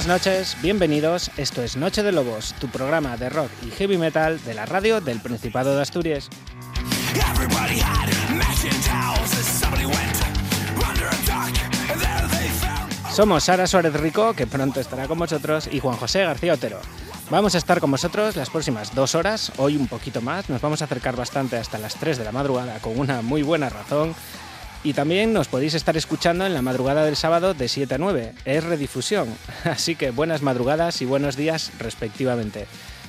Buenas noches, bienvenidos. Esto es Noche de Lobos, tu programa de rock y heavy metal de la radio del Principado de Asturias. Somos Sara Suárez Rico, que pronto estará con vosotros, y Juan José García Otero. Vamos a estar con vosotros las próximas dos horas, hoy un poquito más, nos vamos a acercar bastante hasta las 3 de la madrugada con una muy buena razón. Y también nos podéis estar escuchando en la madrugada del sábado de 7 a 9, es redifusión, así que buenas madrugadas y buenos días respectivamente.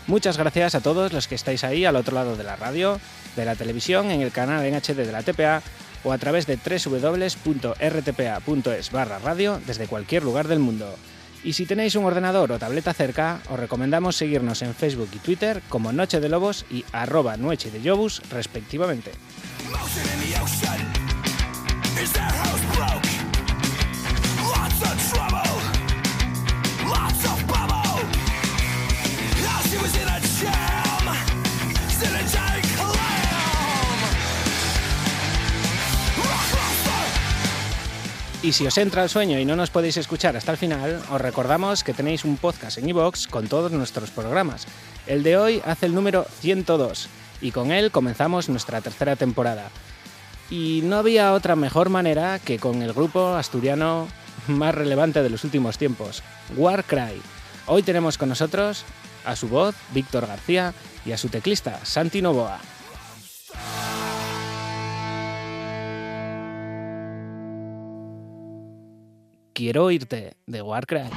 Muchas gracias a todos los que estáis ahí al otro lado de la radio, de la televisión, en el canal en HD de la TPA o a través de www.rtpa.es barra radio desde cualquier lugar del mundo. Y si tenéis un ordenador o tableta cerca, os recomendamos seguirnos en Facebook y Twitter como Noche de Lobos y arroba Noche de Yobus respectivamente. Y si os entra el sueño y no nos podéis escuchar hasta el final, os recordamos que tenéis un podcast en iVoox con todos nuestros programas. El de hoy hace el número 102 y con él comenzamos nuestra tercera temporada. Y no había otra mejor manera que con el grupo asturiano más relevante de los últimos tiempos, Warcry. Hoy tenemos con nosotros a su voz, Víctor García, y a su teclista, Santi Novoa. Quiero oírte de Warcry.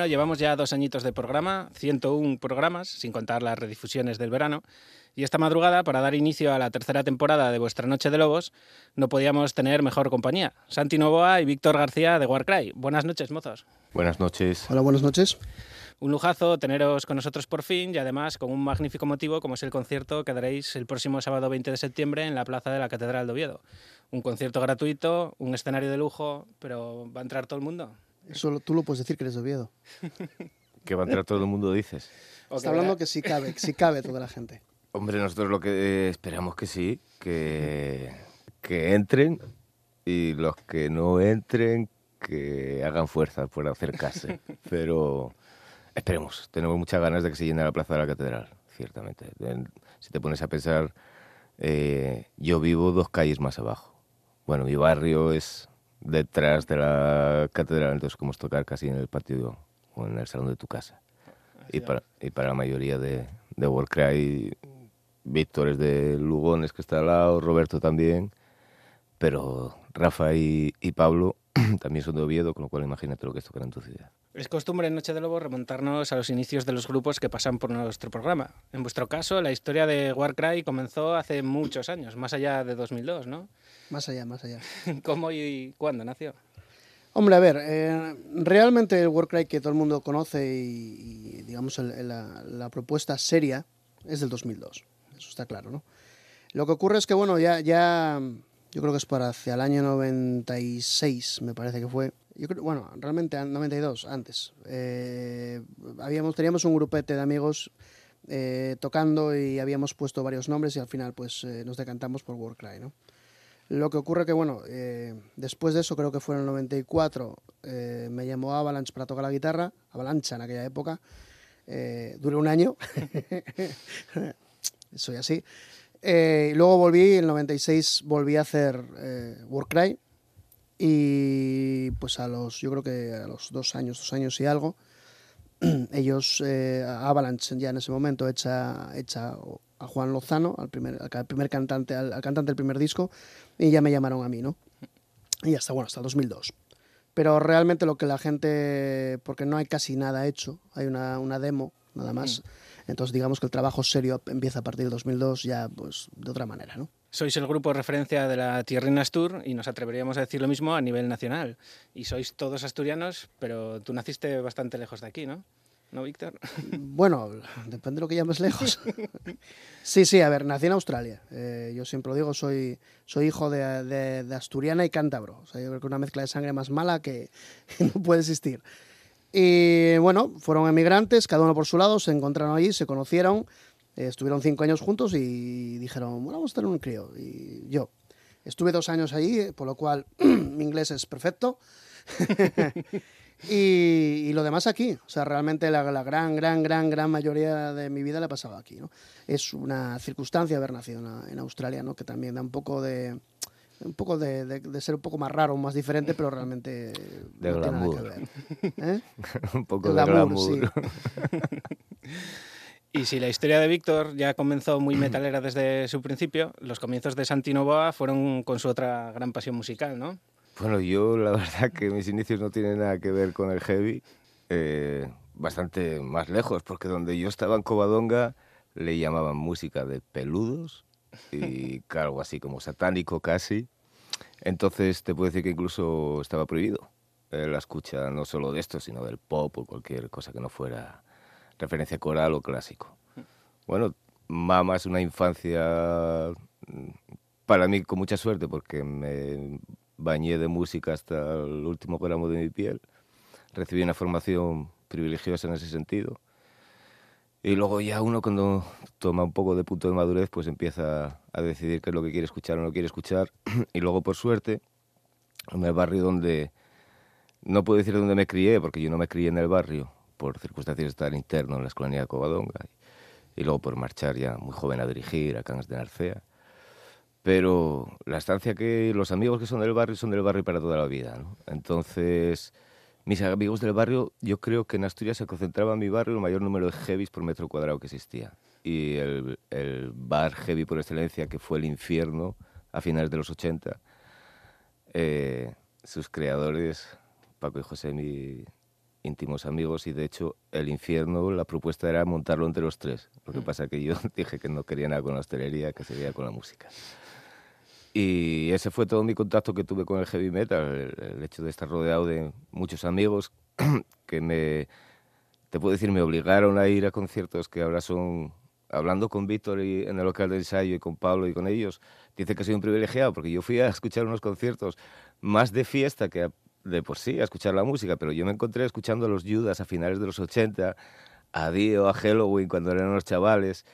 Bueno, llevamos ya dos añitos de programa, 101 programas, sin contar las redifusiones del verano. Y esta madrugada, para dar inicio a la tercera temporada de Vuestra Noche de Lobos, no podíamos tener mejor compañía. Santi Novoa y Víctor García de Warcry. Buenas noches, mozos. Buenas noches. Hola, buenas noches. Un lujazo teneros con nosotros por fin y además con un magnífico motivo como es el concierto que daréis el próximo sábado 20 de septiembre en la plaza de la Catedral de Oviedo. Un concierto gratuito, un escenario de lujo, pero ¿va a entrar todo el mundo? Eso tú lo puedes decir que eres de Oviedo. Que va a entrar todo el mundo, dices. Está hablando que sí cabe, que sí cabe toda la gente. Hombre, nosotros lo que esperamos que sí, que, que entren y los que no entren que hagan fuerza por acercarse. Pero esperemos, tenemos muchas ganas de que se llene la plaza de la catedral, ciertamente. Si te pones a pensar, eh, yo vivo dos calles más abajo. Bueno, mi barrio es detrás de la catedral, entonces como es tocar casi en el patio o en el salón de tu casa. Y para, y para la mayoría de, de Warcry, Víctor es de Lugones, que está al lado, Roberto también, pero Rafa y, y Pablo también son de Oviedo, con lo cual imagínate lo que es tocar en tu ciudad. Es costumbre en Noche de Lobo remontarnos a los inicios de los grupos que pasan por nuestro programa. En vuestro caso, la historia de Warcry comenzó hace muchos años, más allá de 2002, ¿no? Más allá, más allá. ¿Cómo y cuándo nació? Hombre, a ver, eh, realmente el Warcry que todo el mundo conoce y, y digamos, el, la, la, propuesta seria es del 2002. Eso está claro, ¿no? Lo que ocurre es que, bueno, ya, ya yo creo que es para hacia el año 96, me parece que fue. Yo creo, bueno, realmente 92, antes. Eh, habíamos, teníamos un grupete de amigos eh, tocando y habíamos puesto varios nombres y al final pues eh, nos decantamos por Warcry, ¿no? Lo que ocurre que, bueno, eh, después de eso, creo que fue en el 94, eh, me llamó Avalanche para tocar la guitarra, Avalanche en aquella época, eh, duré un año, soy así. Eh, luego volví, en el 96 volví a hacer Warcry y pues a los, yo creo que a los dos años, dos años y algo, ellos, Avalanche ya en ese momento, echa, echa a Juan Lozano, al primer, al primer cantante, al, al, cantante del primer disco, y ya me llamaron a mí, ¿no? Y hasta, bueno, hasta el 2002. Pero realmente lo que la gente, porque no hay casi nada hecho, hay una, una demo, nada más. Mm. Entonces digamos que el trabajo serio empieza a partir del 2002 ya pues de otra manera, ¿no? Sois el grupo de referencia de la Tierrinas Tour y nos atreveríamos a decir lo mismo a nivel nacional. Y sois todos asturianos, pero tú naciste bastante lejos de aquí, ¿no? ¿No, Víctor? Bueno, depende de lo que llames lejos. sí, sí, a ver, nací en Australia. Eh, yo siempre lo digo, soy, soy hijo de, de, de, asturiana y cántabro. O sea, yo creo que una mezcla de sangre más mala que, que no puede existir. Y bueno, fueron emigrantes, cada uno por su lado, se encontraron allí, se conocieron, eh, estuvieron cinco años juntos y dijeron, bueno, vamos a tener un crío. Y yo estuve dos años allí, por lo cual mi inglés es perfecto. Y, y lo demás aquí. O sea, realmente la, la gran, gran, gran, gran mayoría de mi vida la he pasado aquí, ¿no? Es una circunstancia haber nacido en, en Australia, ¿no? Que también da un poco de un poco de, de- de ser un poco más raro, más diferente, pero realmente De no tiene nada glamour. que ver. ¿Eh? Un poco El de glamour, glamour. Y si la historia de Víctor ya comenzó muy metalera desde su principio, los comienzos de Santi Novoa fueron con su otra gran pasión musical, ¿no? Bueno, yo la verdad que mis inicios no tienen nada que ver con el heavy, eh, bastante más lejos, porque donde yo estaba en Covadonga le llamaban música de peludos y algo así como satánico casi. Entonces te puedo decir que incluso estaba prohibido eh, la escucha no solo de esto, sino del pop o cualquier cosa que no fuera referencia coral o clásico. Bueno, Mama es una infancia mm, para mí con mucha suerte porque me bañé de música hasta el último gramo de mi piel. Recibí una formación privilegiosa en ese sentido. Y luego ya uno cuando toma un poco de punto de madurez, pues empieza a decidir qué es lo que quiere escuchar o no quiere escuchar. Y luego, por suerte, en el barrio donde, no puedo decir dónde me crié, porque yo no me crié en el barrio, por circunstancias de estar interno en la escolanía de Covadonga. Y, luego por marchar ya muy joven a dirigir a Cangas de Narcea. Pero la estancia que los amigos que son del barrio son del barrio para toda la vida. ¿no? Entonces, mis amigos del barrio, yo creo que en Asturias se concentraba en mi barrio el mayor número de heavies por metro cuadrado que existía. Y el, el bar heavy por excelencia, que fue el infierno a finales de los 80, eh, sus creadores, Paco y José, mis íntimos amigos, y de hecho el infierno, la propuesta era montarlo entre los tres. Lo que pasa que yo dije que no quería nada con la hostelería, que sería con la música. Y ese fue todo mi contacto que tuve con el heavy metal, el, hecho de estar rodeado de muchos amigos que me, te puedo decir, me obligaron a ir a conciertos que ahora son, hablando con Víctor y- en el local de ensayo y con Pablo y con ellos, dice que soy un privilegiado porque yo fui a escuchar unos conciertos más de fiesta que de por sí, a escuchar la música, pero yo me encontré escuchando a los Judas a finales de los 80, a Dio, a Halloween cuando eran los chavales,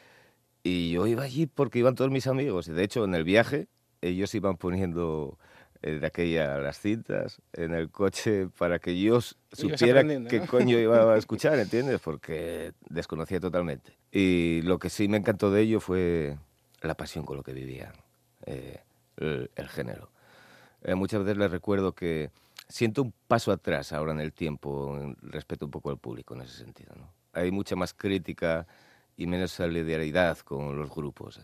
y yo iba allí porque iban todos mis amigos, y de hecho en el viaje ellos iban poniendo eh, de aquella las cintas en el coche para que yo supiera aprendiendo, qué ¿no? coño iba a escuchar, ¿entiendes? Porque desconocía totalmente. Y lo que sí me encantó de ello fue la pasión con lo que vivían, eh, el, el género. Eh, muchas veces les recuerdo que siento un paso atrás ahora en el tiempo respeto un poco al público en ese sentido. ¿no? Hay mucha más crítica y menos solidaridad con los grupos.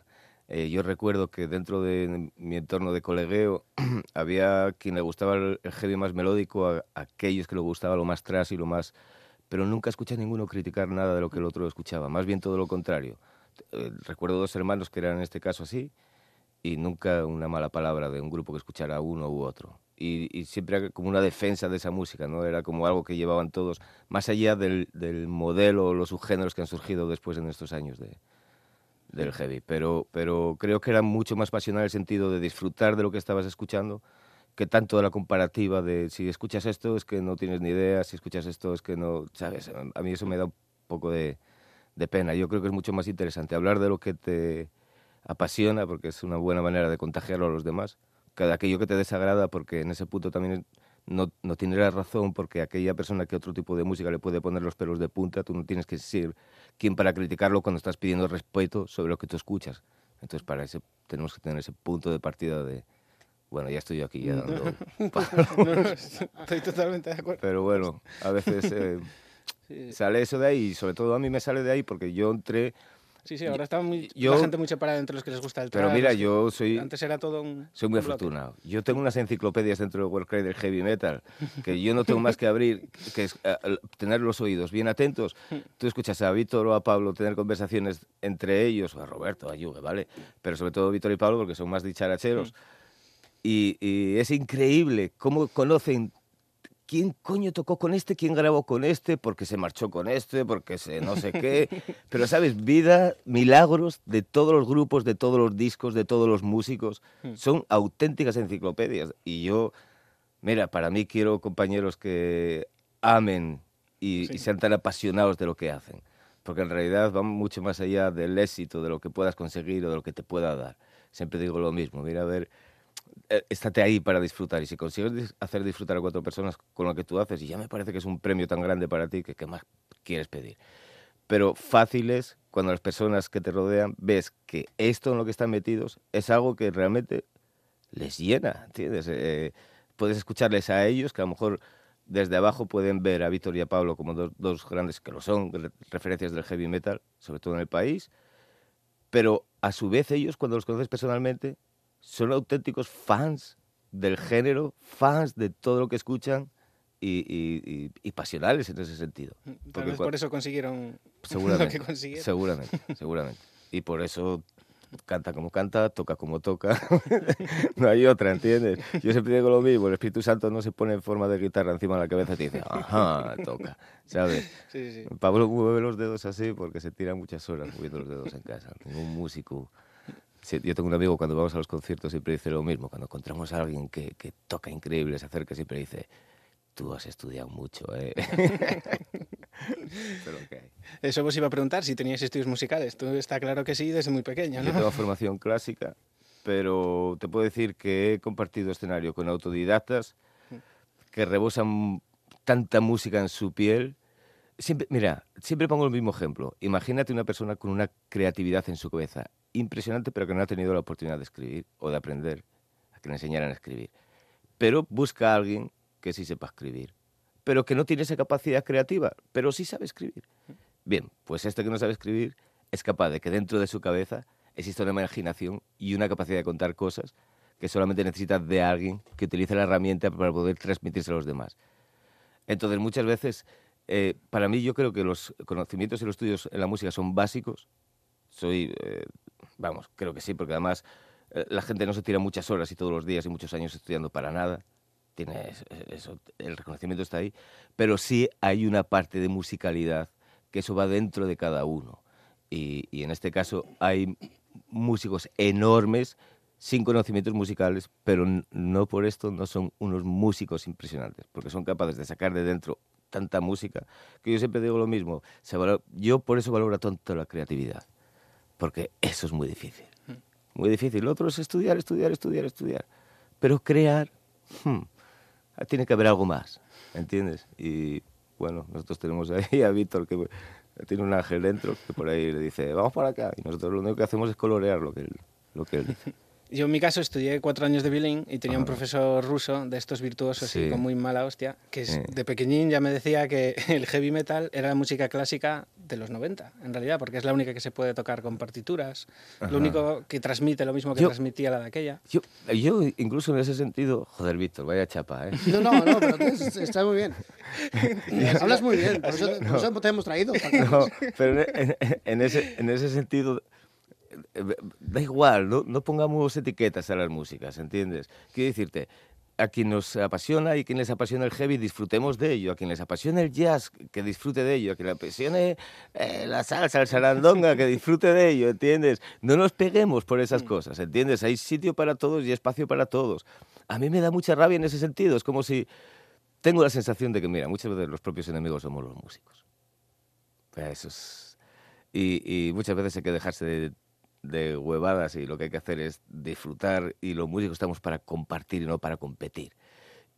Eh, yo recuerdo que dentro de mi entorno de colegueo había quien le gustaba el heavy más melódico, a, a aquellos que le gustaba lo más trash y lo más... Pero nunca escuché a ninguno criticar nada de lo que el otro escuchaba, más bien todo lo contrario. Eh, recuerdo dos hermanos que eran en este caso así, y nunca una mala palabra de un grupo que escuchara uno u otro. Y, y siempre como una defensa de esa música, ¿no? Era como algo que llevaban todos, más allá del, del modelo o los subgéneros que han surgido después en estos años de, del heavy. Pero, pero creo que era mucho más pasional el sentido de disfrutar de lo que estabas escuchando que tanto de la comparativa de si escuchas esto es que no tienes ni idea, si escuchas esto es que no, ¿sabes? A- mí eso me da un poco de, de pena. Yo creo que es mucho más interesante hablar de lo que te apasiona, porque es una buena manera de contagiarlo a los demás, que de aquello que te desagrada, porque en ese punto también no, no tienes la razón, porque aquella persona que otro tipo de música le puede poner los pelos de punta, tú no tienes que ser quien para criticarlo cuando estás pidiendo respeto sobre lo que tú escuchas. Entonces, para eso tenemos que tener ese punto de partida de, bueno, ya estoy yo aquí ya dando... No, no, estoy totalmente de acuerdo. Pero bueno, a veces eh, Sí, sale eso de ahí, y sobre todo a mí me sale de ahí porque yo entré... sí, sí, ahora está muy, Yo- la gente muy separada entre los que les gusta el Pero trap, mira, yo soy... Antes era todo un... Soy muy un bloque. afortunado. Yo tengo unas enciclopedias dentro del World del Heavy Metal que yo no tengo más que abrir, que es el- tener los oídos bien atentos. Tú escuchas a Víctor o a Pablo tener conversaciones entre ellos, o a Roberto, a Yuge, ¿vale? Pero sobre todo Víctor y Pablo porque son más dicharacheros. Y, y es increíble cómo conocen quién coño tocó con este, quién grabó con este, porque se marchó con este, porque se no sé qué. Pero, ¿sabes? Vida, milagros de todos los grupos, de todos los discos, de todos los músicos. Son auténticas enciclopedias. Y yo, mira, para mí quiero compañeros que amen y, y sean tan apasionados de lo que hacen. Porque en realidad van mucho más allá del éxito, de lo que puedas conseguir o de lo que te pueda dar. Siempre digo lo mismo. Mira, a ver, estate ahí para disfrutar. Y si consigues hacer disfrutar a cuatro personas con lo que tú haces, y ya me parece que es un premio tan grande para ti que qué más quieres pedir. Pero fácil es cuando las personas que te rodean ves que esto en lo que están metidos es algo que realmente les llena, ¿entiendes? Eh, puedes escucharles a ellos, que a lo mejor desde abajo pueden ver a Víctor y a Pablo como dos, grandes, que lo son, re- referencias del heavy metal, sobre todo en el país, pero a su vez ellos, cuando los conoces personalmente, son auténticos fans del género, fans de todo lo que escuchan y, y- y- y pasionales en ese sentido. Tal Porque vez por eso consiguieron Seguramente, lo que consiguieron. seguramente, seguramente. Y por eso canta como canta, toca como toca. no hay otra, ¿entiendes? Yo siempre digo lo mismo, el Espíritu Santo no se pone en forma de guitarra encima de la cabeza y te dice, ajá, toca, ¿sabes? Sí, sí. Pablo mueve los dedos así porque se tira muchas horas moviendo los dedos en casa. Ningún músico. Sí, yo tengo un amigo cuando vamos a los conciertos siempre dice lo mismo. Cuando encontramos a alguien que, que toca increíble, se acerca siempre dice, tú has estudiado mucho, ¿eh? Pero. Eso os iba a preguntar si teníais estudios musicales. Tú está claro que sí desde muy pequeño, Yo tengo formación clásica, pero te puedo decir que he compartido escenario con autodidactas que rebosan tanta música en su piel. Siempre, mira, siempre pongo el mismo ejemplo. Imagínate una persona con una creatividad en su cabeza impresionante, pero que no ha tenido la oportunidad de escribir o de aprender a que le enseñaran a escribir. Pero busca a alguien que sí sepa escribir, pero que no tiene esa capacidad creativa, pero sí sabe escribir. Bien, pues este que no sabe escribir es capaz de que dentro de su cabeza exista una imaginación y una capacidad de contar cosas que solamente necesita de alguien que utilice la herramienta para poder transmitirse a los demás. Entonces, muchas veces, eh, para mí yo creo que los conocimientos y los estudios en la música son básicos. Soy, eh, vamos, creo que sí, porque además eh, la gente no se tira muchas horas y todos los días y muchos años estudiando para nada. Tiene es- eso, el reconocimiento está ahí, pero sí hay una parte de musicalidad que eso va dentro de cada uno. Y, y en este caso hay músicos enormes sin conocimientos musicales, pero no por esto no son unos músicos impresionantes, porque son capaces de sacar de dentro tanta música, que yo siempre digo lo mismo, se valora- yo por eso valoro tanto la creatividad, porque eso es muy difícil, muy difícil. Lo otro es estudiar, estudiar, estudiar, estudiar, pero crear, hmm, tiene que haber algo más, ¿entiendes? Y bueno, nosotros tenemos ahí a Víctor que tiene un ángel dentro que por ahí le dice, vamos para acá, y nosotros lo único que hacemos es colorear lo que él, lo que él dice. Yo en mi caso estudié cuatro años de violín y tenía un profesor ruso de estos virtuosos y Sí. con muy mala hostia, que es- Sí. de pequeñín ya me decía que el heavy metal era la música clásica de los 90, en realidad, porque es la única que se puede tocar con partituras, Ajá. lo único que transmite lo mismo que Yo- transmitía la de aquella. Yo, yo incluso en ese sentido, joder, Víctor, vaya chapa, ¿eh? No, no, no, pero está muy bien. Hablas muy bien, por eso, por eso te hemos traído. No, pero en, en- en ese, en ese sentido, da igual, no, no pongamos etiquetas a las músicas, ¿entiendes? Quiero decirte, a quien nos apasiona y quien les apasiona el heavy, disfrutemos de ello. A quien les apasiona el jazz, que disfrute de ello. A quien le apasione eh, la salsa, el sarandonga, que disfrute de ello, ¿entiendes? No nos peguemos por esas cosas, ¿entiendes? Hay sitio para todos y espacio para todos. A mí me da mucha rabia en ese sentido. Es como si... Tengo la sensación de que, mira, muchas veces los propios enemigos somos los músicos. Eso es... Y, y muchas veces hay que dejarse de, de huevadas y lo que hay que hacer es disfrutar y los músicos estamos para compartir y no para competir.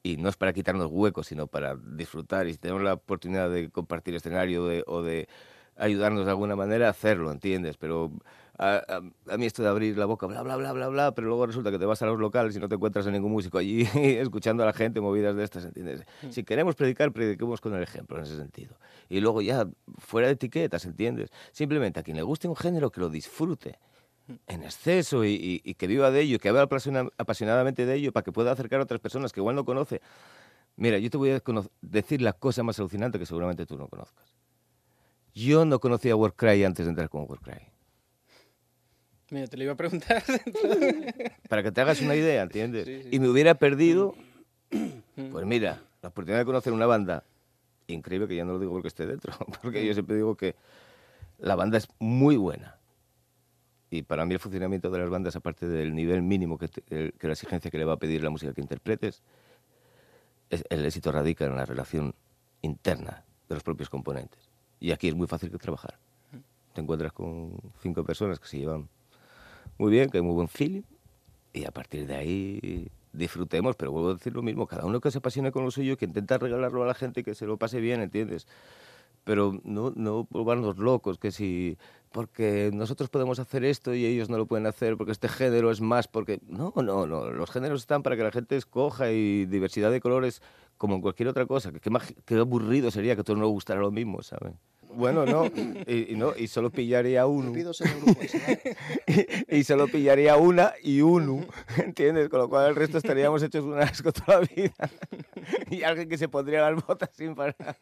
Y no es para quitarnos huecos, sino para disfrutar. Y si tenemos la oportunidad de compartir escenario de- o de ayudarnos de alguna manera, hacerlo, ¿entiendes? Pero a, a- a mí esto de abrir la boca, bla, bla, bla, bla, bla, pero luego resulta que te vas a los locales y no te encuentras a ningún músico allí escuchando a la gente movidas de estas, ¿entiendes? Si queremos predicar, prediquemos con el ejemplo en ese sentido. Y luego ya, fuera de etiquetas, ¿entiendes? Simplemente a quien le guste un género, que lo disfrute en exceso y, y- y que viva de ello, que hable apasiona- apasionadamente de ello para que pueda acercar a otras personas que igual no conoce. Mira, yo te voy a decir la cosa más alucinante que seguramente tú no conozcas. Yo no conocía Warcry antes de entrar con Warcry. Mira, te lo iba a preguntar. Para que te hagas una idea, ¿entiendes? Sí, sí. Y me hubiera perdido, pues mira, la oportunidad de conocer una banda increíble, que ya no lo digo porque esté dentro, porque yo siempre digo que la banda es muy buena. Y para mí el funcionamiento de las bandas, aparte del nivel mínimo que, te- que la exigencia que le va a pedir la música que interpretes, es- el éxito radica en la relación interna de los propios componentes. Y aquí es muy fácil que trabajar. Te encuentras con cinco personas que se llevan muy bien, que hay muy buen feeling, y a partir de ahí disfrutemos, pero vuelvo a decir lo mismo, cada uno que se apasione con lo suyo, que intenta regalarlo a la gente, que se lo pase bien, ¿entiendes? Pero no, no volvernos locos, que si porque nosotros podemos hacer esto y ellos no lo pueden hacer, porque este género es más, porque... No, no, no, los géneros están para que la gente escoja y diversidad de colores como en cualquier otra cosa, que qué, qué aburrido sería que a todos nos gustara lo mismo, ¿sabes? Bueno, no, y, no, y solo pillaría uno. y, solo pillaría una y uno, ¿entiendes? Con lo cual el resto estaríamos hechos un asco toda la vida. y alguien que se pondría las botas sin parar.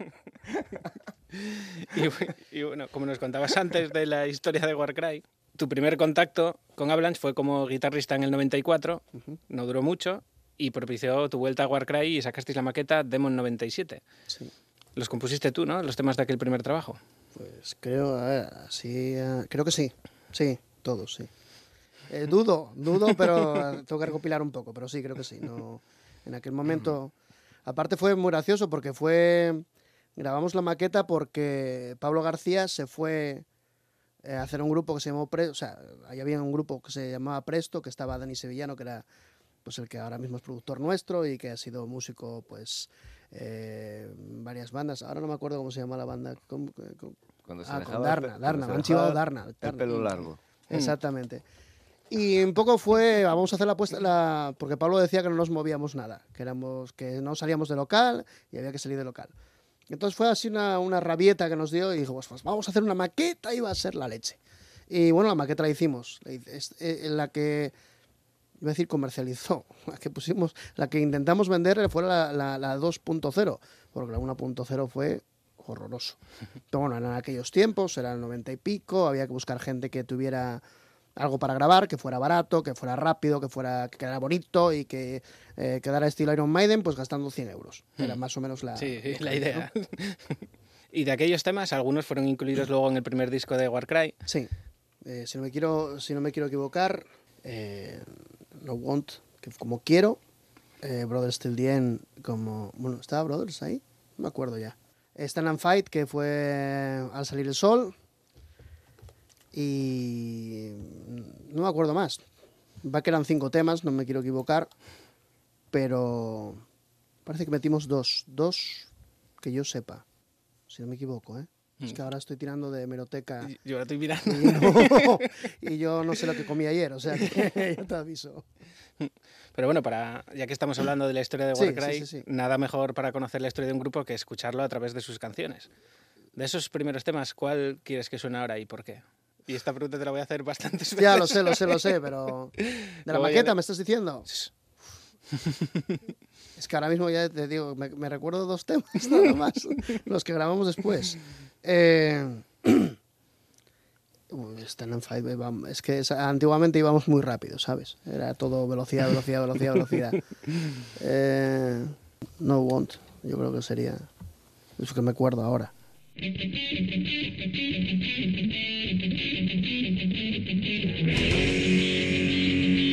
y, bueno, como nos contabas antes de la historia de Warcry, tu primer contacto con Avalanche fue como guitarrista en el 94, no duró mucho, y propició tu vuelta a Warcry y sacasteis la maqueta Demon 97. Sí. Los compusiste tú, ¿no? Los temas de aquel primer trabajo. Pues creo, a ver, sí, eh, creo que sí. Sí, todos, sí. Eh, dudo, dudo, pero tengo que recopilar un poco, pero sí, creo que sí. No, en aquel momento, aparte fue muy gracioso porque fue, grabamos la maqueta porque Pablo García se fue eh, a hacer un grupo que se llamó Presto, o sea, ahí había un grupo que se llamaba Presto, que estaba Dani Sevillano, que era pues el que ahora mismo es productor nuestro y que ha sido músico, pues eh, varias bandas. Ahora no me acuerdo cómo se llama la banda. Cuando se ah, con Darna, Darna, han chivado Darna. El pelo largo. Mm. Exactamente. Y un poco fue, vamos a hacer la apuesta, la, porque Pablo decía que no nos movíamos nada, que, éramos, que no salíamos de local y había que salir de local. Entonces fue así una, una rabieta que nos dio y dijo, pues, pues, vamos a hacer una maqueta y va a ser la leche. Y bueno, la maqueta la hicimos, eh, en la que iba a decir comercializó, la que pusimos, la que intentamos vender fue la, la, 2.0, porque la 1.0 fue horroroso. Pero bueno, en aquellos tiempos, era el 90 y pico, había que buscar gente que tuviera algo para grabar, que fuera barato, que fuera rápido, que fuera que quedara bonito y que eh, quedara estilo Iron Maiden, pues gastando 100 euros. Era hmm. más o menos la, la idea. y de aquellos temas, algunos fueron incluidos luego en el primer disco de Warcry. Sí. Eh, si, no me quiero, si no me quiero equivocar, eh, no Want, que como quiero. Eh, Brothers Till the End, como. Bueno, ¿estaba Brothers ahí? No me acuerdo ya. Stand and Fight, que fue Al salir el sol. Y. No me acuerdo más. Va que eran cinco temas, no me quiero equivocar. Pero. Parece que metimos dos. Dos que yo sepa. Si no me equivoco, ¿eh? Es mm. que ahora estoy tirando de meroteca. Yo ahora estoy mirando. Y, yo no sé lo que comí ayer, o sea que yo te aviso. Pero bueno, para, ya que estamos hablando de la historia de Warcry, nada mejor para conocer la historia de un grupo que escucharlo a través de sus canciones. De esos primeros temas, ¿cuál quieres que suene ahora y por qué? Y esta pregunta te la voy a hacer bastante veces. Ya, lo sé, lo sé, lo sé, pero... ¿De la maqueta me estás diciendo? Es que ahora mismo ya te digo, me, recuerdo dos temas nada más, los que grabamos después. Eh, es que antiguamente íbamos muy rápido, ¿sabes? Era todo velocidad, velocidad, velocidad, velocidad. Eh, no want, yo creo que sería eso que me acuerdo ahora. Thank you.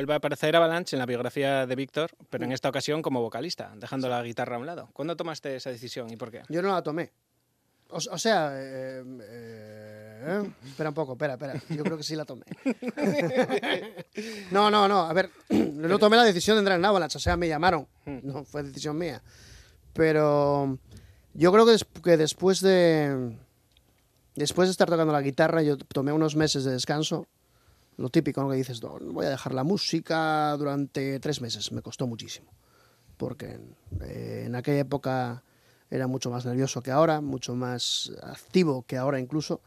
Vuelve a aparecer Avalanche en la biografía de Víctor, pero en esta ocasión como vocalista, dejando la guitarra a un lado. ¿Cuándo tomaste esa decisión y por qué? Yo no la tomé. O, o sea, eh, eh, espera un poco, espera, espera. Yo creo que sí la tomé. no, no, no. A ver, no tomé la decisión de entrar en Avalanche. O sea, me llamaron. No fue decisión mía. Pero yo creo que, des- que después de. Después de estar tocando la guitarra, yo tomé unos meses de descanso. Lo típico, ¿no? Que dices, no, voy a dejar la música durante tres meses. Me costó muchísimo. Porque eh, en aquella época era mucho más nervioso que ahora, mucho más activo que ahora incluso,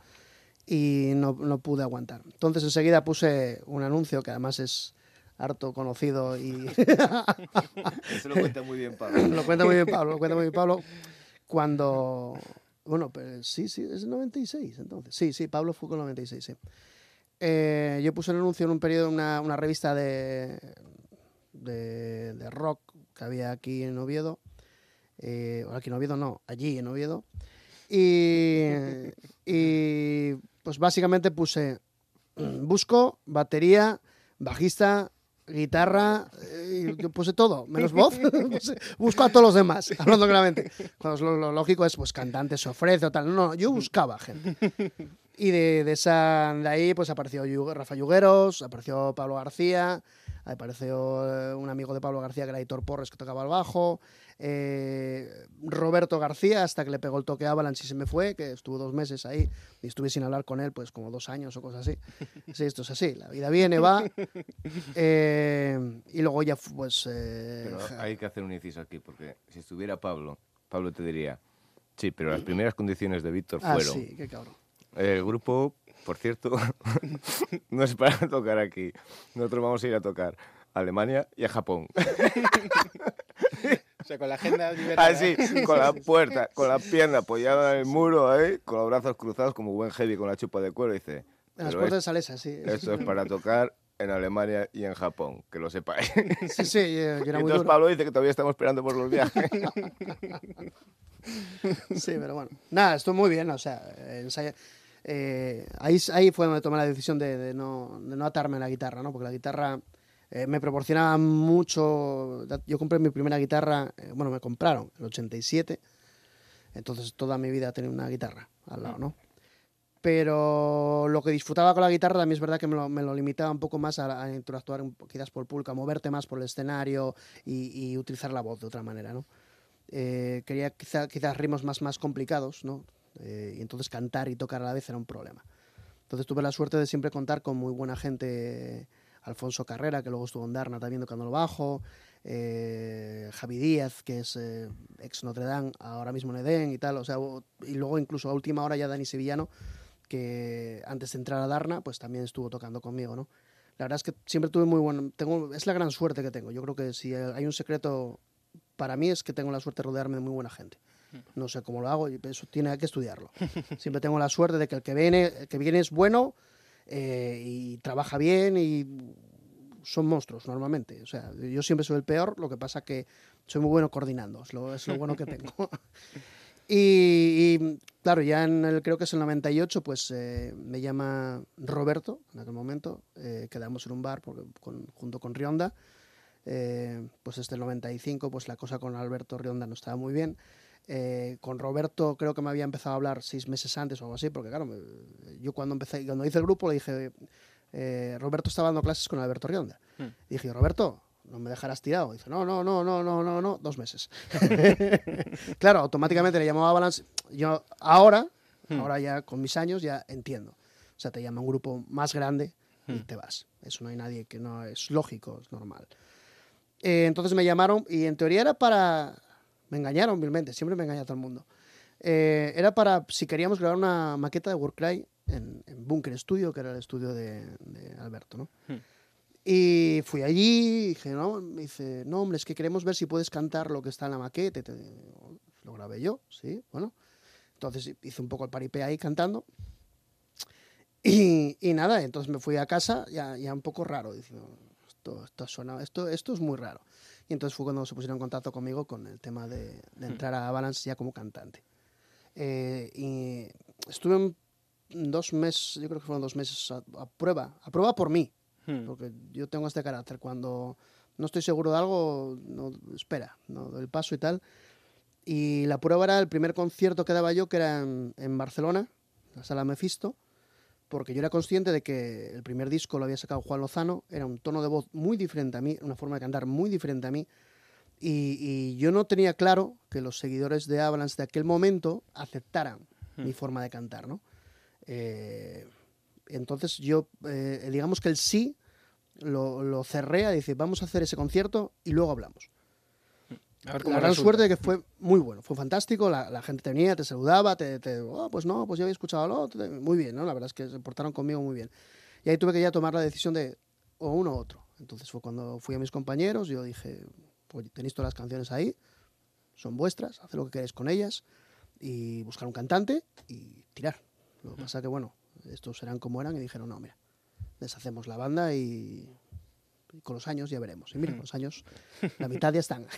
y no, no pude aguantar. Entonces enseguida puse un anuncio que además es harto conocido y Eso lo cuenta muy bien Pablo. lo cuenta muy bien Pablo, lo cuenta muy bien Pablo, cuando... Bueno, pero sí, sí, es el 96 entonces. Sí, sí, Pablo fue con el 96, sí. Eh, yo puse un anuncio en un periodo, una, una revista de, de, de rock que había aquí en Oviedo. Eh, aquí en Oviedo no, allí en Oviedo. Y, y pues básicamente puse, mm, busco batería, bajista, guitarra, eh, yo puse todo, menos voz. Busco a todos los demás, hablando claramente. Cuando lo, lo lógico es, pues cantante se ofrece o tal. No, yo buscaba gente. Y de, de esa, de ahí pues apareció Rafa Yugueros, apareció Pablo García, apareció eh, un amigo de Pablo García que era Hitor Porres que tocaba el bajo, eh, Roberto García hasta que le pegó el toque a Avalanche y se me fue, que estuvo dos meses ahí y estuve sin hablar con él pues como dos años o cosas así. Sí, esto es así, la vida viene, va. Eh, y luego ya pues... eh, Pero hay que hacer un inciso aquí, porque si estuviera Pablo, Pablo te diría, sí, pero las primeras condiciones de Víctor ah, fueron, sí, qué cabrón. El grupo, por cierto, no es para tocar aquí, nosotros vamos a ir a tocar a Alemania y a Japón. O sea, con la agenda Así, con la puerta, con la pierna apoyada en el muro ahí, con los brazos cruzados como buen heavy con la chupa de cuero, dice, En las "Pero puertas de Salesa, sí. esto es para tocar en Alemania y en Japón, que lo sepáis. Sí, sí, Y era muy entonces duro. Pablo dice que todavía estamos esperando por los viajes. Sí, pero bueno. Nada, estuvo muy bien, o sea, ensaya- eh, ahí, ahí fue donde tomé la decisión de, no, no atarme a la guitarra, ¿no? Porque la guitarra eh, me proporcionaba mucho... Yo compré mi primera guitarra, eh, bueno, me compraron en el 87, entonces toda mi vida tenía una guitarra al lado, ¿no? Pero lo que disfrutaba con la guitarra también es verdad que me lo, limitaba un poco más a, a interactuar quizás por el público, a moverte más por el escenario y, utilizar la voz de otra manera, ¿no? Eh, quería quizá, quizás ritmos más, más complicados, ¿no? Eh, y entonces cantar y tocar a la vez era un problema. Entonces tuve la suerte de siempre contar con muy buena gente, Alfonso Carrera, que luego estuvo en Darna también tocando el bajo, eh, Javi Díaz, que es eh, ex Notre Dame, ahora mismo en Edén y tal, o sea, y luego incluso a última hora ya Dani Sevillano, que antes de entrar a Darna, pues también estuvo tocando conmigo, ¿no? La verdad es que siempre tuve muy bueno, tengo, es la gran suerte que tengo. Yo creo que si hay un secreto para mí es que tengo la suerte de rodearme de muy buena gente. No sé cómo lo hago, y eso tiene que estudiarlo. Siempre tengo la suerte de que el que viene, que viene es bueno eh, y trabaja bien y son monstruos normalmente. O sea, yo siempre soy el peor, lo que pasa que soy muy bueno coordinando, es lo, es lo bueno que tengo. y, claro, ya en el, creo que es el 98, pues eh, me llama Roberto, en aquel momento, eh, quedamos en un bar porque, junto con Rionda. Eh, pues desde el 95, pues la cosa con Alberto Rionda no estaba muy bien. Eh, con Roberto creo que me había empezado a hablar seis meses antes o algo así, porque claro, me- yo cuando empecé, cuando hice el grupo le dije, eh, Roberto estaba dando clases con Alberto Rionda. Hmm. Y dije, Roberto, no me dejarás tirado. dice, no, no, no, no, no, no, no, dos meses. claro, automáticamente le llamaba Balance. Yo ahora, Hmm. ahora ya con mis años, ya entiendo. O sea, te llama un grupo más grande y te vas. Eso no hay nadie que no es lógico, es normal. Eh, entonces me llamaron y en teoría era para... Me engañaron vilmente, siempre me engaña todo el mundo. Eh, era para si queríamos grabar una maqueta de Warcry en, en Bunker Studio, que era el estudio de, de Alberto, ¿no? Hmm. Y fui allí y dije, no, me dice, no, hombre, es que queremos ver si puedes cantar lo que está en la maqueta. Y te- lo grabé yo, sí, bueno. Entonces hice un poco el paripé ahí cantando. Y, y nada, entonces me fui a casa ya, ya un poco raro, diciendo, esto, esto, suena, esto, esto es muy raro. Y entonces fue cuando se pusieron en contacto conmigo con el tema de, de entrar a Balance ya como cantante. Eh, y estuve un- dos meses, yo creo que fueron dos meses a, a prueba, a prueba por mí, Hmm. Porque yo tengo este carácter. Cuando no estoy seguro de algo, no, espera, no doy el paso y tal. Y la prueba era el primer concierto que daba yo, que era en, en Barcelona, la sala Mephisto, porque yo era consciente de que el primer disco lo había sacado Juan Lozano, era un tono de voz muy diferente a mí, una forma de cantar muy diferente a mí, y, y yo no tenía claro que los seguidores de Avalanche de aquel momento aceptaran Hmm. mi forma de cantar, ¿no? Eh, entonces yo, eh, digamos que el sí lo, lo cerré a decir, vamos a hacer ese concierto y luego hablamos. A ver La cómo gran resulta. suerte de que fue muy bueno, fue fantástico, la, la gente te venía, te saludaba, te, te oh, pues no, pues yo había escuchado lo otro, muy bien, ¿no? La verdad es que se portaron conmigo muy bien. Y ahí tuve que ya tomar la decisión de o uno u otro. Entonces fue cuando fui a mis compañeros, yo dije, pues tenéis todas las canciones ahí, son vuestras, haced lo que queráis con ellas y buscar un cantante y tirar. Lo que pasa que, bueno, estos eran como eran y dijeron, no, mira, deshacemos la banda y con los años ya veremos. Y mira, con los años, la mitad ya están.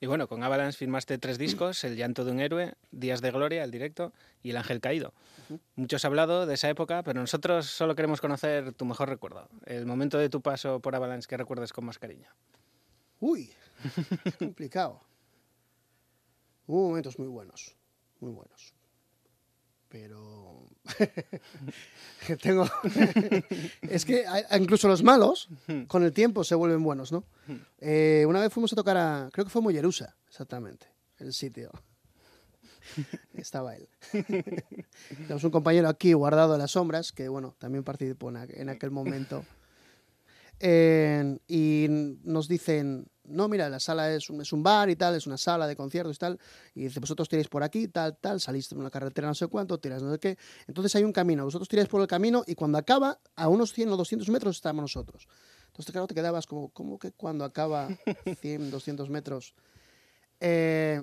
Y bueno, con Avalanche firmaste tres discos, El llanto de un héroe, Días de gloria, el directo, y El ángel caído. Muchos han hablado de esa época, pero nosotros solo queremos conocer tu mejor recuerdo, el momento de tu paso por Avalanche que recuerdes con más cariño. Uy, complicado. Hubo momentos muy buenos, muy buenos. Pero tengo es que incluso los malos con el tiempo se vuelven buenos, ¿no? Eh, una vez fuimos a tocar a, creo que fue Mollerusa, exactamente, el sitio. Estaba él. Tenemos un compañero aquí guardado en las sombras que, bueno, también participó en, aqu- en aquel momento. Eh, y nos dicen, no, mira, la sala es un, es un bar y tal, es una sala de conciertos y tal. Y dice, vosotros tiráis por aquí, tal, tal, salís de una carretera no sé cuánto, tiráis no sé qué. Entonces hay un camino, vosotros tiráis por el camino y cuando acaba, a unos 100 o 200 metros estamos nosotros. Entonces, claro, te quedabas como, ¿cómo que cuando acaba 100, 200 metros? Eh,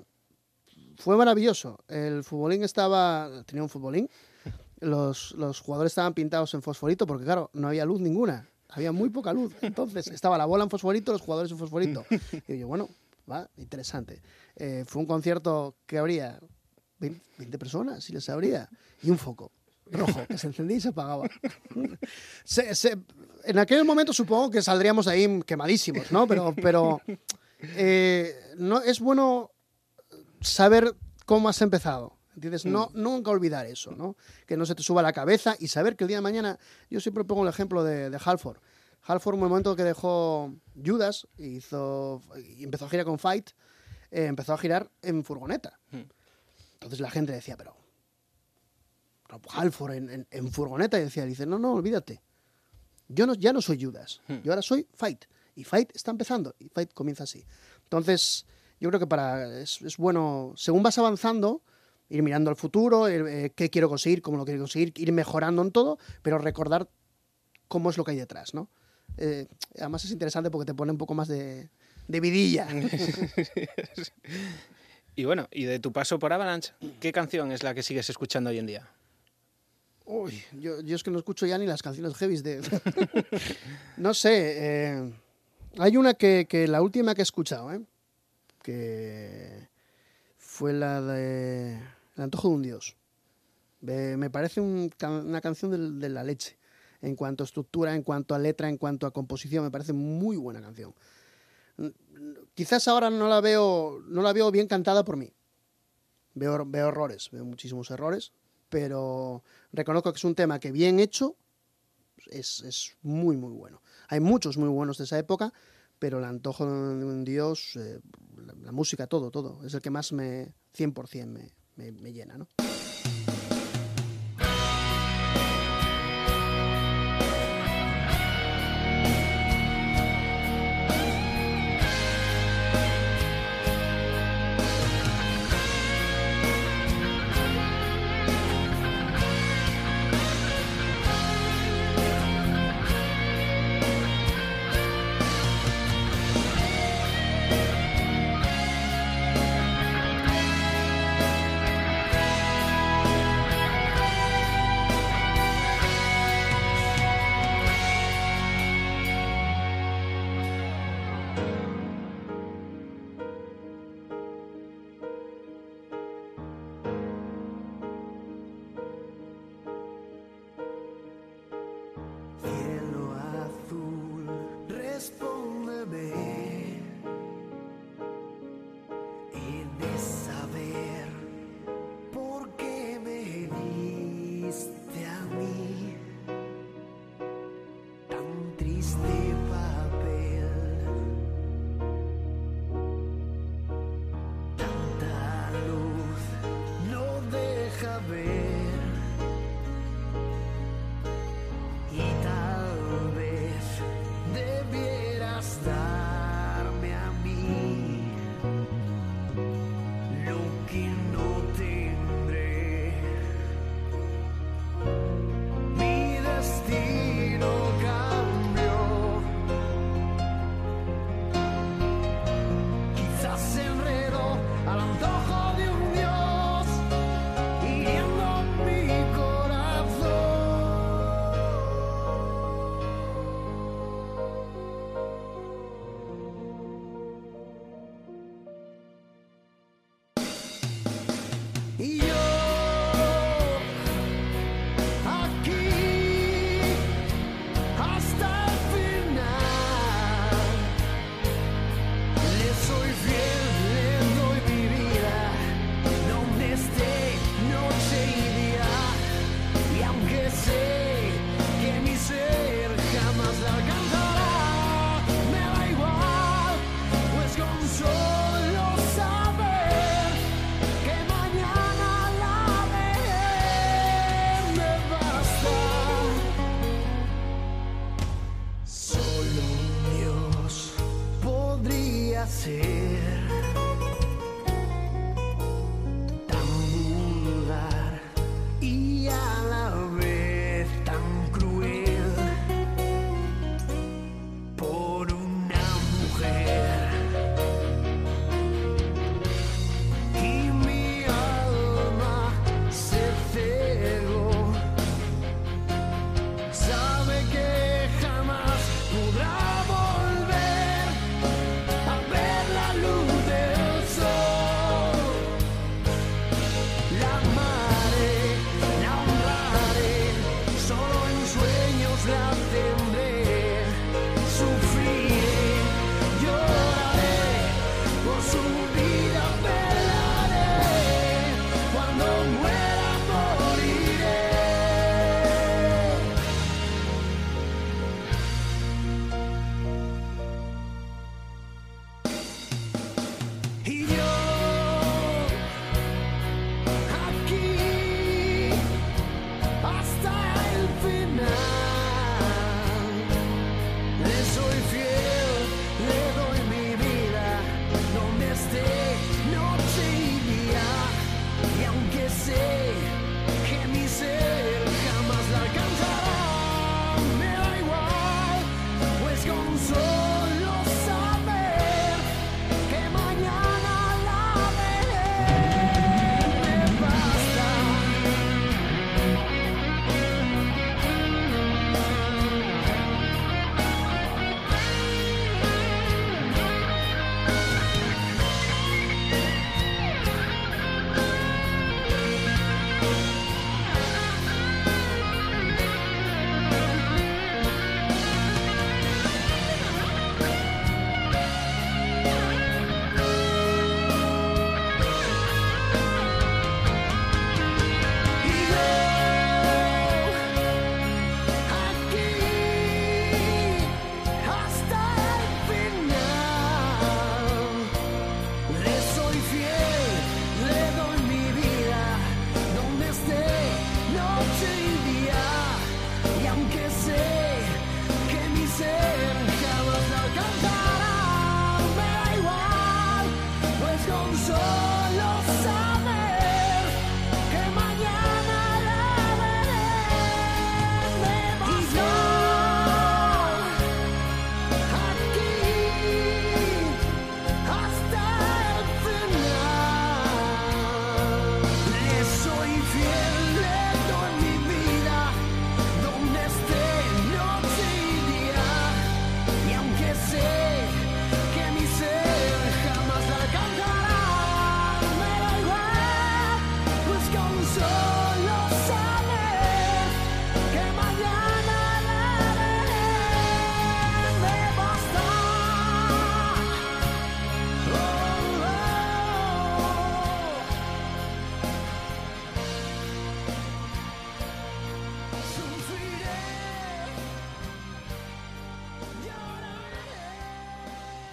fue maravilloso. El futbolín estaba, tenía un futbolín. Los, los jugadores estaban pintados en fosforito porque, claro, no había luz ninguna. Había muy poca luz. Entonces, estaba la bola en fosforito, los jugadores en fosforito. Y yo, bueno, va, interesante. Eh, fue un concierto que habría 20, 20 personas, si les habría, y un foco rojo que se encendía y se apagaba. Se- se- en aquel momento supongo que saldríamos ahí quemadísimos, ¿no? Pero, pero eh, no, es bueno saber cómo has empezado. ¿Entiendes? No, nunca olvidar eso, ¿no? Que no se te suba la cabeza y saber que el día de mañana. Yo siempre pongo el ejemplo de, de Halford. Halford, en el momento que dejó Judas y, hizo, y empezó a girar con Fight, eh, empezó a girar en furgoneta. Entonces la gente decía, pero. Rob Halford en, en- en furgoneta y decía, dice, no, no, olvídate. Yo no, ya no soy Judas, yo ahora soy Fight. Y Fight está empezando y Fight comienza así. Entonces, yo creo que para es, es bueno, según vas avanzando, ir mirando al futuro, eh, qué quiero conseguir, cómo lo quiero conseguir, ir mejorando en todo, pero recordar cómo es lo que hay detrás, ¿no? Eh, además es interesante porque te pone un poco más de, de vidilla. Y bueno, y de tu paso por Avalanche, ¿qué canción es la que sigues escuchando hoy en día? Uy, yo, yo es que no escucho ya ni las canciones heavies de... no sé, eh, hay una que, que la última que he escuchado, ¿eh? que fue la de El antojo de un dios. Me, parece una canción de, la leche. En cuanto a estructura, en cuanto a letra, en cuanto a composición, me parece muy buena canción. N- n- Quizás ahora no la veo, no la veo bien cantada por mí. Veo, errores, veo muchísimos errores, pero reconozco que es un tema que bien hecho es, es muy, muy bueno. Hay muchos muy buenos de esa época, pero el antojo de un dios, eh, la, la música, todo, todo, es el que más me, 100% me, me, me llena, ¿no?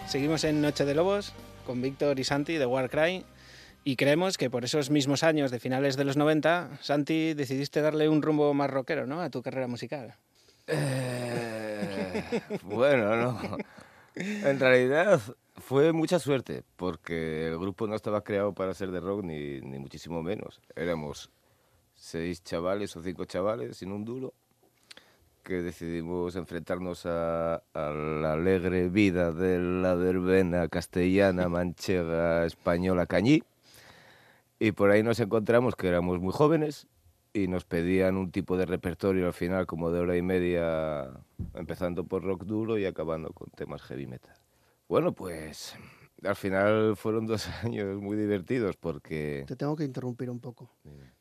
Seguimos en Noche de Lobos con Víctor y Santi de Warcry y creemos que por esos mismos años de finales de los 90, Santi, decidiste darle un rumbo más rockero ¿no? a tu carrera musical. Eh, bueno, no. En realidad fue mucha suerte, porque el grupo no estaba creado para ser de rock, ni, ni muchísimo menos. Éramos seis chavales o cinco chavales sin un duro que decidimos enfrentarnos a, a la alegre vida de la verbena castellana, manchega, española, cañí. Y por ahí nos encontramos que éramos muy jóvenes y nos pedían un tipo de repertorio al final como de hora y media, empezando por rock duro y acabando con temas heavy metal. Bueno, pues al final fueron dos años muy divertidos porque... Te tengo que interrumpir un poco.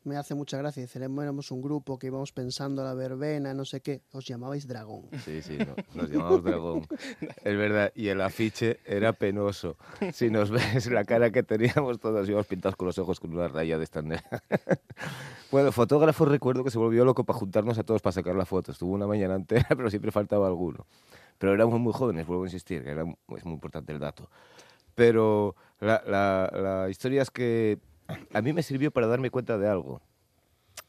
Me hace mucha gracia. Éramos un grupo que íbamos pensando a la verbena, no sé qué. Os llamabais Dragón. Sí, sí, no, nos llamamos Dragón. Es verdad, y el afiche era penoso. Si nos ves la cara que teníamos, todos íbamos pintados con los ojos con una raya de esta. Bueno, fotógrafo recuerdo que se volvió loco para juntarnos a todos para sacar la foto. Estuvo una mañana entera, pero siempre faltaba alguno. Pero éramos muy jóvenes, vuelvo a insistir, que era, es muy importante el dato. Pero la, la, la historia es que a mí me sirvió para darme cuenta de algo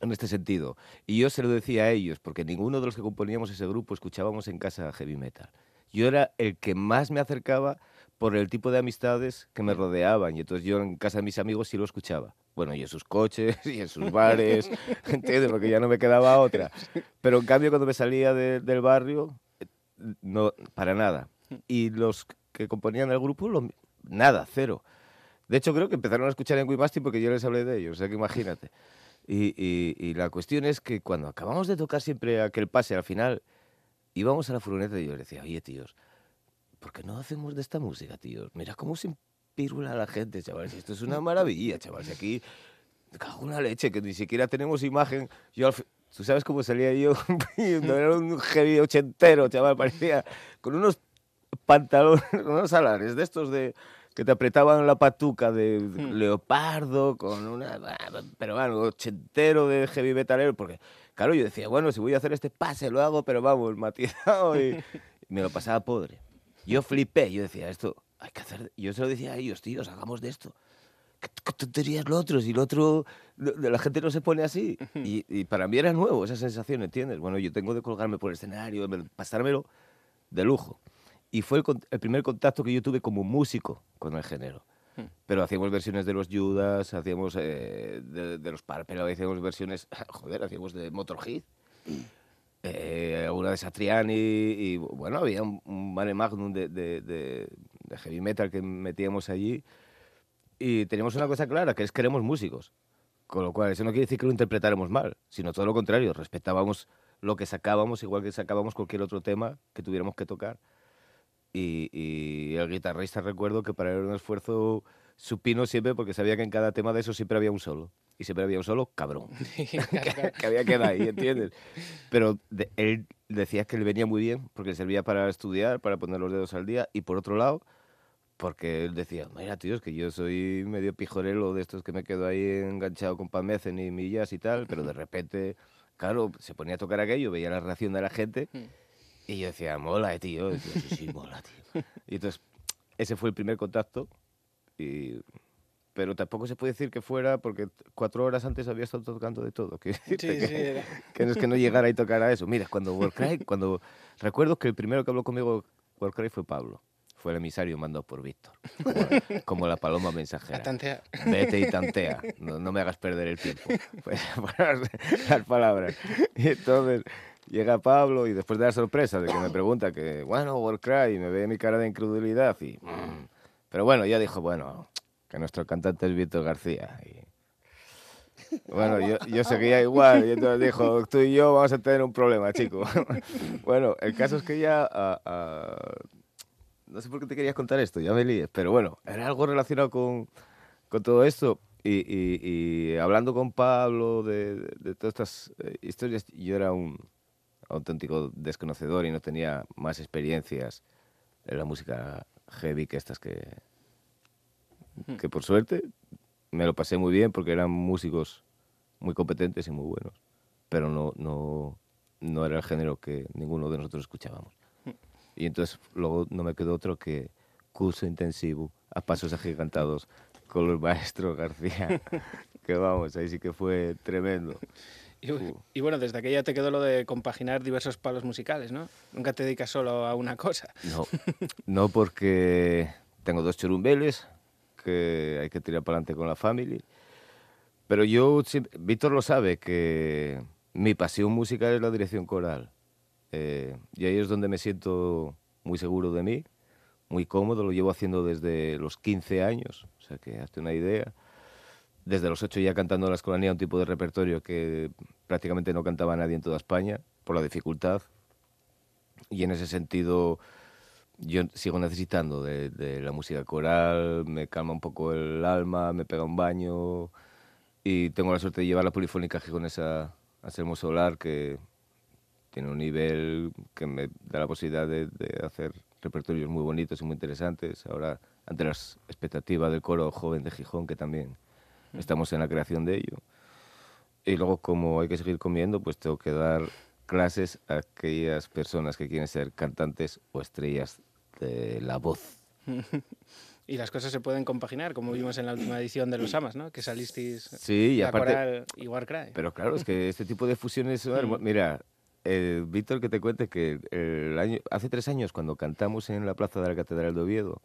en este sentido. Y yo se lo decía a ellos, porque ninguno de los que componíamos ese grupo escuchábamos en casa heavy metal. Yo era el que más me acercaba por el tipo de amistades que me rodeaban. Y entonces yo en casa de mis amigos sí lo escuchaba. Bueno, y en sus coches, y en sus bares, ¿entiendes? Porque ya no me quedaba otra. Pero en cambio cuando me salía de- del barrio, no, para nada. Y los que componían el grupo, lo- nada, cero. De hecho, creo que empezaron a escuchar en Wimasti porque yo les hablé de ellos, o sea que imagínate. Y, y- y la cuestión es que cuando acabamos de tocar siempre aquel pase al final, íbamos a la furgoneta y yo les decía, oye, tíos, ¿por qué no hacemos de esta música, tíos? Mira cómo se empírula la gente, chavales. Esto es una maravilla, chavales. Aquí, cago en la leche, que ni siquiera tenemos imagen. Yo al ¿Tú sabes cómo salía yo? Era un heavy ochentero, chaval. Parecía con unos pantalones, unos alares de estos de que te apretaban la patuca de leopardo, con una... Pero bueno, ochentero de heavy metalero, porque, claro, yo decía, bueno, si voy a hacer este pase, lo hago, pero vamos, matizado, y, y me lo pasaba podre. Yo flipé, yo decía, esto hay que hacer... Yo se lo decía a ellos, tíos, hagamos de esto. ¿Qué, qué tontería es lo otro? Si lo otro, lo- la gente no se pone así. Y, y para mí era nuevo esa sensación, ¿entiendes? Bueno, yo tengo de colgarme por el escenario, de pasármelo de lujo. Y fue el, el primer contacto que yo tuve como músico con el género. Pero hacíamos versiones de los Judas, hacíamos eh, de, de los Parpelo, hacíamos versiones, joder, hacíamos de Motorhead, eh, alguna de Satriani, y bueno, había un, un mare magnum de, de- de- de heavy metal que metíamos allí. Y teníamos una cosa clara, que es que éramos músicos. Con lo cual, eso no quiere decir que lo interpretáramos mal, sino todo lo contrario, respetábamos lo que sacábamos, igual que sacábamos cualquier otro tema que tuviéramos que tocar. Y, y el guitarrista recuerdo que para él era un esfuerzo supino siempre porque sabía que en cada tema de eso siempre había un solo. Y siempre había un solo cabrón. que, que había que dar ahí, ¿entiendes? Pero de- él decía que le venía muy bien porque le servía para estudiar, para poner los dedos al día. Y por otro lado, porque él decía, mira, tío, es que yo soy medio pijorelo de estos que me quedo ahí enganchado con Pamecen y millas y tal, pero de repente, claro, se ponía a tocar aquello, veía la reacción de la gente y yo decía, mola, eh, tío. Y sí, sí, mola, tío. Y entonces, ese fue el primer contacto. Y... Pero tampoco se puede decir que fuera, porque cuatro horas antes había estado tocando de todo. Que, Sí, que, sí, era- que no es que no llegara y tocara eso. Mira, cuando Warcry, cuando recuerdo que el primero que habló conmigo Warcry fue Pablo. Fue el emisario mandado por Víctor. Como, como la paloma a mensajera. tantear. Vete y tantea, no, no me hagas perder el tiempo. Pues, fueron las palabras. Y entonces llega Pablo y después de la sorpresa de que me pregunta que, bueno, Warcry, y me ve mi cara de incredulidad y... mm, pero bueno, ya dijo, bueno, que nuestro cantante es Víctor García. Y, bueno, yo, yo seguía igual y entonces dijo, tú y yo vamos a tener un problema, chico. bueno, el caso es que ya... ah, ah, no sé por qué te querías contar esto, ya me líes, pero bueno, era algo relacionado con, con todo esto. Y, y- y hablando con Pablo de, de- de todas estas eh, historias, yo era un auténtico desconocedor y no tenía más experiencias en la música heavy que estas que, que por suerte me lo pasé muy bien porque eran músicos muy competentes y muy buenos, pero no, no, no era el género que ninguno de nosotros escuchábamos. Y entonces luego no me quedó otro que curso intensivo a pasos agigantados con el maestro García. que vamos, ahí sí que fue tremendo. Y, y bueno, desde aquella te quedó lo de compaginar diversos palos musicales, ¿no? Nunca te dedicas solo a una cosa. No, no porque tengo dos churumbeles que hay que tirar para adelante con la familia. Pero yo, Víctor lo sabe, que mi pasión musical es la dirección coral. Eh, y ahí es donde me siento muy seguro de mí, muy cómodo, lo llevo haciendo desde los 15 años, o sea que hazte una idea. Desde los 8 ya cantando en la escolanía un tipo de repertorio que prácticamente no cantaba nadie en toda España, por la dificultad. Y en ese sentido, yo sigo necesitando de, de la música coral, me calma un poco el alma, me pega un baño y tengo la suerte de llevar la polifónica gijonesa a Selmo Solar, que tiene un nivel que me da la posibilidad de, de hacer repertorios muy bonitos y muy interesantes. Ahora, ante las expectativas del coro joven de Gijón, que también estamos en la creación de ello. Y luego, como hay que seguir comiendo, pues tengo que dar clases a aquellas personas que quieren ser cantantes o estrellas de la voz. Y las cosas se pueden compaginar, como vimos en la última edición de Los Amas, ¿no? Que salisteis Sí, y aparte- coral y Warcry. Pero claro, es que este tipo de fusiones hermo- Mira, eh, Víctor, que te cuente que el año, hace tres años, cuando cantamos en la plaza de la Catedral de Oviedo,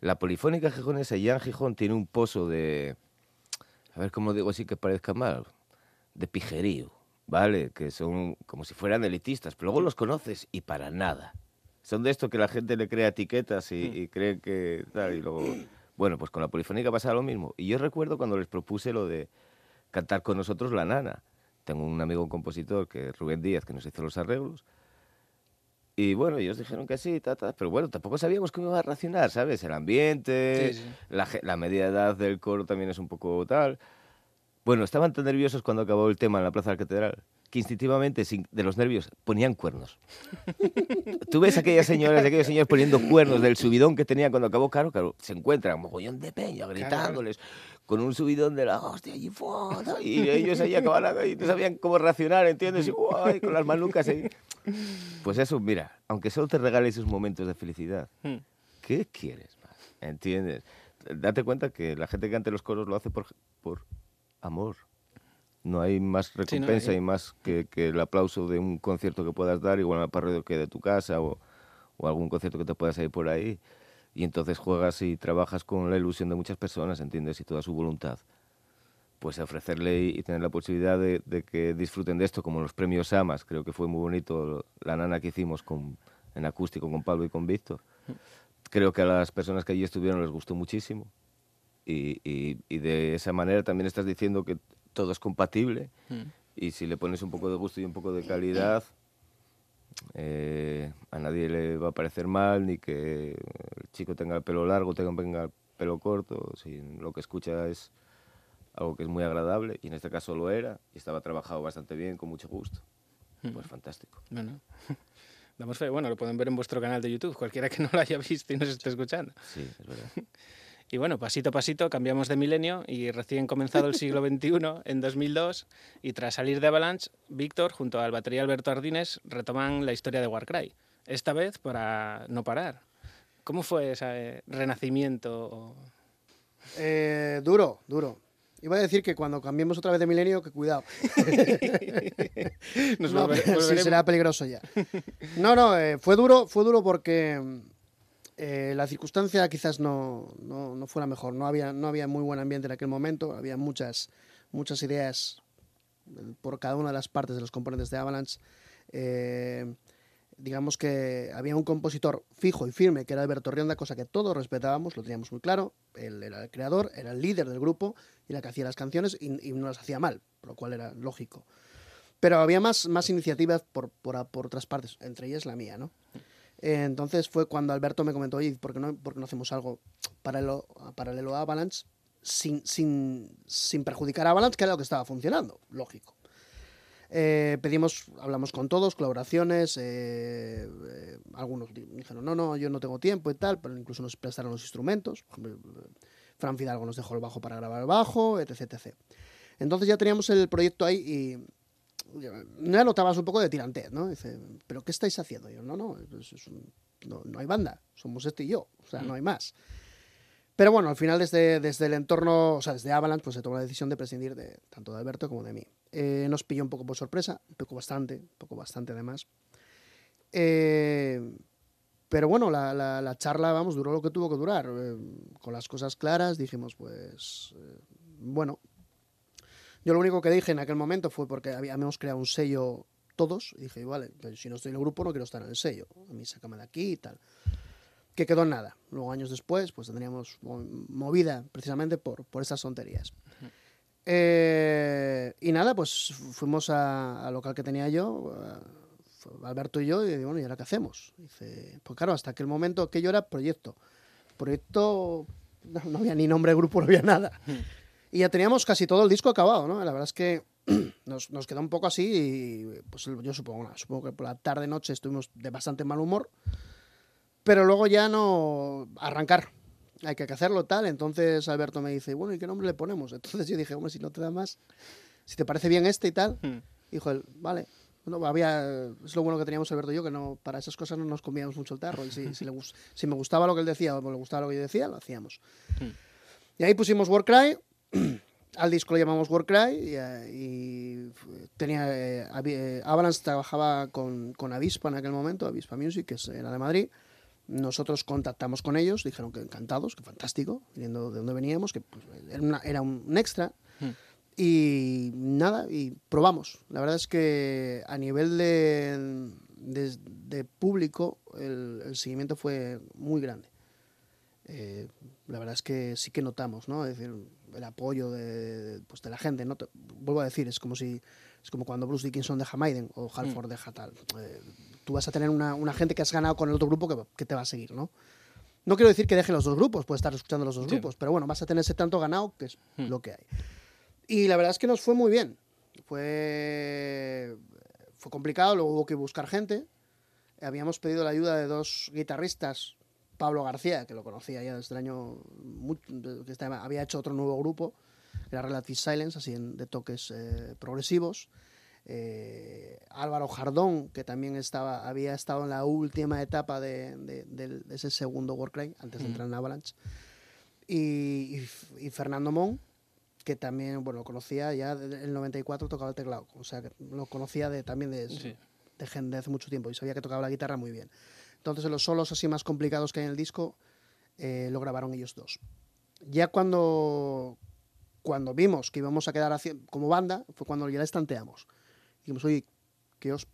la polifónica gijonesa ya en Gijón tiene un pozo de. A ver cómo digo así que parezca mal. De pijerío, ¿vale? Que son como si fueran elitistas, pero luego los conoces y para nada. Son de esto que la gente le crea etiquetas y, y cree que tal, y luego. Bueno, pues con la polifónica pasa lo mismo. Y yo recuerdo cuando les propuse lo de cantar con nosotros La Nana. Tengo un amigo un compositor que es Rubén Díaz que nos hizo los arreglos. Y bueno, ellos dijeron que sí, ta, ta, pero bueno, tampoco sabíamos cómo iba a reaccionar, ¿sabes? El ambiente, Sí, sí. La, la media edad del coro también es un poco tal. Bueno, estaban tan nerviosos cuando acabó el tema en la Plaza de la Catedral que instintivamente, de los nervios, ponían cuernos. Tú ves a aquellas señoras, aquellos señores poniendo cuernos del subidón que tenían cuando acabó Caro, claro, se encuentran un mogollón de peña gritándoles con un subidón de la hostia y, ¡fua! y ellos ahí acababan y no sabían cómo reaccionar, ¿entiendes? Y, ¡guay! con las manucas ahí. Pues eso, mira, aunque solo te regale esos momentos de felicidad, Hmm. ¿qué quieres más? ¿Entiendes? Date cuenta que la gente que canta en los coros lo hace por, por amor. No hay más recompensa y más que, que el aplauso de un concierto que puedas dar, igual en la parroquia que de tu casa o, o algún concierto que te puedas ir por ahí. Y entonces juegas y trabajas con la ilusión de muchas personas, ¿entiendes? Y toda su voluntad. Pues ofrecerle y, y tener la posibilidad de, de que disfruten de esto, como los premios AMAS, creo que fue muy bonito la nana que hicimos con, en acústico con Pablo y con Víctor. Creo que a las personas que allí estuvieron les gustó muchísimo. Y, y- y de esa manera también estás diciendo que todo es compatible. Hmm. Y si le pones un poco de gusto y un poco de calidad, eh, a nadie le va a parecer mal, ni que el chico tenga el pelo largo, tenga el pelo corto. Si lo que escucha es algo que es muy agradable, y en este caso lo era, y estaba trabajado bastante bien, con mucho gusto. Pues fantástico. Bueno, damos fe. Bueno, lo pueden ver en vuestro canal de YouTube, cualquiera que no lo haya visto y nos esté escuchando. Sí, es verdad. Y bueno, pasito a pasito cambiamos de milenio y recién comenzado el siglo XXI, en 2002, y tras salir de Avalanche, Víctor, junto al batería Alberto Ardines, retoman la historia de Warcry. Esta vez para no parar. ¿Cómo fue ese renacimiento? Eh, duro, duro. Iba a decir que cuando cambiemos otra vez de milenio, que cuidado. Nos No, volve- pero sí, volveremos. será peligroso ya. No, no, eh, fue duro, fue duro porque eh, la circunstancia quizás no, no, no fuera mejor. No había, no había muy buen ambiente en aquel momento, había muchas, muchas ideas por cada una de las partes de los componentes de Avalanche. Eh, digamos que había un compositor fijo y firme que era Alberto Rionda, cosa que todos respetábamos, lo teníamos muy claro. Él era el creador, era el líder del grupo y la que hacía las canciones y, no las hacía mal, lo cual era lógico. Pero había más, más iniciativas por, por, por otras partes, entre ellas la mía, ¿no? Entonces fue cuando Alberto me comentó, oye, ¿por qué no, no hacemos algo paralelo, paralelo a Avalanche sin, sin, sin perjudicar a Avalanche, que era lo que estaba funcionando? Lógico. Eh, pedimos, hablamos con todos, colaboraciones, eh, eh, algunos di- dijeron, no, no, yo no tengo tiempo y tal, pero incluso nos prestaron los instrumentos. Fran Fidalgo nos dejó el bajo para grabar el bajo, etc, etc. Entonces ya teníamos el proyecto ahí y ya notabas un poco de tirantez, ¿no? Dice, ¿pero qué estáis haciendo? Y yo, no, no, es, es un no, no hay banda, somos este y yo, o sea, no hay más. Pero bueno, al final desde, desde el entorno, o sea, desde Avalanche, pues se tomó la decisión de prescindir de tanto de Alberto como de mí. Eh, nos pilló un poco por sorpresa, un poco bastante, un poco bastante además. Eh, pero bueno, la, la- la charla, vamos, duró lo que tuvo que durar. Eh, con las cosas claras dijimos, pues, eh, bueno. Yo lo único que dije en aquel momento fue porque había- habíamos creado un sello todos. Y dije, vale, pues si no estoy en el grupo no quiero estar en el sello. A mí sácame de aquí y tal. Que quedó en nada. Luego, años después, pues tendríamos mo- movida precisamente por, por estas tonterías. Eh, y nada, pues fuimos a- al local que tenía yo, fue Alberto y yo, y bueno, ¿y ahora qué hacemos? Dice, pues claro, hasta aquel momento aquello era proyecto. Proyecto, no, no había ni nombre de grupo, no había nada. Y ya teníamos casi todo el disco acabado, ¿no? La verdad es que nos, nos quedó un poco así y pues yo supongo, nada, supongo que por la tarde noche estuvimos de bastante mal humor, pero luego ya no arrancar. Hay que hacerlo tal, entonces Alberto me dice, bueno, ¿y qué nombre le ponemos? Entonces yo dije, hombre, si no te da más, si te parece bien este y tal, Hmm. dijo él, vale. Había, es lo bueno que teníamos Alberto y yo, que no, para esas cosas no nos comíamos mucho el tarro. Y si, si, le si me gustaba lo que él decía o le gustaba lo que yo decía, lo hacíamos. Hmm. Y ahí pusimos Warcry, al disco lo llamamos Warcry, y, eh, y tenía, eh, eh, Avalanche trabajaba con, con Avispa en aquel momento, Avispa Music, que era de Madrid. Nosotros contactamos con ellos, dijeron que encantados, que fantástico, viniendo de donde veníamos, que pues, era, una- era un extra. Hmm. Y nada, y probamos. La verdad es que a nivel de, de, de público el, el seguimiento fue muy grande. Eh, la verdad es que sí que notamos, ¿no? Es decir, el apoyo de, pues, de la gente, ¿no? Te- vuelvo a decir, es como si es como cuando Bruce Dickinson deja Maiden o Halford deja tal. Eh, tú vas a tener una, una gente que has ganado con el otro grupo que, que te va a seguir, ¿no? No quiero decir que dejen los dos grupos, puedes estar escuchando los dos Sí. grupos, pero bueno, vas a tener ese tanto ganado que es Hmm. lo que hay. Y la verdad es que nos fue muy bien. Fue, fue complicado, luego hubo que buscar gente. Habíamos pedido la ayuda de dos guitarristas, Pablo García, que lo conocía ya desde el año... que estaba- había hecho otro nuevo grupo, era Relative Silence, así en- de toques eh, progresivos. Eh, Álvaro Jardón, que también estaba, había estado en la última etapa de, de- del- de ese segundo Warcry, antes de entrar en Avalanche. Y, y- y Fernando Mon, que también, bueno, lo conocía ya en el 94 tocaba el teclado, o sea, que lo conocía de, también de, Sí. de gente de hace mucho tiempo y sabía que tocaba la guitarra muy bien. Entonces, en los solos así más complicados que hay en el disco, eh, lo grabaron ellos dos. Ya cuando, cuando vimos que íbamos a quedar como banda, fue cuando ya les tanteamos. Dijimos, oye, ¿qué os,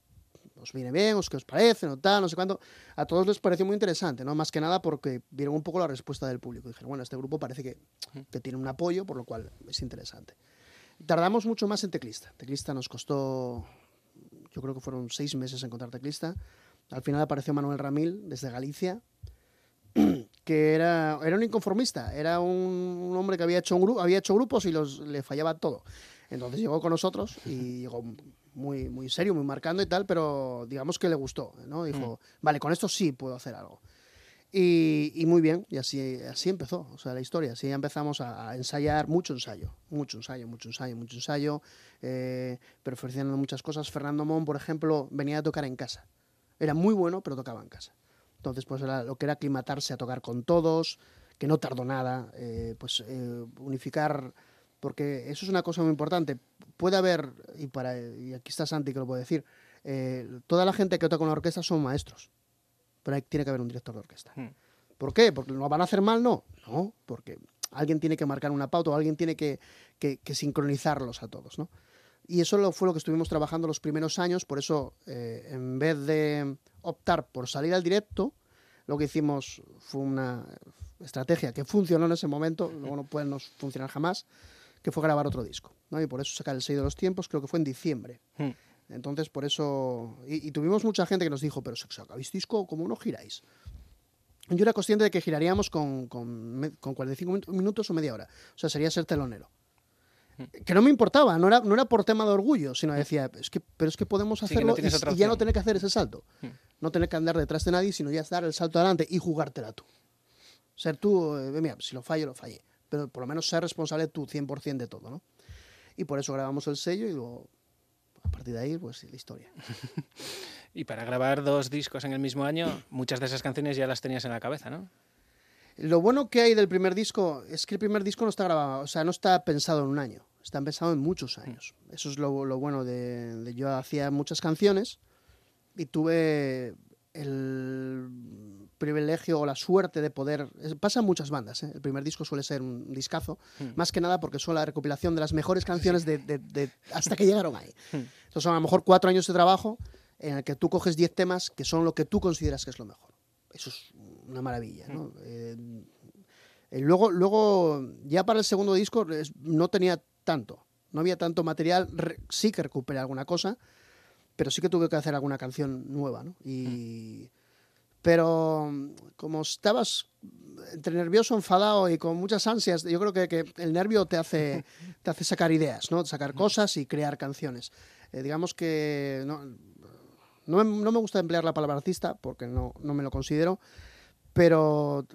os viene bien? ¿Os qué os parece? ¿No tal? No sé cuánto. A todos les pareció muy interesante, ¿no? Más que nada porque vieron un poco la respuesta del público. Dijeron, bueno, este grupo parece que, que tiene un apoyo, por lo cual es interesante. Tardamos mucho más en teclista. Teclista nos costó, yo creo que fueron seis meses encontrar teclista. Al final apareció Manuel Ramil desde Galicia, que era, era un inconformista, era un, un hombre que había hecho, un había hecho grupos y los, le fallaba todo. Entonces llegó con nosotros y llegó muy, muy serio, muy marcando y tal, pero digamos que le gustó, ¿no? Dijo, vale, con esto sí puedo hacer algo. Y, y muy bien, y así, así empezó, o sea, la historia. Así empezamos a, a ensayar, mucho ensayo, mucho ensayo, mucho ensayo, mucho ensayo, eh, perfeccionando muchas cosas. Fernando Mon, por ejemplo, venía a tocar en casa. Era muy bueno, pero tocaba en casa. Entonces, pues era lo que era aclimatarse a tocar con todos, que no tardó nada, eh, pues eh, unificar, porque eso es una cosa muy importante. Puede haber, y, para, y aquí está Santi que lo puede decir, eh, toda la gente que toca una orquesta son maestros, pero hay, tiene que haber un director de orquesta. Hmm. ¿Por qué? ¿Porque lo van a hacer mal? No, no, porque alguien tiene que marcar una pauta o alguien tiene que, que- que sincronizarlos a todos, ¿no? Y eso lo, fue lo que estuvimos trabajando los primeros años, por eso eh, en vez de optar por salir al directo, lo que hicimos fue una estrategia que funcionó en ese momento, luego no puede no funcionar jamás, que fue grabar otro disco. ¿no? Y por eso sacar el sello de los tiempos, creo que fue en diciembre. Hmm. Entonces, por eso. Y, y tuvimos mucha gente que nos dijo, pero si sacáis disco, ¿cómo no giráis? Yo era consciente de que giraríamos con, con, con 45 min- minutos o media hora. O sea, sería ser telonero. Que no me importaba, no era, no era por tema de orgullo, sino decía, es que, pero es que podemos Sí, que hacerlo no y- ya no tener que hacer ese salto. Hmm. No tener que andar detrás de nadie, sino ya dar el salto adelante y jugártela tú. Ser tú, eh, mira, si lo fallo, lo fallé. Pero por lo menos ser responsable tú 100% de todo, ¿no? Y por eso grabamos el sello y luego, a partir de ahí, pues la historia. Y para grabar dos discos en el mismo año, muchas de esas canciones ya las tenías en la cabeza, ¿no? Lo bueno que hay del primer disco es que el primer disco no está grabado, o sea, no está pensado en un año, está pensado en muchos años. Eso es lo, lo bueno de, de- Yo hacía muchas canciones y tuve el privilegio o la suerte de poder... Pasa en muchas bandas, ¿eh? el primer disco suele ser un discazo, más que nada porque son la recopilación de las mejores canciones de, de- de- hasta que llegaron ahí. Entonces son a lo mejor cuatro años de trabajo en el que tú coges diez temas que son lo que tú consideras que es lo mejor. Eso es una maravilla, ¿no? Eh, eh, luego, luego, ya para el segundo disco no tenía tanto, no había tanto material, sí que recuperé alguna cosa, pero sí que tuve que hacer alguna canción nueva, ¿no? Y, Pero mm, como estabas entre nervioso, enfadado y con muchas ansias, yo creo que, que el nervio te hace, te hace sacar ideas, ¿no? Sacar cosas y crear canciones. Eh, digamos que no, no, me, no me gusta emplear la palabra artista porque no, no me lo considero, pero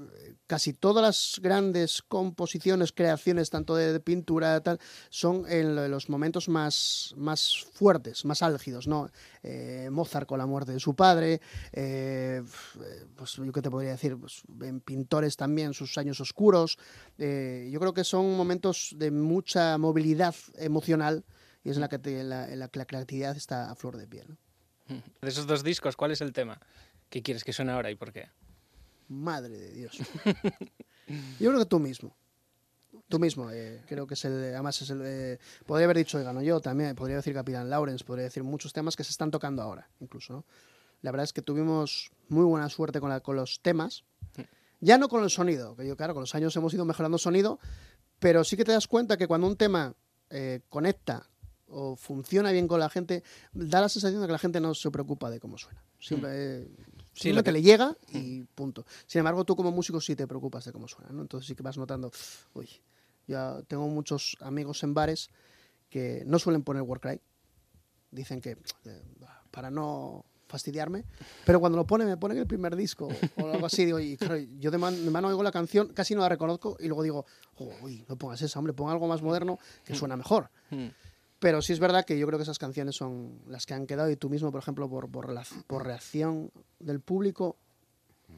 casi todas las grandes composiciones, creaciones, tanto de, de pintura, tal, son en lo- los momentos más, más fuertes, más álgidos, ¿no? Eh, Mozart con la muerte de su padre, eh, pues yo qué te podría decir, pues, en pintores también, sus años oscuros. eh, yo creo que son momentos de mucha movilidad emocional y es en la que, te- en la, en la que la creatividad está a flor de piel. ¿no? De esos dos discos, ¿cuál es el tema? ¿Qué quieres que suene ahora y por qué? Madre de Dios. Yo creo que tú mismo. Tú mismo, eh, creo que es el. Además, es el. eh, podría haber dicho Gano yo también, podría decir Capitán Lawrence, podría decir muchos temas que se están tocando ahora, incluso, ¿no? La verdad es que tuvimos muy buena suerte con, la- con los temas. Ya no con el sonido, que yo, claro, con los años hemos ido mejorando sonido, pero sí que te das cuenta que cuando un tema eh, conecta o funciona bien con la gente, da la sensación de que la gente no se preocupa de cómo suena. Siempre, eh, Sí, lo que- le llega y punto. Sin embargo, tú como músico sí te preocupas de cómo suena, ¿no? Entonces sí que vas notando, uy, ya tengo muchos amigos en bares que no suelen poner Warcry. Dicen que eh, para no fastidiarme, pero cuando lo pone me ponen el primer disco o algo así, digo, y claro, yo de, man- de mano oigo la canción, casi no la reconozco y luego digo, "Oh, uy, no pongas esa, hombre, pon algo más moderno que suena mejor. Pero sí es verdad que yo creo que esas canciones son las que han quedado y tú mismo, por ejemplo, por, por, reacción del público,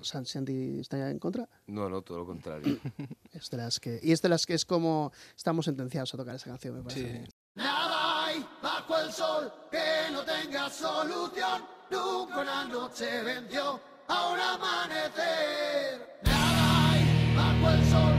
San- Santi está en contra. No, no, todo lo contrario. Es de las que, y es de las que es como estamos sentenciados a tocar esa canción, me parece. Sí. Nada hay bajo el sol que no tenga solución. Nunca una noche venció a un amanecer. Nada hay bajo el sol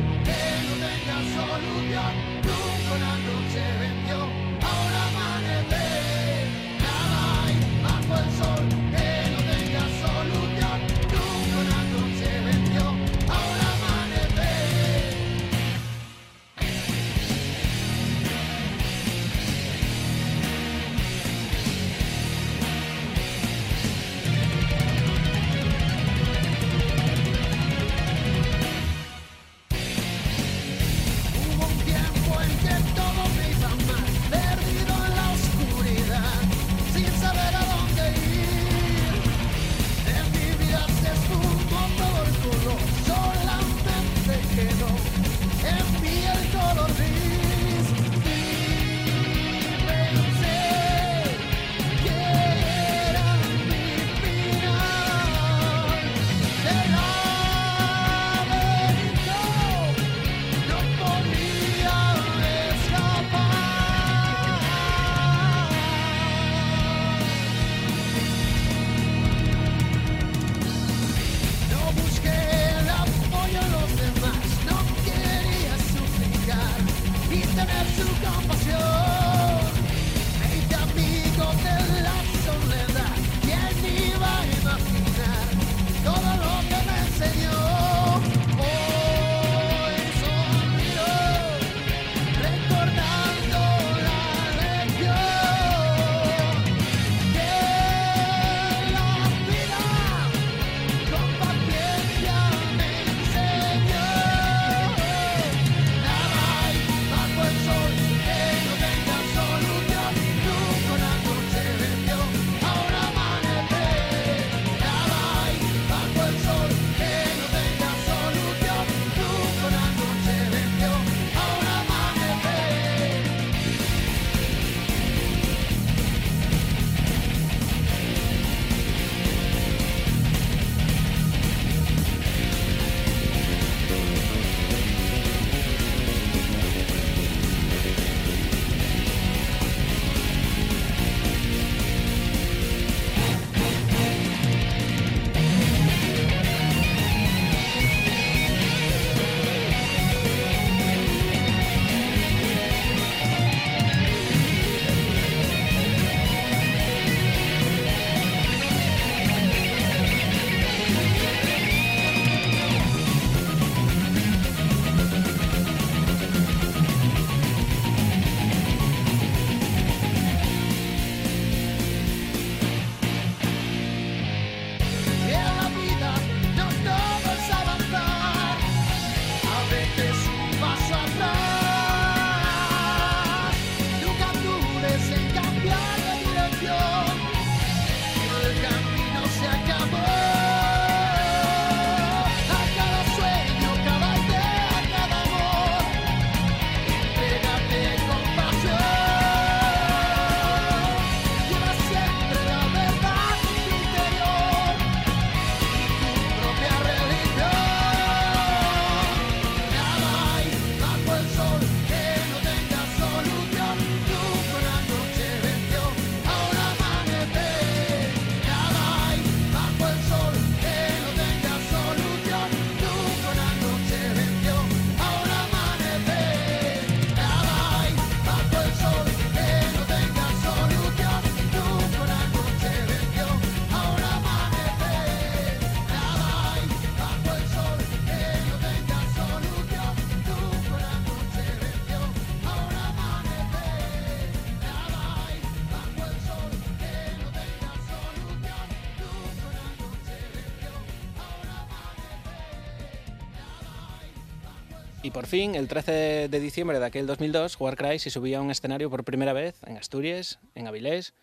por fin, el 13 de diciembre de aquel 2002, Warcry se subía a un escenario por primera vez en Asturias, en Avilés.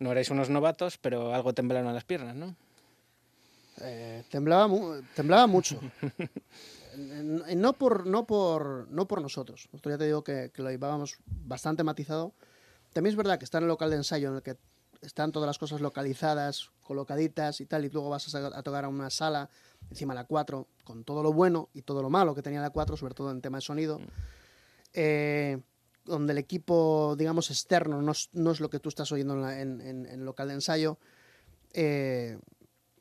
No erais unos novatos, pero algo temblaron las piernas, ¿no? Eh, temblaba, mu- temblaba mucho. No, por, no, por, no por nosotros. Nosotros ya te digo que, que lo llevábamos bastante matizado. También es verdad que está en el local de ensayo en el que están todas las cosas localizadas, colocaditas y tal, y luego vas a, a tocar a una sala, encima la 4, con todo lo bueno y todo lo malo que tenía la 4, sobre todo en tema de sonido. Eh, donde el equipo, digamos, externo no es, no es lo que tú estás oyendo en, la- en- en- en el local de ensayo. Eh,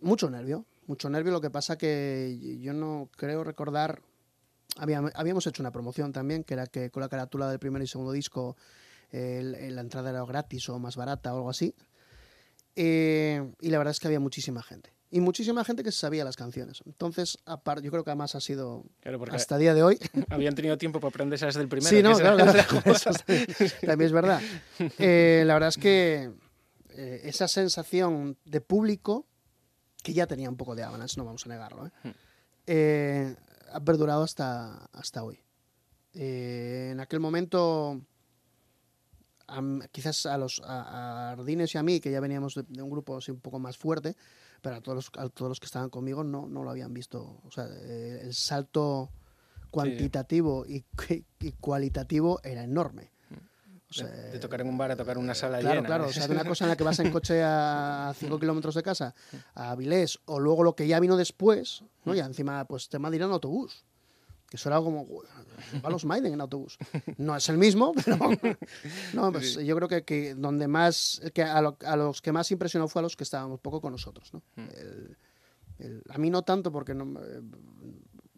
mucho nervio, mucho nervio. Lo que pasa que yo no creo recordar. habíam- habíamos hecho una promoción también, que era que con la carátula del primer y segundo disco eh, la entrada era gratis o más barata o algo así. Eh, y la verdad es que había muchísima gente. Y muchísima gente que sabía las canciones. Entonces, aparte, yo creo que además ha sido Claro, hasta día de hoy. habían tenido tiempo para aprenderse desde el primero. Sí, no, claro, claro, eso también, es verdad. Eh, la verdad es que eh, esa sensación de público, que ya tenía un poco de Avalanche, no vamos a negarlo, ¿eh? Eh, ha perdurado hasta, hasta hoy. En aquel momento, quizás a los a, a Ardines y a mí, que ya veníamos de, de un grupo así un poco más fuerte, pero a todos los, a todos los que estaban conmigo no, no lo habían visto. O sea, eh, el salto cuantitativo y, y cualitativo era enorme. O sea, de, de tocar en un bar a tocar en una sala Claro, llena. claro. O sea, de una cosa en la que vas en coche a 5 kilómetros de casa, a Avilés, o luego lo que ya vino después, ¿no? Y encima, pues te en autobús. Que eso era como, "Uy, va los Maiden en autobús. No es el mismo, pero no, pues yo creo que, que donde más, que a, lo- a los que más impresionó fue a los que estábamos poco con nosotros, ¿no? El- el- a mí no tanto porque no, eh,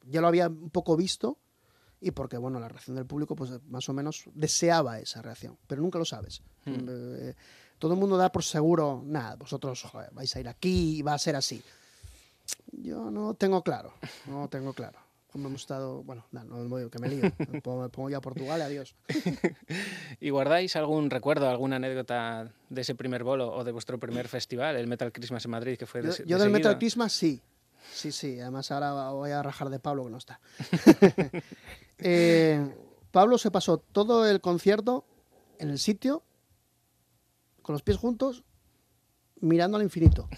ya lo había un poco visto y porque, bueno, la reacción del público, pues más o menos deseaba esa reacción, pero nunca lo sabes. Eh, todo el mundo da por seguro, nada, vosotros joder, vais a ir aquí y va a ser así. Yo no tengo claro, no tengo claro. Como hemos estado, bueno, no, no me voy, que me lío, me pongo, ya a Portugal, adiós. ¿Y guardáis algún recuerdo, alguna anécdota de ese primer bolo o de vuestro primer festival, el Metal Christmas en Madrid, que fue de, Yo, yo de del Metal? Christmas sí. Sí, sí. Además ahora voy a rajar de Pablo que no está. Eh, Pablo se pasó todo el concierto en el sitio, con los pies juntos, mirando al infinito.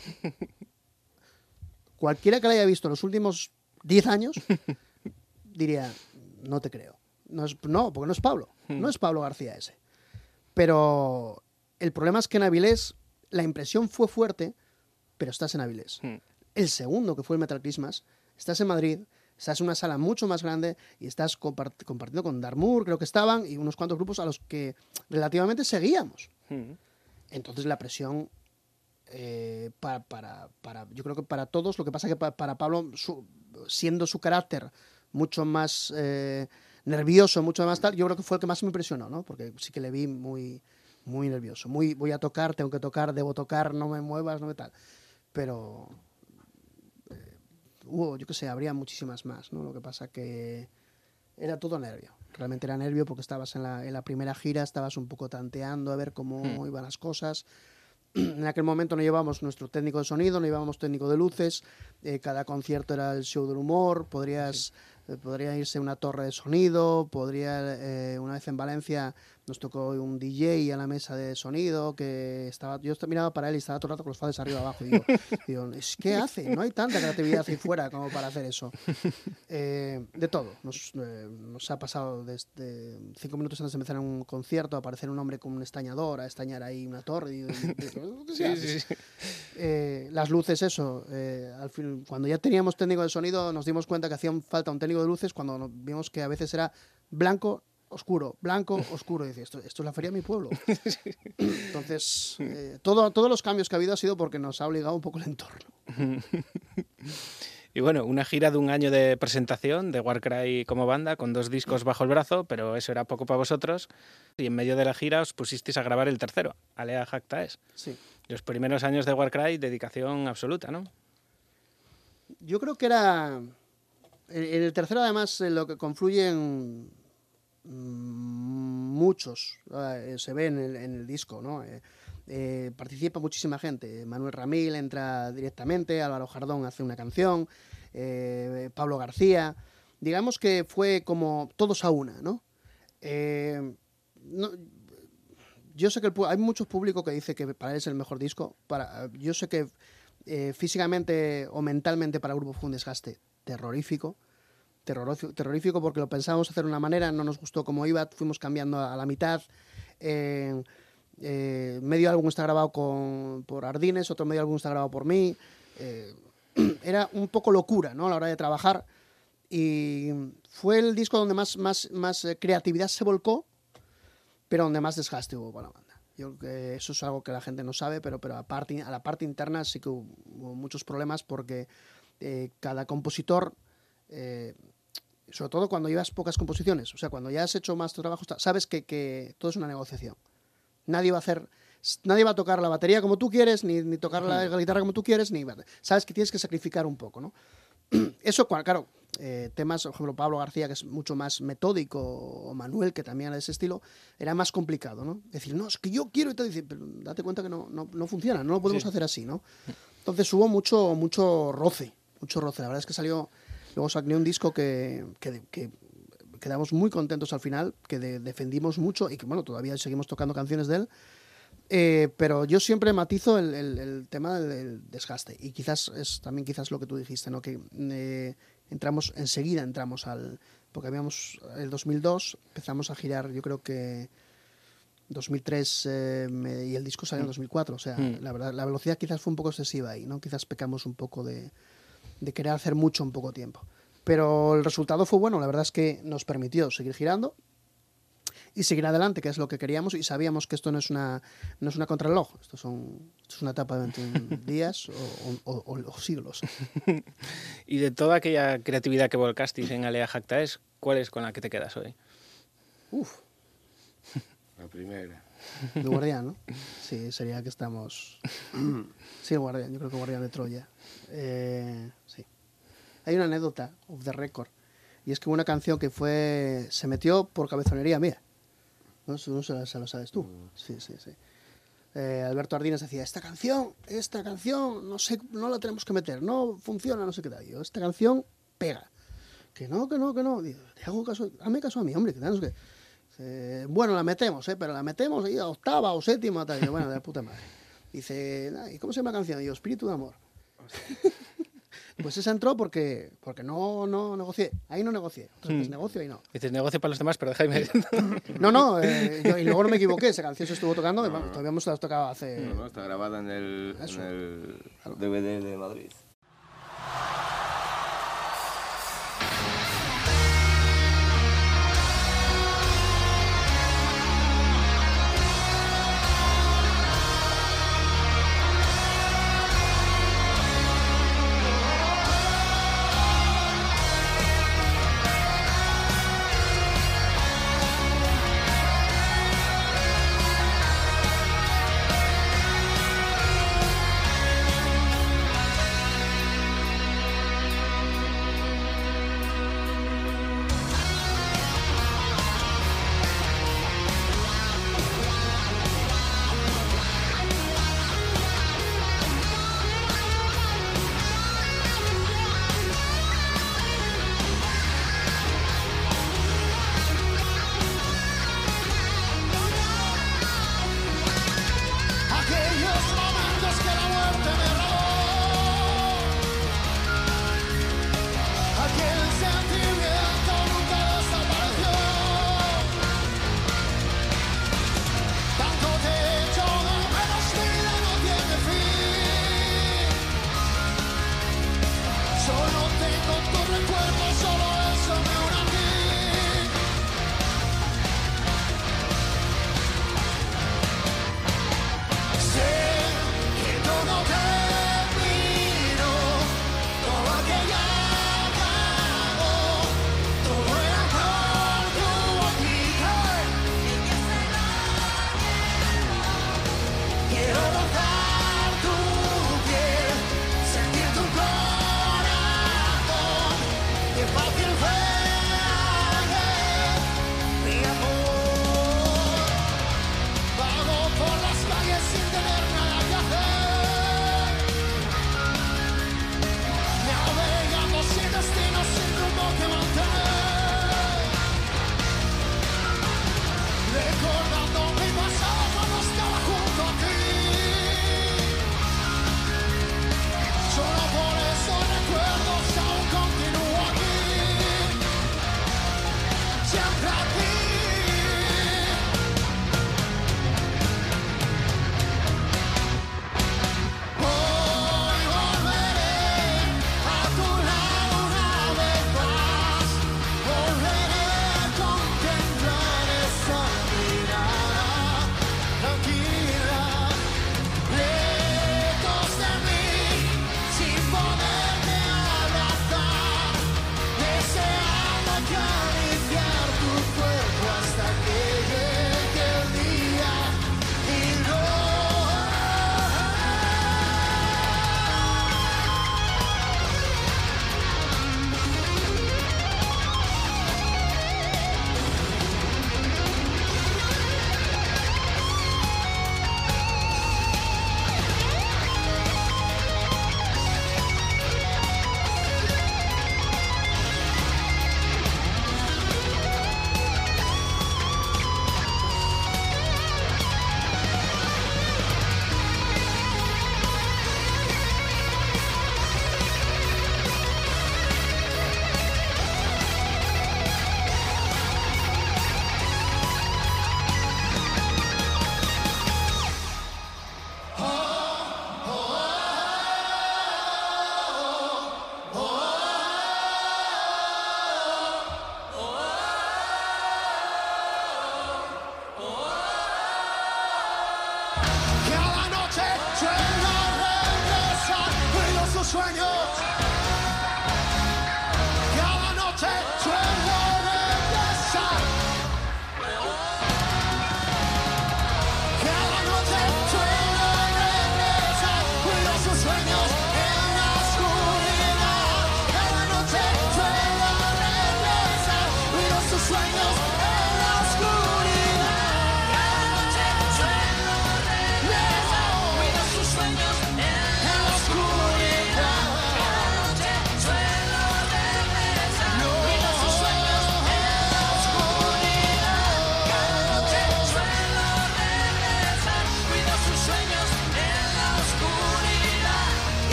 Cualquiera que lo haya visto en los últimos 10 años diría, no te creo. No, es- no, porque no es Pablo. No es Pablo García ese. Pero el problema es que en Avilés la impresión fue fuerte, pero estás en Avilés. Hmm. El segundo, que fue el Metal Christmas, estás en Madrid, estás en una sala mucho más grande y estás compart- compartiendo con Darmur, creo que estaban, y unos cuantos grupos a los que relativamente seguíamos. Mm. Entonces la presión eh, para, para, para- yo creo que para todos, lo que pasa que pa- para Pablo, su- siendo su carácter mucho más eh, nervioso, mucho más tal, yo creo que fue el que más me impresionó, ¿no? Porque sí que le vi muy, muy nervioso, muy voy a tocar, tengo que tocar, debo tocar, no me muevas, no me tal. Pero eh, hubo, yo qué sé, habría muchísimas más, ¿no? Lo que pasa que era todo nervio. Realmente era nervio porque estabas en la, en la primera gira, estabas un poco tanteando a ver cómo iban las cosas. En aquel momento no llevábamos nuestro técnico de sonido, no llevábamos técnico de luces, eh, cada concierto era el show del humor, podrías, eh, podría irse una torre de sonido, podría, eh, una vez en Valencia nos tocó un DJ a la mesa de sonido que estaba, yo miraba para él y estaba todo el rato con los fades arriba abajo y digo, digo, "Es- ¿qué hace? No hay tanta creatividad ahí fuera como para hacer eso. Eh, de todo. Nos, eh, nos ha pasado desde cinco minutos antes de empezar un concierto a aparecer un hombre con un estañador, a estañar ahí una torre. Eh, las luces, eso. al fin, cuando ya teníamos técnico de sonido, nos dimos cuenta que hacía falta un técnico de luces cuando vimos que a veces era blanco, oscuro, blanco, oscuro. Y esto, esto es la feria de mi pueblo. Entonces, eh, todo, todos los cambios que ha habido ha sido porque nos ha obligado un poco el entorno. Y bueno, una gira de un año de presentación de Warcry como banda, con dos discos bajo el brazo, pero eso era poco para vosotros. Y en medio de la gira os pusisteis a grabar el tercero, Alea Jactaes. Sí. Los primeros años de Warcry, dedicación absoluta, ¿no? Yo creo que era. En el tercero, además, en lo que confluyen muchos. eh, se ve en el, disco, ¿no? Eh, eh, participa muchísima gente. Manuel Ramil entra directamente, Álvaro Jardón hace una canción, Pablo García. digamos que fue como todos a una, ¿no? Yo sé que el hay muchos públicos que dice que para él es el mejor disco. Para, yo sé que físicamente o mentalmente para grupo fue un desgaste terrorífico. Terrorífico, porque lo pensábamos hacer de una manera, no nos gustó cómo iba, fuimos cambiando a, la mitad. Eh, eh, medio álbum está grabado con, por Ardines, otro medio álbum está grabado por mí. Eh, era un poco locura ¿no? a la hora de trabajar. Y fue el disco donde más, más, más eh, creatividad se volcó, pero donde más desgaste hubo para la banda. Yo que eso es algo que la gente no sabe, pero, pero a, parte, a la parte interna sí que hubo, hubo muchos problemas porque eh, cada compositor, eh, sobre todo cuando llevas pocas composiciones, o sea, cuando ya has hecho más tu trabajo, sabes que, que todo es una negociación. Nadie va a hacer, nadie va a tocar la batería como tú quieres, ni, ni tocar la, la guitarra como tú quieres, ni sabes que tienes que sacrificar un poco, ¿no? Eso, claro, eh, temas, por ejemplo, Pablo García, que es mucho más metódico, o Manuel, que también era de ese estilo, era más complicado, ¿no? Decir, no, es que yo quiero y te dice, pero date cuenta que no, no, no funciona, no lo podemos Sí. hacer así, ¿no? Entonces hubo mucho, mucho roce, mucho roce. La verdad es que salió, luego salió un disco que, que, que quedamos muy contentos al final, que de- defendimos mucho y que, bueno, todavía seguimos tocando canciones de él. Eh, pero yo siempre matizo el, el- el tema del, del desgaste. Y quizás es también quizás lo que tú dijiste, ¿no? Que eh, entramos, enseguida entramos al. Porque habíamos. El 2002 empezamos a girar, yo creo que. 2003 eh, me- y el disco salió en 2004. O sea, Mm. la verdad, la velocidad quizás fue un poco excesiva ahí, ¿no? Quizás pecamos un poco de, de querer hacer mucho en poco tiempo. Pero el resultado fue bueno, la verdad es que nos permitió seguir girando y seguir adelante, que es lo que queríamos, y sabíamos que esto no es una, no es una contrarreloj, esto, son, esto es una etapa de 21 días o, o- o- o siglos. Y de toda aquella creatividad que volcasteis en Alea Jactaes, ¿cuál es con la que te quedas hoy? Uf, La primera. De guardián, ¿no? Sí, sería que estamos... Sí, el guardián, yo creo que guardián de Troya. Eh, sí. Hay una anécdota, of the record, y es que una canción que fue... se metió por cabezonería mía. No, Eso no se, lo sabes tú. Sí, sí, sí. Eh, Alberto Ardines decía, esta canción, esta canción, no sé, no la tenemos que meter, no funciona, no sé qué tal. Yo, esta canción pega. Que no, que no, que no. Digo, te hago caso, hazme caso a mí, hombre, que no sé qué. Dice, bueno, la metemos, ¿eh? pero la metemos ahí a octava o séptima. Tal. Y yo, bueno, de puta madre. Dice, "Ah, ¿y cómo se llama la canción? Y yo, Espíritu de Amor. pues esa entró porque, porque no, no negocié. Ahí no negocié. Entonces, negocio ahí no. Dices negocio para los demás, pero déjame. No, no, eh, yo- y luego no me equivoqué. Esa canción se estuvo tocando. y, bueno, todavía hemos tocado hace. No, no, está grabada en el, en el DVD de Madrid.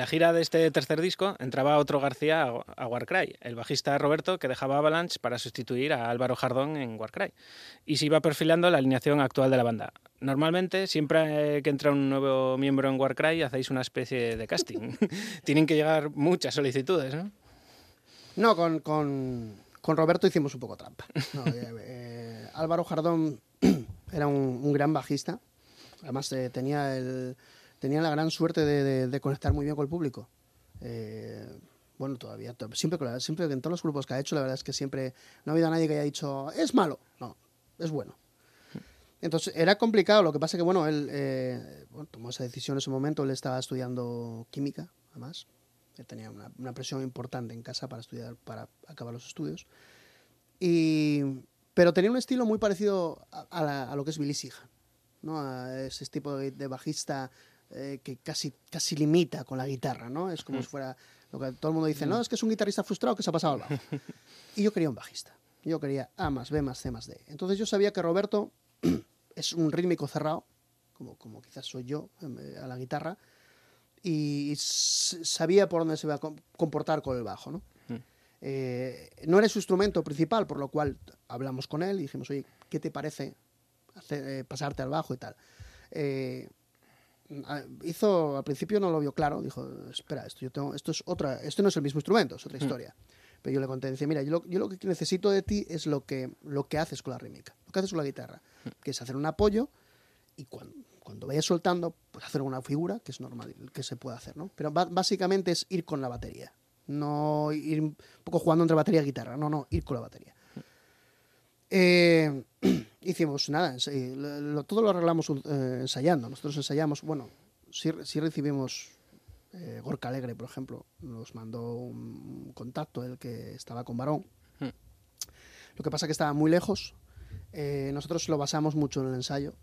La gira de este tercer disco entraba otro García a- Warcry, el bajista Roberto que dejaba Avalanche para sustituir a Álvaro Jardón en Warcry. Y se iba perfilando la alineación actual de la banda. Normalmente, siempre eh, que entra un nuevo miembro en Warcry, hacéis una especie de casting. Tienen que llegar muchas solicitudes, ¿no? No, con, con- con Roberto hicimos un poco trampa. Eh, eh, Álvaro Jardón era un, gran bajista. Además, tenía, el, tenía la gran suerte de, de- de conectar muy bien con el público. Eh, bueno, todavía, to- siempre, siempre en todos los grupos que ha hecho, la verdad es que siempre no ha habido nadie que haya dicho, es malo. No, es bueno. Entonces, era complicado. Lo que pasa que, bueno, él eh, bueno, tomó esa decisión en ese momento. Él estaba estudiando química, además. Él tenía una, una presión importante en casa para estudiar, para acabar los estudios. Y, pero tenía un estilo muy parecido a, a la- a lo que es Billy Sheehan, ¿no? A ese tipo de, de bajista eh, que casi, casi limita con la guitarra, ¿no? Es como si fuera lo que todo el mundo dice, no, es que es un guitarrista frustrado que se ha pasado al bajo. Y yo quería un bajista. Yo quería A más B más C más D. Entonces yo sabía que Roberto es un rítmico cerrado, como, como quizás soy yo eh, a la guitarra, y sabía por dónde se iba a com- comportar con el bajo, ¿no? Eh, no era su instrumento principal, por lo cual hablamos con él y dijimos, oye, ¿qué te parece hacer- eh, pasarte al bajo y tal? Eh, hizo, al principio no lo vio claro, dijo, espera, esto, yo tengo, esto es otra, esto no es el mismo instrumento, es otra historia. Pero yo le conté, decía, mira, yo lo, yo lo que necesito de ti es lo que, lo que haces con la rítmica, lo que haces con la guitarra, que es hacer un apoyo y cuando, cuando vayas soltando, pues hacer una figura, que es normal, que se puede hacer, ¿no? Pero básicamente es ir con la batería, no ir un poco jugando entre batería y guitarra, no, no, ir con la batería. Eh, hicimos nada, eh, lo- todo lo arreglamos eh, ensayando. Nosotros ensayamos, bueno, sí, sí recibimos eh, Gorka Alegre, por ejemplo, nos mandó un contacto, el que estaba con Barón. Hmm. Lo que pasa que estaba muy lejos. eh, nosotros lo basamos mucho en el ensayo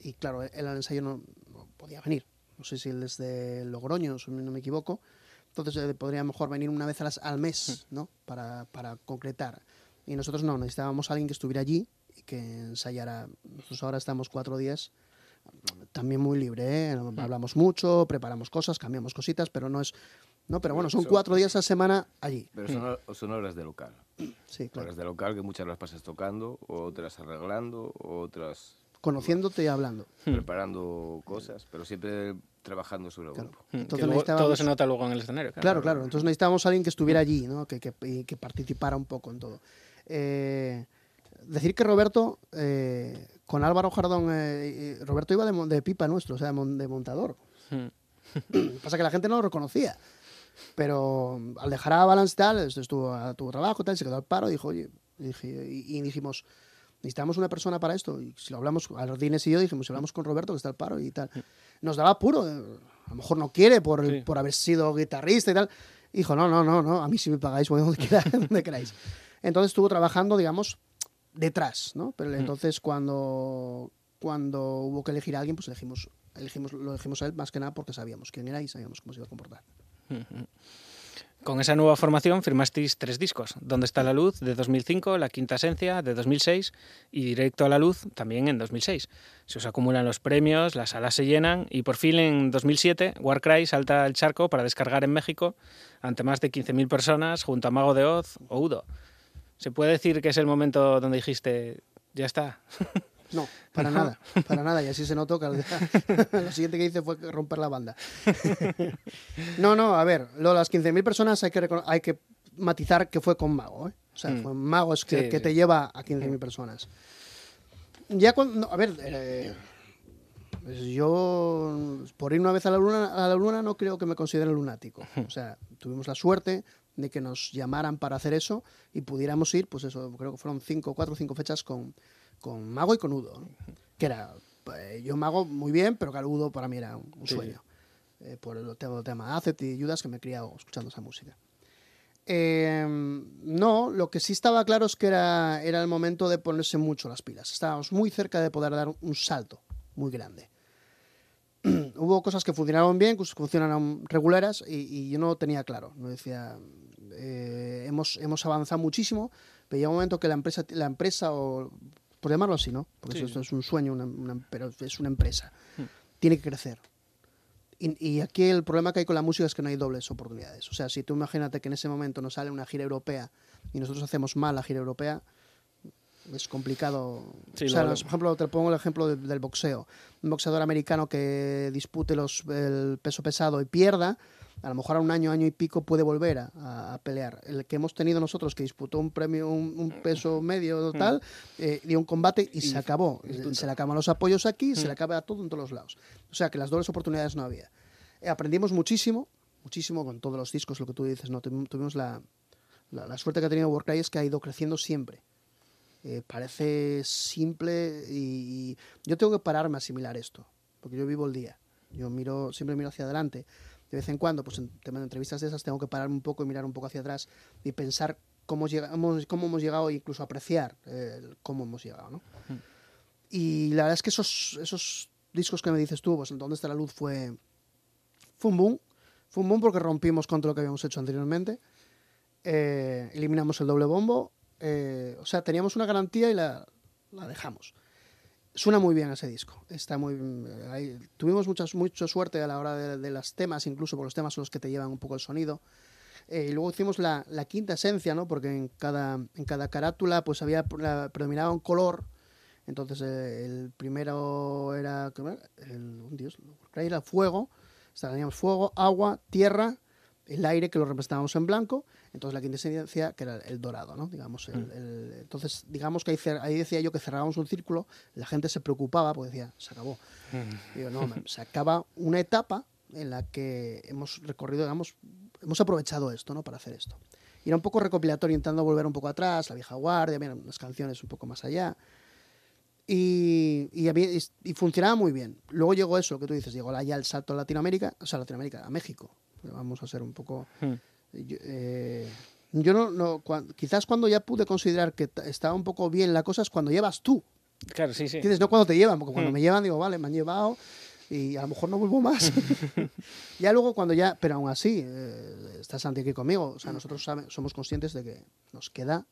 y claro, él al ensayo no, no podía venir. No sé si él es de Logroño, si no me equivoco. Entonces eh, podría mejor venir una vez a las- al mes, ¿no? Para, para concretar. Y nosotros no, necesitábamos a alguien que estuviera allí que ensayara. Nosotros ahora estamos cuatro días también muy libre, ¿eh? hablamos mucho, preparamos cosas, cambiamos cositas, pero no es... No, pero bueno, son cuatro días a la semana allí. Pero son, hor- son horas de local. Sí, claro. Horas de local que muchas las pasas tocando, otras arreglando, otras Conociéndote y hablando. preparando cosas, pero siempre trabajando sobre el Claro. grupo. Entonces luego necesitábamos... todo se nota luego en el escenario. Claro, claro. Entonces necesitábamos a alguien que estuviera allí, ¿no? que, que, y que participara un poco en todo. Eh, decir que Roberto, eh, con Álvaro Jardón, eh, Roberto iba de, de pipa nuestro, o sea, de, mon- de montador. Mm. Pasa que la gente no lo reconocía. Pero al dejar a Balance tal, esto estuvo a tuvo trabajo tal, se quedó al paro dijo, oye, y, dijimos, necesitamos una persona para esto. Y si lo hablamos, Ardines y yo dijimos, si hablamos con Roberto, que está al paro y tal. Nos daba apuro, eh, a lo mejor no quiere por, Sí. por haber sido guitarrista y tal. Dijo, no, no, no, no, a mí si me pagáis voy donde queráis. Entonces estuvo trabajando, digamos, detrás, ¿no? Pero entonces cuando, cuando hubo que elegir a alguien, pues elegimos, elegimos, lo elegimos a él más que nada porque sabíamos quién era y sabíamos cómo se iba a comportar. Con esa nueva formación firmasteis tres discos, Donde está la luz de 2005, La quinta esencia de 2006 y Directo a la luz también en 2006. Se os acumulan los premios, las salas se llenan y por fin en 2007 Warcry salta el charco para descargar en México ante más de 15.000 personas junto a Mago de Oz o Udo. ¿Se puede decir que es el momento donde dijiste, ya está? No, para nada, para nada. Y así se notó que lo siguiente que hice fue romper la banda. no, no, a ver, lo de las 15.000 personas hay que, recono- hay que matizar que fue con Mago. ¿eh? O sea, Mm. fue Mago es que, Sí, que sí. te lleva a 15.000 personas. Ya cuando, a ver, eh, pues yo por ir una vez a la, luna, a la luna no creo que me considere lunático. O sea, tuvimos la suerte de que nos llamaran para hacer eso y pudiéramos ir, pues eso, creo que fueron cinco, cuatro o cinco fechas con, con Mago y con Udo. ¿no? Que era, pues, yo Mago muy bien, pero claro, Udo para mí era un, un Sí, sueño. Eh, por el tema, el tema Acet y Judas que me he criado escuchando esa música. Eh, no, lo que sí estaba claro es que era, era el momento de ponerse mucho las pilas. Estábamos muy cerca de poder dar un salto muy grande. Hubo cosas que funcionaron bien, que funcionaron regulares y, y yo no lo tenía claro. No decía, eh, hemos, hemos avanzado muchísimo, pero llega un momento que la empresa, la empresa o por llamarlo así, ¿no? Porque Sí, eso, es un sueño, una- una- pero es una empresa. Tiene que crecer. Y, y aquí el problema que hay con la música es que no hay dobles oportunidades. O sea, si tú imagínate que en ese momento nos sale una gira europea y nosotros hacemos mal la gira europea, es complicado. Sí, o sea, por ejemplo, te pongo el ejemplo de- del boxeo. Un boxeador americano que dispute los, el peso pesado y pierda, a lo mejor a un año, año y pico puede volver a, a pelear. El que hemos tenido nosotros, que disputó un premio, un, un peso medio tal, eh, dio un combate y, se acabó. Se le acaban los apoyos aquí, se le acaba todo en todos los lados. O sea, que las dobles oportunidades no había. Eh, aprendimos muchísimo, muchísimo con todos los discos, lo que tú dices, ¿no? Tuvi- Tuvimos la, la, la suerte que ha tenido Warcry es que ha ido creciendo siempre. Eh, parece simple y, y yo tengo que pararme a asimilar esto, porque yo vivo el día. Yo miro, siempre miro hacia adelante. De vez en cuando, pues en tema de entrevistas de esas, tengo que pararme un poco y mirar un poco hacia atrás y pensar cómo llegamos, cómo hemos llegado e incluso apreciar eh, cómo hemos llegado, ¿no? Y la verdad es que esos, esos discos que me dices tú, pues ¿Dónde está la luz? fue, fue un boom. Fue un boom porque rompimos con todo lo que habíamos hecho anteriormente. Eh, eliminamos el doble bombo. eh, o sea, teníamos una garantía y la, la dejamos. Suena muy bien ese disco. Está muy, eh, tuvimos mucha, mucha suerte a la hora de, de los temas, incluso por los temas son los que te llevan un poco el sonido. Eh, y luego hicimos la, quinta esencia, ¿no? Porque en cada, en cada carátula pues había la- predominaba un color. Entonces eh, el primero era el, dios, era fuego. Teníamos fuego, agua, tierra, el aire que lo representábamos en blanco. Entonces la quinta esencia que era el dorado, ¿no? Digamos, el- el- entonces digamos que ahí, ahí decía yo que cerrábamos un círculo. La gente se preocupaba porque decía se acabó. Digo, no, man, se acaba una etapa en la que hemos recorrido, digamos, hemos aprovechado esto, ¿no? Para hacer esto. Y era un poco recopilatorio, intentando volver un poco atrás, la vieja guardia, bien, unas canciones un poco más allá. Y, y, y- y funcionaba muy bien. Luego llegó eso, que tú dices, llegó ya el salto a Latinoamérica, o sea, Latinoamérica, a México. Vamos a ser un poco... Hmm. Yo, eh, yo no, quizás cuando ya pude considerar que estaba un poco bien la cosa es cuando llevas tú. Claro, sí, sí. ¿Entiendes? No cuando te llevan, porque cuando Mm. me llevan digo, vale, me han llevado y a lo mejor no vuelvo más. ya luego cuando ya, pero aún así, eh, está Santi aquí conmigo, o sea, nosotros sabe- somos conscientes de que nos queda,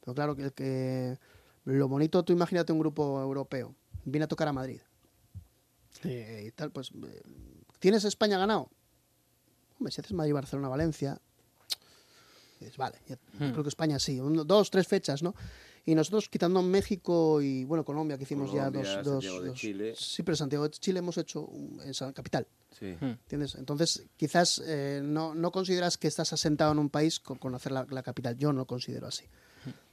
pero claro que lo bonito, tú imagínate un grupo europeo, viene a tocar a Madrid eh, y tal, pues, eh, ¿tienes España ganado? Hombre, si haces Madrid, Barcelona, Valencia, dices, vale, yo Hmm. creo que España sí, dos, tres fechas, ¿no? Y nosotros quitando México y, bueno, Colombia, que hicimos Colombia, ya dos, dos, Santiago de Chile. Sí, pero Santiago de Chile hemos hecho en capital, Sí. Hmm. ¿entiendes? Entonces, quizás eh, no, no consideras que estás asentado en un país con conocer la, la capital. Yo no lo considero así.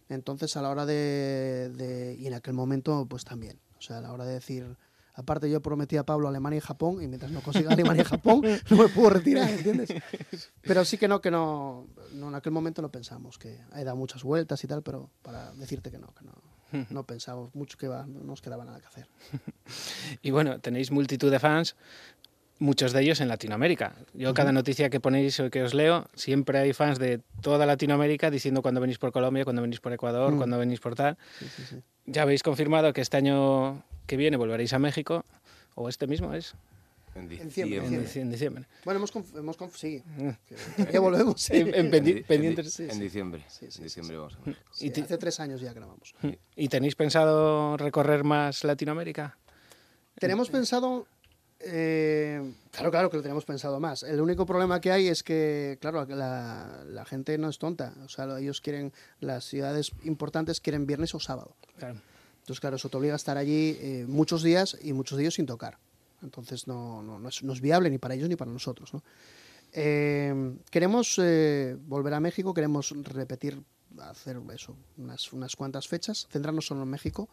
Entonces, a la hora de, de- Y en aquel momento, pues también. O sea, a la hora de decir... Aparte, yo prometí a Pablo Alemania y Japón, y mientras no consiga Alemania y Japón, no me puedo retirar, ¿entiendes? Pero sí que no, que no, en aquel momento no pensamos, que he dado muchas vueltas y tal, pero para decirte que no, que no, no pensamos mucho que va, no nos quedaba nada que hacer. Y bueno, tenéis multitud de fans, muchos de ellos en Latinoamérica. Yo cada noticia que ponéis o que os leo, siempre hay fans de toda Latinoamérica diciendo cuando venís por Colombia, cuando venís por Ecuador, Mm. cuando venís por tal. Sí, sí, sí. Ya habéis confirmado que este año que viene volveréis a México, o este mismo es, En diciembre, en, diciembre. dic- en diciembre. Bueno, hemos, conf- hemos conf- sí, Mm. que ya volvemos. sí. En, en En pendi- di- en pendientes. di- Sí, En diciembre. Sí, sí, En diciembre vamos a ver. Sí, Y hace tres años ya grabamos. ¿Y tenéis pensado recorrer más Latinoamérica? Tenemos pensado, eh, claro, claro que lo tenemos pensado más. El único problema que hay es que, claro, la, la gente no es tonta. O sea, ellos quieren, las ciudades importantes quieren viernes o sábado. Claro. Entonces, claro, eso te obliga a estar allí eh, muchos días y muchos días sin tocar. Entonces, no, no, no es, no es viable ni para ellos ni para nosotros. ¿no? Eh, queremos eh, volver a México, queremos repetir, hacer eso, unas, unas cuantas fechas, centrarnos solo en México.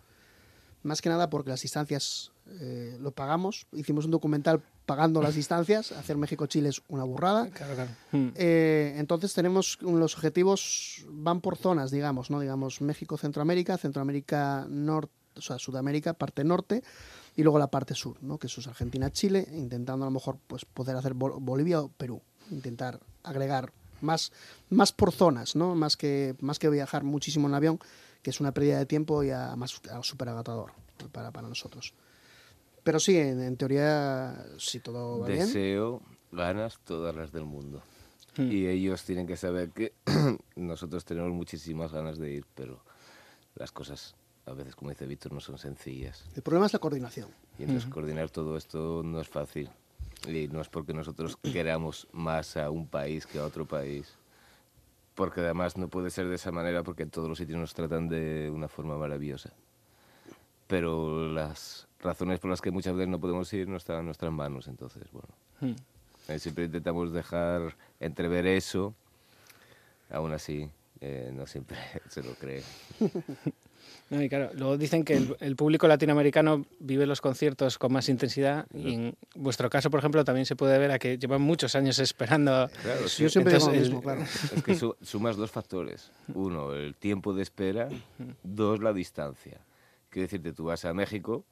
Más que nada porque las distancias eh, lo pagamos. Hicimos un documental pagando las distancias. Hacer México-Chile es una burrada. Claro, claro. Mm. Eh, entonces tenemos los objetivos van por zonas, digamos, ¿no? Digamos México, Centroamérica, Centroamérica Norte, o sea, Sudamérica, parte norte, y luego la parte sur, ¿no? Que eso es Argentina, Chile, intentando a lo mejor pues poder hacer Bol- Bolivia o Perú, intentar agregar más, más por zonas, ¿no? Más que, más que viajar muchísimo en avión, que es una pérdida de tiempo y además súper agotador para, para nosotros. Pero sí, en, en teoría, si todo va bien. Deseo ganas todas las del mundo. Hmm. Y ellos tienen que saber que nosotros tenemos muchísimas ganas de ir, pero las cosas, a veces, como dice Víctor, no son sencillas. El problema es la coordinación. Y entonces coordinar todo esto no es fácil. Y no es porque nosotros queramos más a un país que a otro país. Porque además no puede ser de esa manera porque en todos los sitios nos tratan de una forma maravillosa. Pero las razones por las que muchas veces no podemos ir no están en nuestras manos. Entonces, bueno, Mm. eh, siempre intentamos dejar entrever eso. Aún así, eh, no siempre se lo cree. No, y claro, luego dicen que el, el público latinoamericano vive los conciertos con más intensidad y en vuestro caso, por ejemplo, también se puede ver a que llevan muchos años esperando. Claro, Yo siempre digo lo Entonces, mismo, claro. Es que su- sumas dos factores. Uno, el tiempo de espera. Dos, la distancia. Quiero decirte, tú vas a México,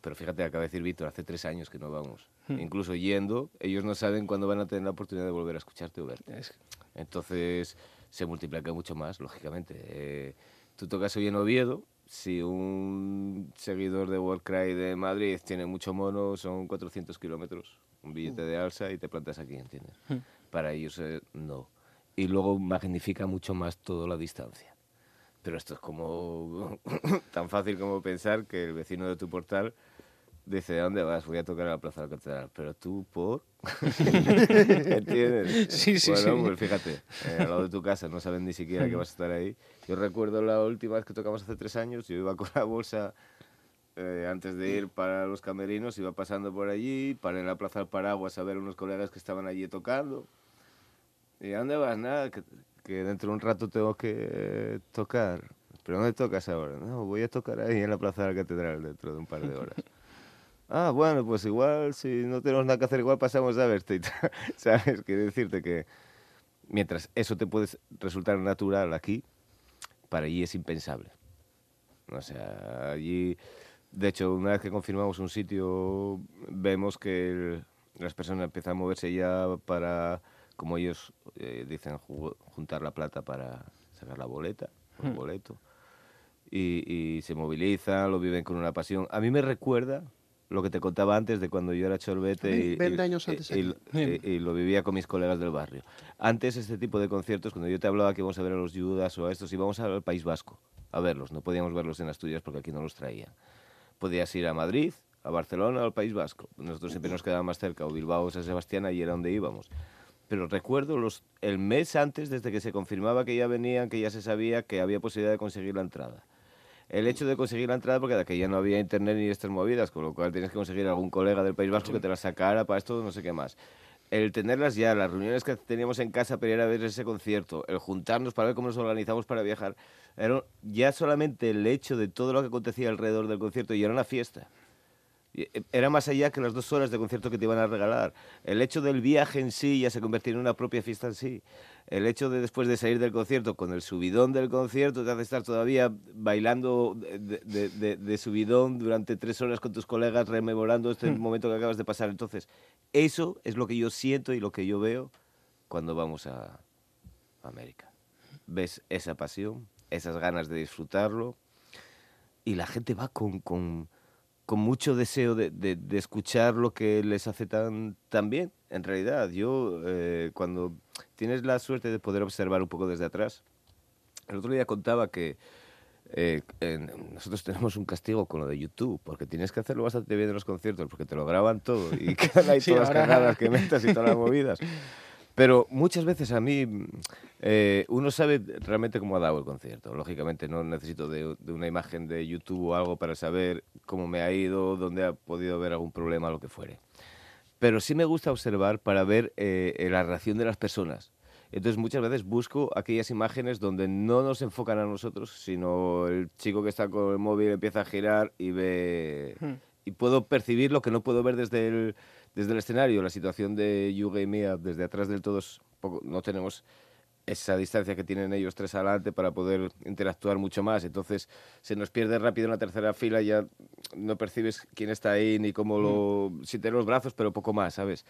pero fíjate, acaba de decir Víctor, hace tres años que no vamos. Incluso yendo, ellos no saben cuándo van a tener la oportunidad de volver a escucharte o verte. Es- Entonces se multiplica mucho más, lógicamente. Eh, tú tocas hoy en Oviedo, si un seguidor de Warcry de Madrid tiene mucho mono, son 400 kilómetros, un billete de alza y te plantas aquí, ¿entiendes? Para ellos eh, no. Y luego magnifica mucho más toda la distancia. Pero esto es como tan fácil como pensar que el vecino de tu portal dice, ¿a dónde vas? Voy a tocar a la Plaza de la Catedral. Pero tú, ¿por? ¿Entiendes? Sí, sí, bueno, sí. pues fíjate, eh, al lado de tu casa no saben ni siquiera que vas a estar ahí. Yo recuerdo la última vez que tocamos hace tres años, yo iba con la bolsa eh, antes de ir para los camerinos, iba pasando por allí, paré en la Plaza del Paraguas a ver unos colegas que estaban allí tocando. ¿Y a dónde vas? Nada, que, que dentro de un rato tengo que eh, tocar. ¿Pero dónde tocas ahora? No, voy a tocar ahí en la Plaza de la Catedral dentro de un par de horas. Ah, bueno, pues igual, si no tenemos nada que hacer, igual pasamos a verte. ¿Sabes? Quiero decirte que mientras eso te puede resultar natural aquí, para allí es impensable. O sea, allí, de hecho, una vez que confirmamos un sitio, vemos que el- las personas empiezan a moverse ya para, como ellos eh, dicen, ju- juntar la plata para sacar la boleta, o el boleto. Y, y se movilizan, lo viven con una pasión. A mí me recuerda lo que te contaba antes de cuando yo era chorbete y, 20 y- años antes y- aquí. y- y lo vivía con mis colegas del barrio. Antes este tipo de conciertos, cuando yo te hablaba que íbamos a ver a los Judas o a estos, íbamos al País Vasco a verlos. No podíamos verlos en Asturias porque aquí no los traían. Podías ir a Madrid, a Barcelona o al País Vasco. Nosotros siempre nos quedaba más cerca, o Bilbao o San Sebastián, allí era donde íbamos. Pero recuerdo los, el mes antes, desde que se confirmaba que ya venían, que ya se sabía que había posibilidad de conseguir la entrada. El hecho de conseguir la entrada, porque de aquella no había internet ni estas movidas, con lo cual tienes que conseguir algún colega del País Vasco que te la sacara para esto, no sé qué más. El tenerlas ya, las reuniones que teníamos en casa para ir a ver ese concierto, el juntarnos para ver cómo nos organizamos para viajar, era ya solamente el hecho de todo lo que acontecía alrededor del concierto y era una fiesta. Eh, Era más allá que las dos horas de concierto que te iban a regalar. El hecho del viaje en sí ya se convertía en una propia fiesta en sí. El hecho de después de salir del concierto, con el subidón del concierto, te hace estar todavía bailando de, de- de- de subidón durante tres horas con tus colegas, rememorando este momento que acabas de pasar. Entonces, eso es lo que yo siento y lo que yo veo cuando vamos a América. Ves esa pasión, esas ganas de disfrutarlo, y la gente va con, con, con mucho deseo de, de- de escuchar lo que les hace tan, tan bien. En realidad, yo eh, cuando tienes la suerte de poder observar un poco desde atrás, el otro día contaba que eh, en- nosotros tenemos un castigo con lo de YouTube, porque tienes que hacerlo bastante bien en los conciertos, porque te lo graban todo y quedan ahí Sí, todas las ahora- cagadas que metas y todas las movidas. Pero muchas veces a mí eh, uno sabe realmente cómo ha dado el concierto. Lógicamente no necesito de, de, una imagen de YouTube o algo para saber cómo me ha ido, dónde ha podido haber algún problema, lo que fuere. Pero sí me gusta observar para ver eh, la reacción de las personas. Entonces muchas veces busco aquellas imágenes donde no nos enfocan a nosotros, sino el chico que está con el móvil empieza a girar y ve... Hmm. Y puedo percibir lo que no puedo ver desde el, desde el escenario. La situación de Yuga y Mia desde atrás del todo poco, no tenemos esa distancia que tienen ellos tres adelante para poder interactuar mucho más. Entonces se nos pierde rápido en la tercera fila, ya no percibes quién está ahí ni cómo lo... Hmm. Si los brazos, pero poco más, ¿sabes?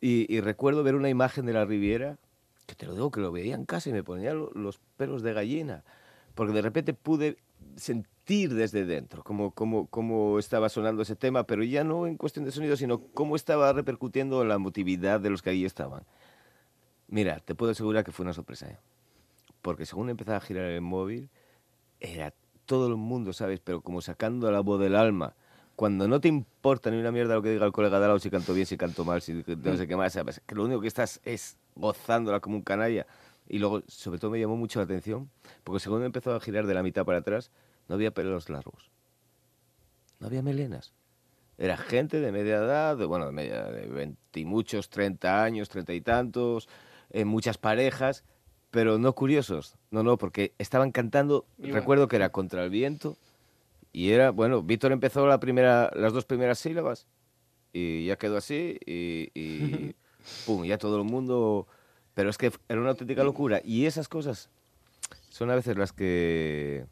Y, y, recuerdo ver una imagen de la Riviera que te lo digo que lo veía en casa y me ponía los pelos de gallina, porque de repente pude sentir desde dentro cómo, cómo, cómo estaba sonando ese tema, pero ya no en cuestión de sonido, sino cómo estaba repercutiendo en la emotividad de los que ahí estaban. Mira, te puedo asegurar que fue una sorpresa, ¿eh? porque según empezaba a girar el móvil, era todo el mundo, ¿sabes? Pero como sacando la voz del alma, cuando no te importa ni una mierda lo que diga el colega de lado, si canto bien, si canto mal, si no sé qué más, ¿sabes? Que lo único que estás es gozándola como un canalla. Y luego, sobre todo, me llamó mucho la atención, porque según empezó a girar de la mitad para atrás, no había pelos largos. No había melenas. Era gente de media edad, de, bueno, de media, de veintimuchos, treinta años, treinta y tantos, en muchas parejas, pero no curiosos. No, no, porque estaban cantando, recuerdo que era contra el viento, y era, bueno, Víctor empezó la primera, las dos primeras sílabas, y ya quedó así, y pum, ya todo el mundo... Pero es que era una auténtica locura. Y esas cosas son a veces las que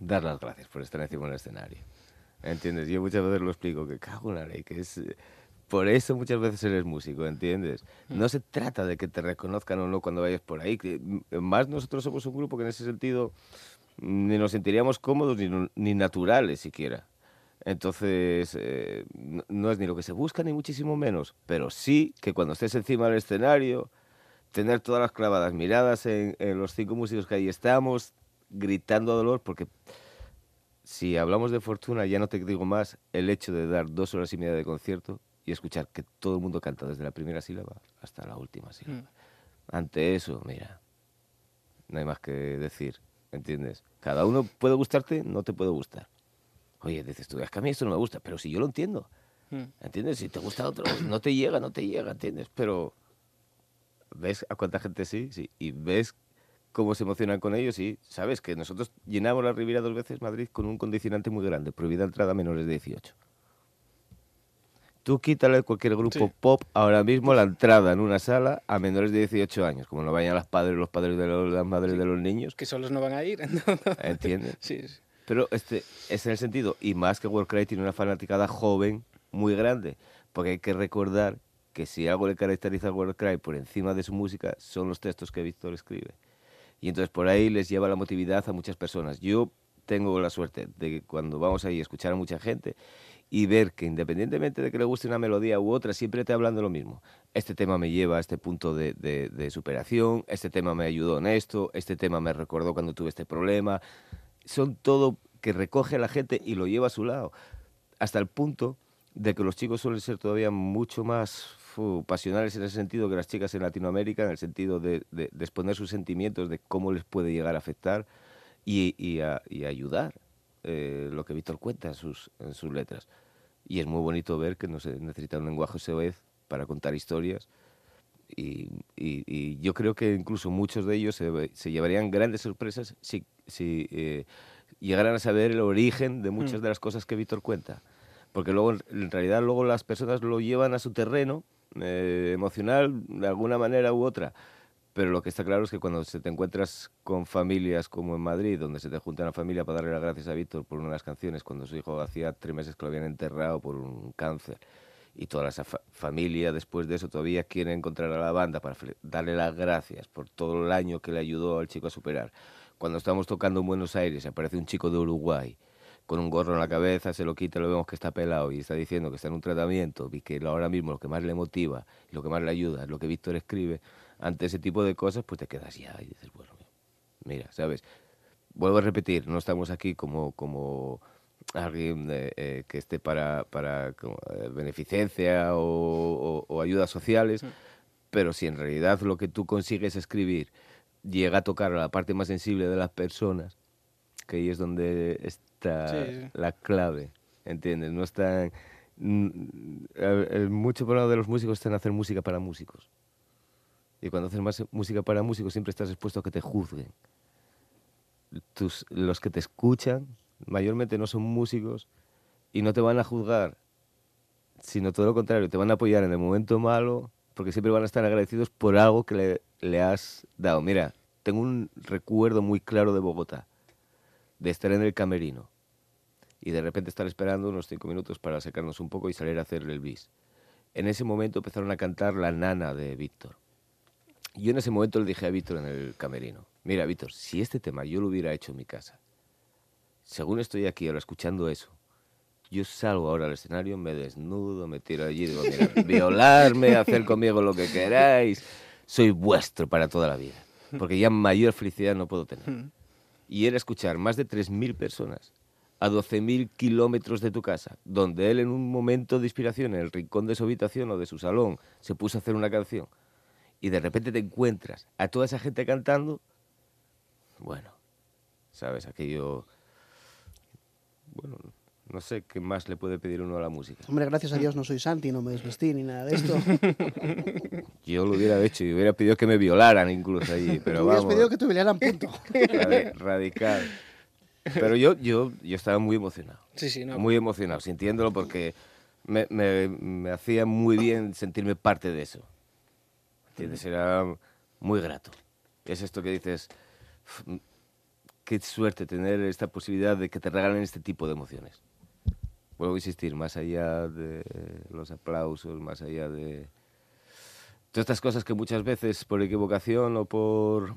dar las gracias por estar encima del escenario. ¿Entiendes? Yo muchas veces lo explico, que cago en la ley, que es... Por eso muchas veces eres músico, ¿entiendes? Mm. No se trata de que te reconozcan o no cuando vayas por ahí. Más nosotros somos un grupo que en ese sentido ni nos sentiríamos cómodos ni, ni naturales siquiera. Entonces, eh, no, es ni lo que se busca, ni muchísimo menos, pero sí que cuando estés encima del escenario, tener todas las clavadas miradas en, los cinco músicos que ahí estamos, gritando a dolor, porque si hablamos de fortuna, ya no te digo más, el hecho de dar dos horas y media de concierto y escuchar que todo el mundo canta desde la primera sílaba hasta la última sílaba. Mm. Ante eso, mira, no hay más que decir, ¿entiendes? Cada uno puede gustarte, no te puede gustar Oye, dices tú, es que a mí esto no me gusta, pero si yo lo entiendo, hmm. ¿entiendes? Si te gusta otro, no te llega, no te llega, ¿entiendes? Pero ves a cuánta gente sí, sí, y ves cómo se emocionan con ellos y sabes que nosotros llenamos la Riviera dos veces Madrid con un condicionante muy grande, prohibida entrada a menores de 18. Tú quítale cualquier grupo pop ahora mismo la entrada en una sala a menores de 18 años, como no vayan los padres, los padres de los, las madres de los niños. Que solos no van a ir. ¿Entiendes? sí, sí. Pero este es en el sentido, y más que Warcry tiene una fanaticada joven muy grande, porque hay que recordar que si algo le caracteriza a Warcry por encima de su música son los textos que Víctor escribe. Y entonces por ahí les lleva la motividad a muchas personas. Yo tengo la suerte de que cuando vamos ahí a escuchar a mucha gente y ver que independientemente de que le guste una melodía u otra, siempre te hablan de lo mismo. Este tema me lleva a este punto de, de, de superación, este tema me ayudó en esto, este tema me recordó cuando tuve este problema. Son todo que recoge la gente y lo lleva a su lado, hasta el punto de que los chicos suelen ser todavía mucho más pasionales en ese sentido que las chicas en Latinoamérica, en el sentido de, exponer sus sentimientos, de cómo les puede llegar a afectar y, a, ayudar eh, lo que Víctor cuenta en sus, en sus letras. Y es muy bonito ver que no se necesita un lenguaje ese vez para contar historias. Y, yo creo que incluso muchos de ellos se, llevarían grandes sorpresas si si eh, llegaran a saber el origen de muchas mm. de las cosas que Víctor cuenta. Porque luego, en realidad, luego las personas lo llevan a su terreno eh, emocional de alguna manera u otra. Pero lo que está claro es que cuando se te encuentras con familias como en Madrid, donde se te junta una familia para darle las gracias a Víctor por una de las canciones, cuando su hijo hacía tres meses que lo habían enterrado por un cáncer, y toda esa familia después de eso todavía quiere encontrar a la banda para darle las gracias por todo el año que le ayudó al chico a superar. Cuando estamos tocando en Buenos Aires, aparece un chico de Uruguay con un gorro en la cabeza, se lo quita, lo vemos que está pelado y está diciendo que está en un tratamiento y que ahora mismo lo que más le motiva y lo que más le ayuda es lo que Víctor escribe, ante ese tipo de cosas, pues te quedas ya y dices, bueno, mira, ¿sabes? Vuelvo a repetir, no estamos aquí como, como alguien eh, eh, que esté para, para eh, beneficencia o, ayudas sociales Pero si en realidad lo que tú consigues escribir llega a tocar a la parte más sensible de las personas, que ahí es donde está Sí, la clave, ¿entiendes? No está... mm, el- el mucho problema de los músicos está en hacer música para músicos. Y cuando haces más música para músicos siempre estás expuesto a que te juzguen. Tus, los que te escuchan mayormente no son músicos y no te van a juzgar, sino todo lo contrario, te van a apoyar en el momento malo porque siempre van a estar agradecidos por algo que le, has dado. Mira, tengo un recuerdo muy claro de Bogotá, de estar en el camerino y de repente estar esperando unos cinco minutos para secarnos un poco y salir a hacer el bis. En ese momento empezaron a cantar La Nana de Víctor. Yo en ese momento le dije a Víctor en el camerino, mira Víctor, si este tema yo lo hubiera hecho en mi casa, según estoy aquí ahora escuchando eso, yo salgo ahora al escenario, me desnudo, me tiro allí, digo, mira, violarme, hacer conmigo lo que queráis, soy vuestro para toda la vida, porque ya mayor felicidad no puedo tener. Y era escuchar más de 3.000 personas a 12.000 kilómetros de tu casa, donde él en un momento de inspiración, en el rincón de su habitación o de su salón, se puso a hacer una canción, y de repente te encuentras a toda esa gente cantando, bueno, ¿sabes? Aquello... Bueno, no sé qué más le puede pedir uno a la música. Hombre, gracias a Dios no soy Santi, no me desvestí ni nada de esto. Yo lo hubiera hecho y hubiera pedido que me violaran incluso allí, pero Tú hubieras vamos, pedido que te violaran punto. radi- radical. Pero yo, yo, yo estaba muy emocionado. Sí, sí, no. Muy emocionado, sintiéndolo porque me, me- me hacía muy bien sentirme parte de eso. ¿Entiendes? Era muy grato. Es esto que dices, "Uf, qué suerte tener esta posibilidad de que te regalen este tipo de emociones. Vuelvo a insistir, más allá de los aplausos, más allá de todas estas cosas que muchas veces por equivocación o por...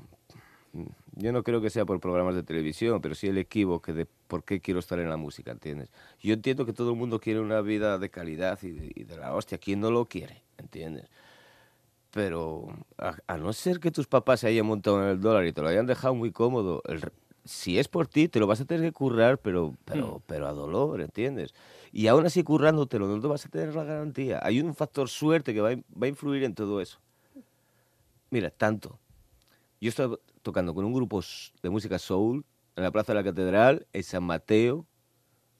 Yo no creo que sea por programas de televisión, pero sí el equívoco de por qué quiero estar en la música, ¿entiendes? Yo entiendo que todo el mundo quiere una vida de calidad y de, y de la hostia. ¿Quién no lo quiere? ¿Entiendes? Pero a, a no ser que tus papás se hayan montado en el dólar y te lo hayan dejado muy cómodo, el si es por ti, te lo vas a tener que currar, pero, pero, pero a dolor, ¿entiendes? Y aún así currándotelo, no te vas a tener la garantía. Hay un factor suerte que va a, va a influir en todo eso. Mira, tanto. Yo estaba tocando con un grupo de música soul en la Plaza de la Catedral, en San Mateo,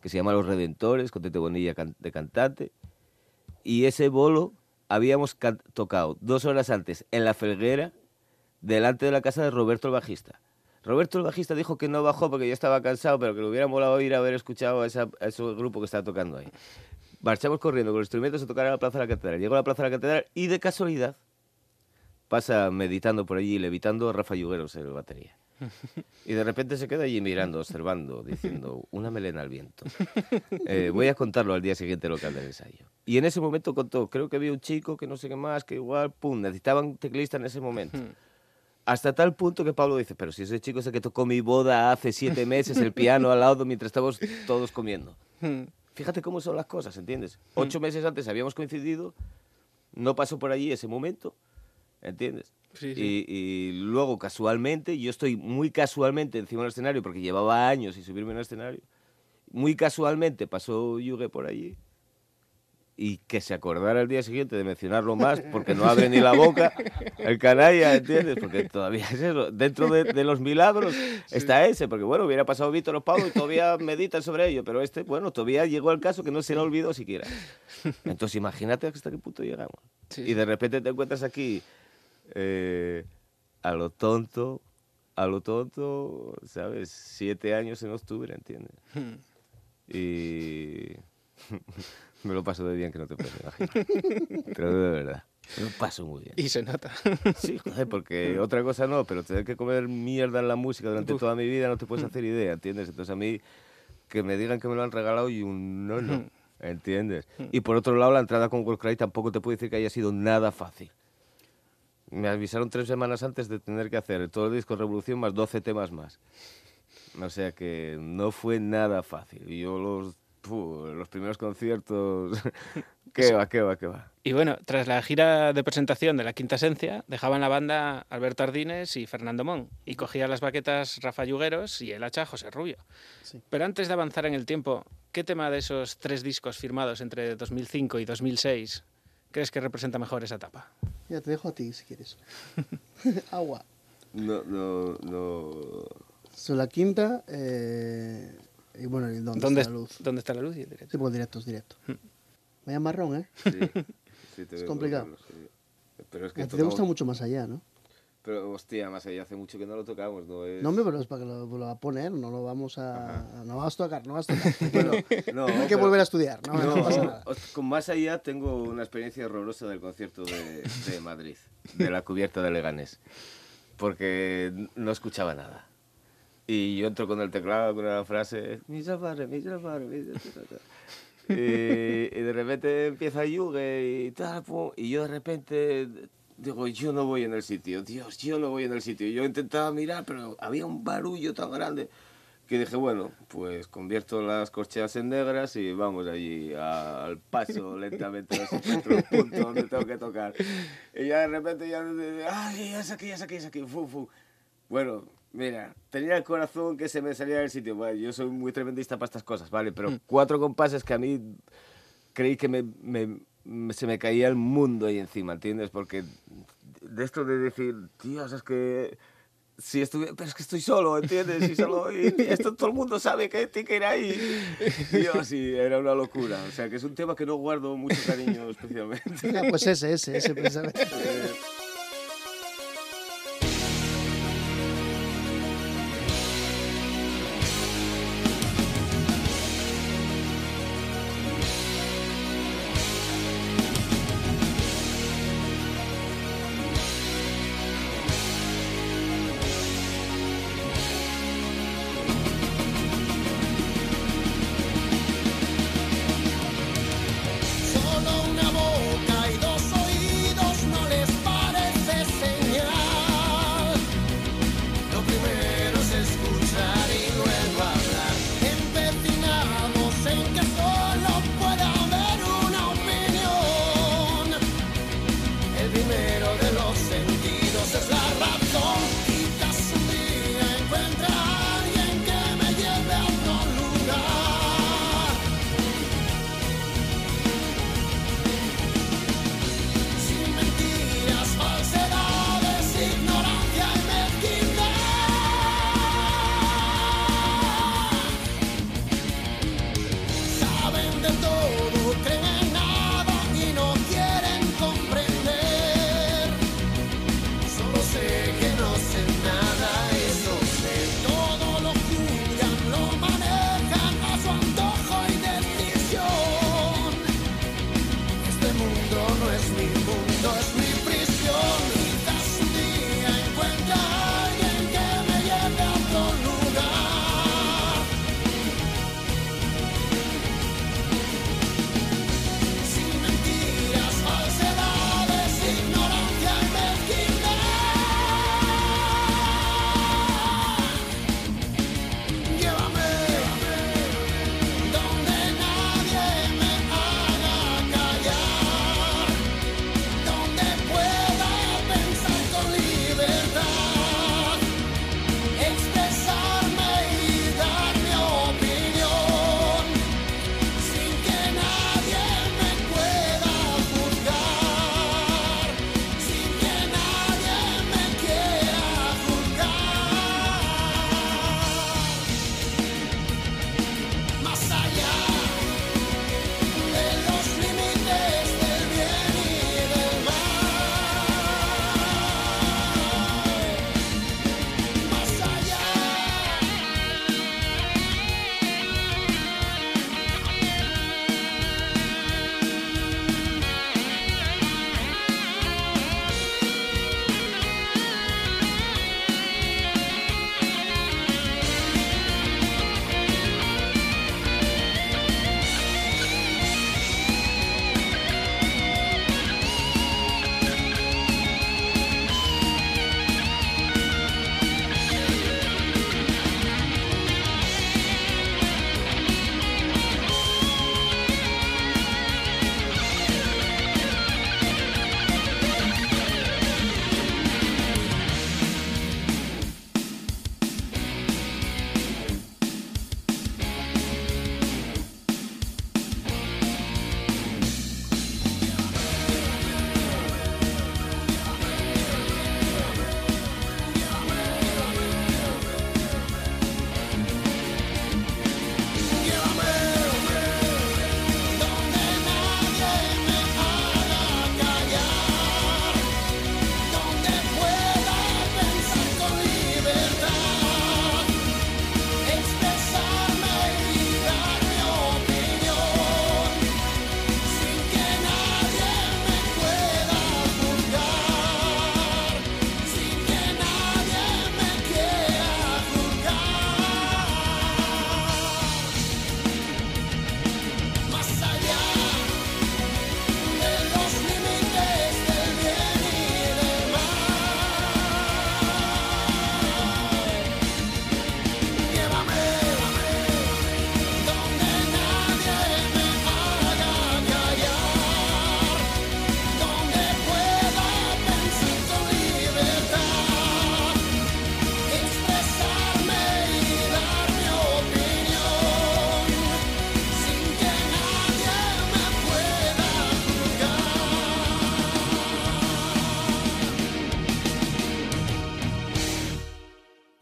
que se llama Los Redentores, con Tete Bonilla de cantante. Y ese bolo habíamos tocado dos horas antes en la Felguera, delante de la casa de Roberto el bajista. Roberto el bajista dijo que no bajó porque ya estaba cansado, pero que le hubiera molado ir a haber escuchado a, ese grupo que estaba tocando ahí. Marchamos corriendo con los instrumentos a tocar a la Plaza de la Catedral. Llego a la Plaza de la Catedral y de casualidad pasa meditando por allí, levitando a Rafa Yugueros en la batería. Y de repente se queda allí mirando, observando, diciendo, una melena al viento. Eh, voy a contarlo al día siguiente local del ensayo. Y en ese momento contó, creo que había un chico que no sé qué más, que igual, pum, necesitaban teclista en ese momento. Hasta tal punto que Pablo dice, pero si ese chico es el que tocó mi boda hace siete meses, el piano al lado mientras estábamos todos comiendo. Fíjate cómo son las cosas, ¿entiendes? Ocho meses antes habíamos coincidido, no pasó por allí ese momento, ¿entiendes? Sí, sí. Y, y luego, casualmente, yo estoy muy casualmente encima del escenario, porque llevaba años sin subirme al escenario, muy casualmente pasó Yuge por allí, y que se acordara el día siguiente de mencionarlo más, porque no abre ni la boca el canalla, ¿entiendes? Porque todavía es eso. Dentro de, de los milagros está ese, porque bueno, hubiera pasado Víctor o Pablo y todavía meditan sobre ello, pero este, bueno, todavía llegó el caso que no se le olvidó siquiera. Entonces imagínate hasta qué punto llegamos. Sí, y sí. de repente te encuentras aquí eh, a lo tonto, a lo tonto, ¿sabes? Siete años en octubre, ¿entiendes? Y me lo paso de bien que no te puedes imaginar. Te lo digo de verdad. Me lo paso muy bien. Y se nota. Sí, joder, porque otra cosa no, pero tener que comer mierda en la música durante Uf. toda mi vida no te puedes hacer idea, ¿entiendes? Entonces a mí que me digan que me lo han regalado y un no, no, ¿entiendes? Y por otro lado, la entrada con Warcry tampoco te puedo decir que haya sido nada fácil. Me avisaron tres semanas antes de tener que hacer todo el disco Revolución más 12 temas más. O sea que no fue nada fácil. Y yo los, fu, los primeros conciertos... ¿Qué va, qué va, qué va? Y bueno, tras la gira de presentación de la Quinta Esencia, dejaban la banda Alberto Ardines y Fernando Mon, y cogía las baquetas Rafa Yugueros y el hacha José Rubio. Sí. Pero antes de avanzar en el tiempo, ¿qué tema de esos tres discos firmados entre 2005 y 2006 crees que representa mejor esa etapa? Ya te dejo a ti si quieres. Agua. No, no, no. Son la quinta. eh, y bueno, ¿y dónde, ¿Dónde, está la luz? ¿Dónde está la luz y el directo? Sí, porque directo es directo. Vaya marrón, ¿eh? Sí, sí te Es complicado. Pero es que A ti te gusta mucho más allá, ¿no? Pero hostia, más allá hace mucho que no lo tocamos, ¿no? Es... No, pero es para que lo, lo va a poner, no lo vamos a... No vas a tocar, no vas a tocar. Tranquilo. No, Hay que pero- volver a estudiar, no, no, No, pasa nada. con más allá tengo una experiencia horrorosa del concierto de, de Madrid, de la cubierta de Leganés, porque no escuchaba nada. Y yo entro con el teclado con una frase, "Mi salvare, mi salvare, mi salvare". y, y de repente empieza Yuge y tal, pum, y yo de repente digo, yo no voy en el sitio, Dios, yo no voy en el sitio. Yo intentaba mirar, pero había un barullo tan grande que dije, bueno, pues convierto las corcheas en negras y vamos allí a- al paso lentamente a ver si encuentro el punto donde tengo que tocar. Y ya de repente ya, ay, ya es aquí, ya es aquí, ya es aquí, fu, fu. Bueno, mira, tenía el corazón que se me salía del sitio. Bueno, yo soy muy tremendista para estas cosas, ¿vale? Pero cuatro compases que a mí creí que me- me- se me caía el mundo ahí encima, ¿entiendes? Porque de esto de decir, Dios, es que si estuviera, pero es que estoy solo, ¿entiendes? Y solo, y esto todo el mundo sabe que tiene que ir ahí. Dios, sí, era una locura. O sea, que es un tema que no guardo mucho cariño especialmente. Pues ese, ese, ese precisamente. primero.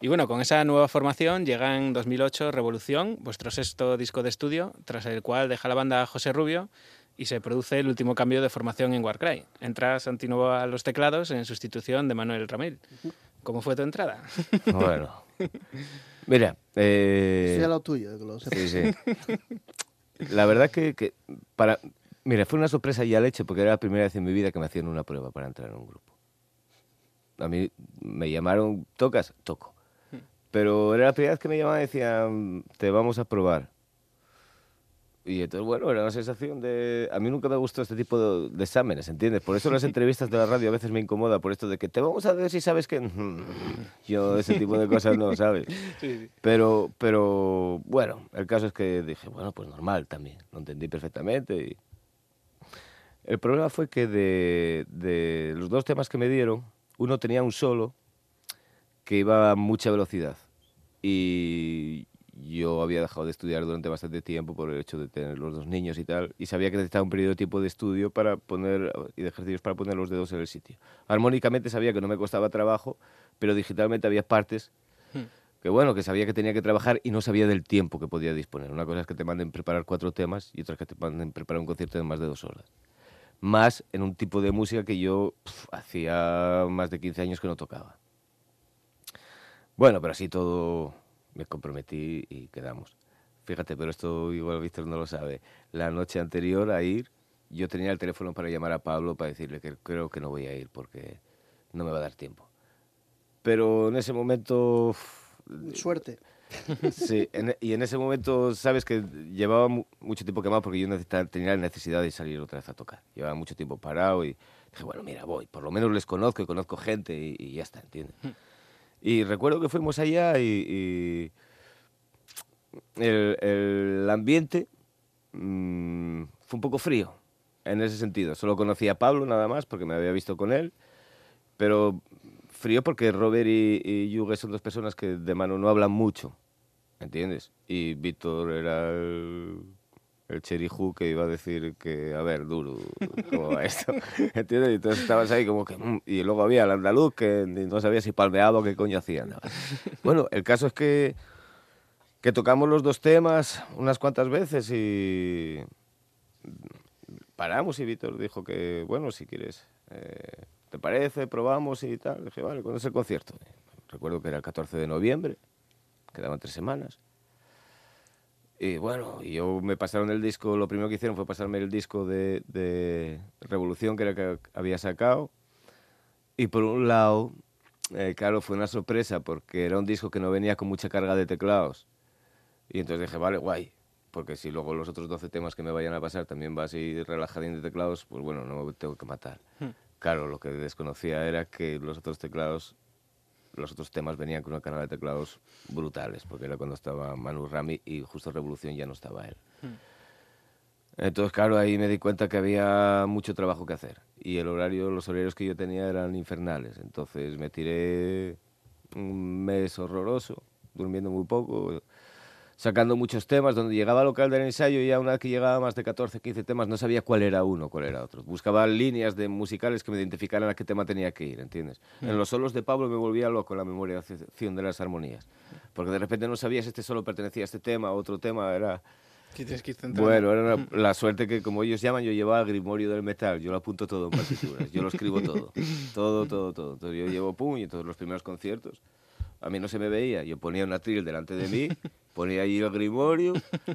Y bueno, con esa nueva formación llega en 2008 Revolución, vuestro sexto disco de estudio, tras el cual deja la banda José Rubio y se produce el último cambio de formación en Warcry. Entra Santino a los teclados en sustitución de Manuel Ramil. ¿Cómo fue tu entrada? Bueno. Mira, eh, tuyo, lo sepas. Sí, sí. La verdad que, que para... Mira, fue una sorpresa ya leche porque era la primera vez en mi vida que me hacían una prueba para entrar en un grupo. A mí me llamaron, ¿tocas? Toco. Pero era la primera vez que me llamaban y decían, te vamos a probar. Y entonces, bueno, era una sensación de... A mí nunca me gustó este tipo de, de exámenes, ¿entiendes? Por eso las entrevistas de la radio a veces me incomoda, por esto de que te vamos a ver si sabes que... Yo ese tipo de cosas no, ¿sabes? Pero, pero, bueno, el caso es que dije, bueno, pues normal también, lo entendí perfectamente. Y... El problema fue que de, de los dos temas que me dieron, uno tenía un solo que iba a mucha velocidad. Y yo había dejado de estudiar durante bastante tiempo por el hecho de tener los dos niños y tal, y sabía que necesitaba un periodo de tiempo de estudio para poner, y de ejercicios para poner los dedos en el sitio. Armónicamente sabía que no me costaba trabajo, pero digitalmente había partes que bueno, que sabía que tenía que trabajar y no sabía del tiempo que podía disponer. Una cosa es que te manden preparar cuatro temas y otra es que te manden preparar un concierto de más de dos horas. Más en un tipo de música que yo hacía más de 15 años que no tocaba. Bueno, pero así todo me comprometí y quedamos. Fíjate, pero esto igual Víctor no lo sabe. La noche anterior a ir, yo tenía el teléfono para llamar a Pablo para decirle que creo que no voy a ir porque no me va a dar tiempo. Pero en ese momento... Suerte. Sí, en- y en ese momento, sabes que llevaba mu- mucho tiempo quemado porque yo necesitaba, tenía la necesidad de salir otra vez a tocar. Llevaba mucho tiempo parado y dije, bueno, mira, voy, por lo menos les conozco y conozco gente y, y ya está, ¿entiendes? Y recuerdo que fuimos allá y, el, el ambiente mm, fue un poco frío en ese sentido. Solo conocía a Pablo nada más porque me había visto con él, pero frío porque Robert y, y Yuge son dos personas que de mano no hablan mucho, ¿entiendes? Y Víctor era el, el cheriju que iba a decir que, a ver, duro, ¿cómo va esto? ¿Entiendes? Y entonces estabas ahí como que... mm, y luego había el andaluz que no sabía si palmeaba o qué coño hacía. nada. Bueno, el caso es que, que tocamos los dos temas unas cuantas veces y paramos y Víctor dijo que, bueno, si quieres, eh, ¿te parece? Probamos y tal. Dije, vale, ¿cuándo es el concierto? Recuerdo que era el 14 de noviembre, quedaban tres semanas. Y bueno, yo me pasaron el disco, lo primero que hicieron fue pasarme el disco de, de Revolución, que era que había sacado. Y por un lado, eh, claro, fue una sorpresa, porque era un disco que no venía con mucha carga de teclados. Y entonces dije, vale, guay, porque si luego los otros 12 temas que me vayan a pasar también va así relajadín de teclados, pues bueno, no me tengo que matar. Claro, lo que desconocía era que los otros teclados, los otros temas venían con una carga de teclados brutales, porque era cuando estaba Manu Rami y justo Revolución ya no estaba él. Entonces, claro, ahí me di cuenta que había mucho trabajo que hacer. Y el horario, los horarios que yo tenía eran infernales. Entonces me tiré un mes horroroso, durmiendo muy poco, sacando muchos temas. Donde llegaba al local del ensayo, ya una vez que llegaba más de 14, 15 temas, no sabía cuál era uno, cuál era otro. Buscaba líneas de musicales que me identificaran a qué tema tenía que ir, ¿entiendes? En los solos de Pablo me volvía loco la memorización de las armonías. Porque de repente no sabías si este solo pertenecía a este tema, a otro tema, era... Sí, tienes que. Bueno, era una- la suerte que, como ellos llaman, yo llevaba el grimorio del metal. Yo lo apunto todo en partituras. Yo lo escribo todo. Todo, todo, todo. Entonces yo llevo pum y entonces los primeros conciertos. A mí no se me veía. Yo ponía una tril delante de mí, ponía allí el grimorio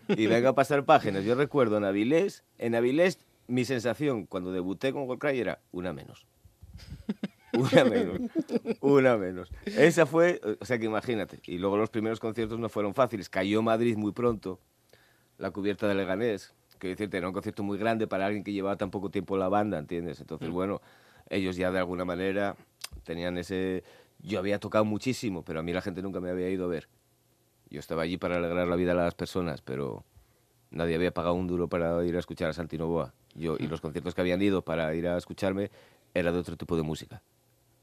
y venga a pasar páginas. Yo recuerdo en Avilés, en Avilés mi sensación cuando debuté con Warcry era una menos. Una menos, una menos. Esa fue, o sea que imagínate. Y luego los primeros conciertos no fueron fáciles. Cayó Madrid muy pronto, la cubierta de Leganés, que decirte, era un concierto muy grande para alguien que llevaba tan poco tiempo en la banda, ¿entiendes? Entonces, bueno, ellos ya de alguna manera tenían ese... Yo había tocado muchísimo, pero a mí la gente nunca me había ido a ver. Yo estaba allí para alegrar la vida a las personas, pero nadie había pagado un duro para ir a escuchar a Santino Boa. Yo, y los conciertos que habían ido para ir a escucharme era de otro tipo de música,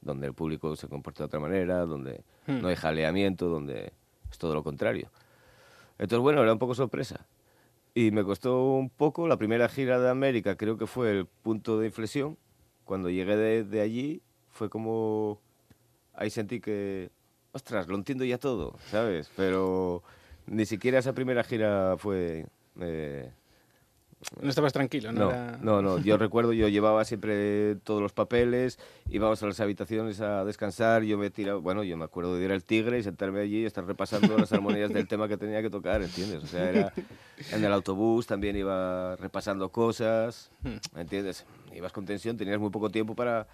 donde el público se comporta de otra manera, donde no hay jaleamiento, donde es todo lo contrario. Entonces, bueno, era un poco sorpresa. Y me costó un poco, la primera gira de América creo que fue el punto de inflexión. Cuando llegué de, de allí fue como... Ahí sentí que ostras, lo entiendo ya todo, ¿sabes? Pero ni siquiera esa primera gira fue... eh, No estabas tranquilo, ¿no? no, Era- no, no. Yo recuerdo, yo llevaba siempre todos los papeles, íbamos a las habitaciones a descansar, yo me tiraba, bueno, yo me acuerdo de ir al Tigre y sentarme allí y estar repasando las armonías del tema que tenía que tocar, ¿entiendes? O sea, era en el autobús también iba repasando cosas, ¿entiendes? Ibas con tensión, tenías muy poco tiempo para,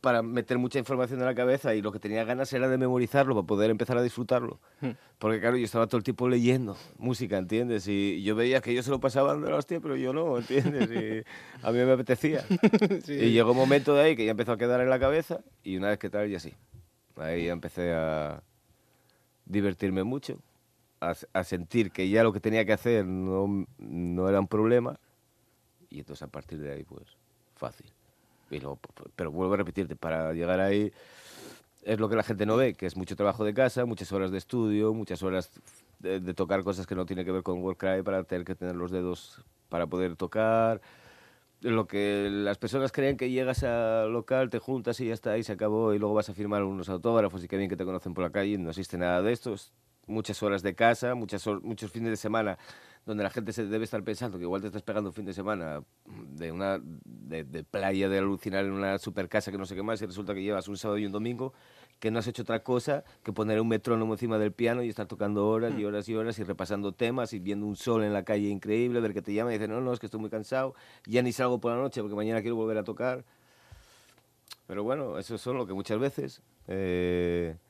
para meter mucha información en la cabeza y lo que tenía ganas era de memorizarlo para poder empezar a disfrutarlo. Porque claro, yo estaba todo el tiempo leyendo música, ¿entiendes? Y yo veía que ellos se lo pasaban de la hostia, pero yo no, ¿entiendes? Y a mí me apetecía. Sí. Y llegó un momento de ahí que ya empezó a quedar en la cabeza y una vez que tal, ya sí. Ahí ya empecé a divertirme mucho, a, a sentir que ya lo que tenía que hacer no, no era un problema y entonces a partir de ahí, pues, fácil. Pero vuelvo a repetirte, para llegar ahí es lo que la gente no ve, que es mucho trabajo de casa, muchas horas de estudio, muchas horas de, de tocar cosas que no tienen que ver con Warcry para tener que tener los dedos para poder tocar. Lo que las personas creen que llegas al local, te juntas y ya está, y se acabó, y luego vas a firmar unos autógrafos y qué bien que te conocen por la calle, no existe nada de esto. Es muchas horas de casa, muchas muchos fines de semana donde la gente se debe estar pensando que igual te estás pegando un fin de semana de una de, de playa, de alucinar en una super casa que no sé qué más, y resulta que llevas un sábado y un domingo que no has hecho otra cosa que poner un metrónomo encima del piano y estar tocando horas y horas y horas y repasando temas y viendo un sol en la calle increíble, ver que te llama y dice, no, no, es que estoy muy cansado, ya ni salgo por la noche porque mañana quiero volver a tocar. Pero bueno, eso es lo que muchas veces eh, mm,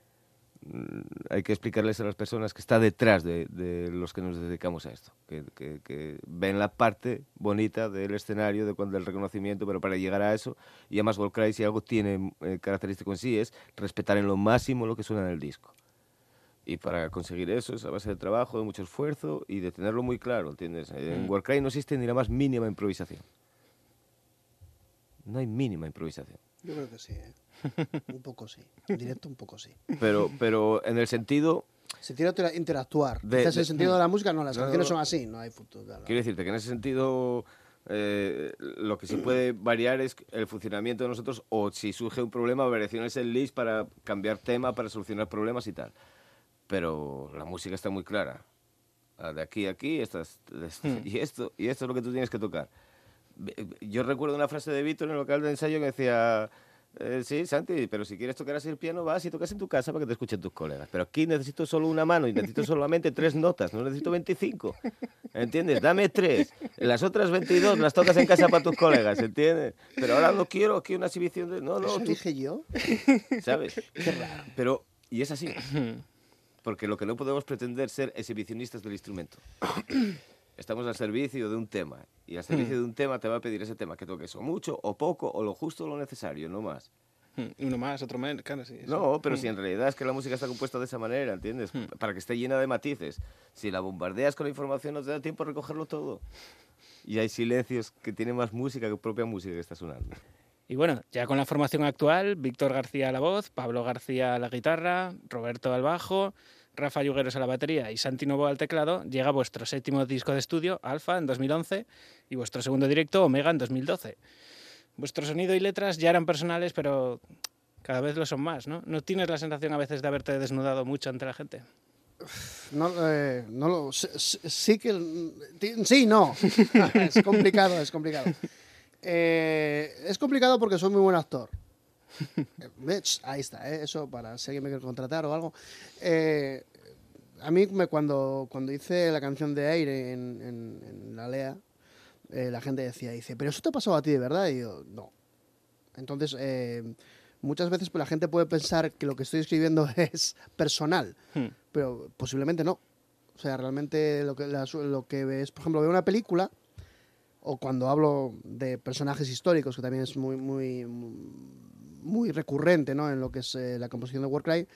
hay que explicarles a las personas que está detrás de, de los que nos dedicamos a esto, que, que- que ven la parte bonita del escenario, de cuando el reconocimiento, pero para llegar a eso, y además Volcry si algo tiene eh, característico en sí es respetar en lo máximo lo que suena en el disco. Y para conseguir eso es a base de trabajo, de mucho esfuerzo y de tenerlo muy claro, ¿entiendes? En Warcry no existe ni la más mínima improvisación. No hay mínima improvisación. Yo creo que sí, ¿eh? Un poco sí. En directo un poco sí. Pero, pero en el sentido Se tiene que interactuar. De- Quizás de- el sentido de la música, no, las No, no, canciones no. son así, no hay futuro. claro. Quiero decirte que en ese sentido eh, lo que se puede variar es el funcionamiento de nosotros o si surge un problema, variaciones en list para cambiar tema, para solucionar problemas y tal. Pero la música está muy clara. Ah, De aquí a aquí, estas, y, esto, y esto es lo que tú tienes que tocar. Yo recuerdo una frase de Víctor en el local de ensayo que decía, eh, sí, Santi, pero si quieres tocar así el piano, vas y tocas en tu casa para que te escuchen tus colegas. Pero aquí necesito solo una mano y necesito solamente tres notas, no necesito 25. ¿Entiendes? Dame tres. Las otras 22 las tocas en casa para tus colegas, ¿entiendes? Pero ahora no quiero aquí una exhibición de... No, no, ¿Eso tú- dije yo? ¿sabes? Pero, y es así. Porque lo que no podemos pretender ser exhibicionistas del instrumento. Estamos al servicio de un tema. Y al servicio de un tema te va a pedir ese tema que toques o mucho, o poco, o lo justo o lo necesario, no más. Mm, Uno más, otro menos, claro, sí. eso. No, pero si en realidad es que la música está compuesta de esa manera, ¿entiendes? Para que esté llena de matices. Si la bombardeas con la información no te da tiempo a recogerlo todo. Y hay silencios que tienen más música que propia música que está sonando. Y bueno, ya con la formación actual, Víctor García a la voz, Pablo García a la guitarra, Roberto al bajo, Rafa Yugueros a la batería y Santi Novo al teclado, llega vuestro séptimo disco de estudio, Alfa, en 2011, y vuestro segundo directo, Omega, en 2012. Vuestro sonido y letras ya eran personales, pero cada vez lo son más, ¿no? ¿No tienes la sensación a veces de haberte desnudado mucho ante la gente? No, eh, no lo, sí, que... Sí, no. es complicado, es complicado. Eh, es complicado porque soy muy buen actor. Ahí está, eh, eso para si alguien me quiere contratar o algo. Eh, a mí me, cuando, cuando hice la canción de Aire en, en- en la LEA, eh, la gente decía, dice, pero eso te ha pasado a ti de verdad. Y yo, no. Entonces, eh, muchas veces pues, la gente puede pensar que lo que estoy escribiendo es personal, Hmm. pero posiblemente no. O sea, realmente lo que, la- lo que ves, por ejemplo, veo una película o cuando hablo de personajes históricos, que también es muy, muy, muy recurrente ¿no? en lo que es eh, la composición de Warcry,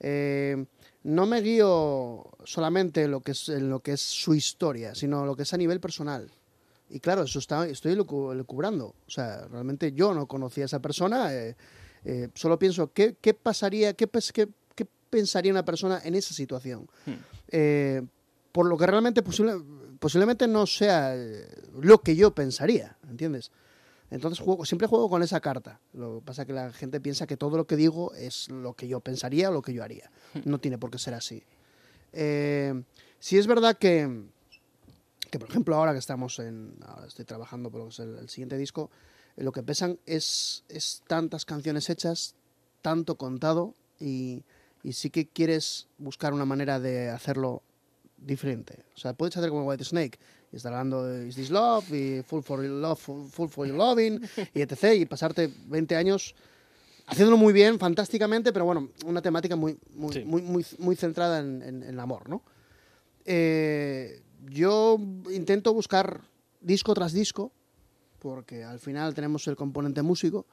eh, no me guío solamente en lo, que es, en lo que es su historia, sino lo que es a nivel personal. Y claro, eso está, estoy lucu- lucubrando. O sea, realmente yo no conocía a esa persona. eh, eh, solo pienso, ¿qué, qué pasaría, qué, qué- qué pensaría una persona en esa situación? Eh, por lo que realmente posible- posiblemente no sea lo que yo pensaría, ¿entiendes? Entonces juego, siempre juego con esa carta. Lo que pasa es que la gente piensa que todo lo que digo es lo que yo pensaría o lo que yo haría. No tiene por qué ser así. Eh, si es verdad que, que, por ejemplo, ahora que estamos en. Ahora estoy trabajando por el, el siguiente disco, eh, lo que pesan es, es tantas canciones hechas, tanto contado, y, y sí que quieres buscar una manera de hacerlo diferente. O sea, puedes hacer como White Snake y estar hablando de Is This Love y Full for Your Love, Full, full for Your Loving y etc. Y pasarte 20 años haciéndolo muy bien, fantásticamente, pero bueno, una temática muy, muy, Sí. muy, muy, muy centrada en, en- en el amor, ¿no? Eh, yo intento buscar disco tras disco, porque al final tenemos el componente músico,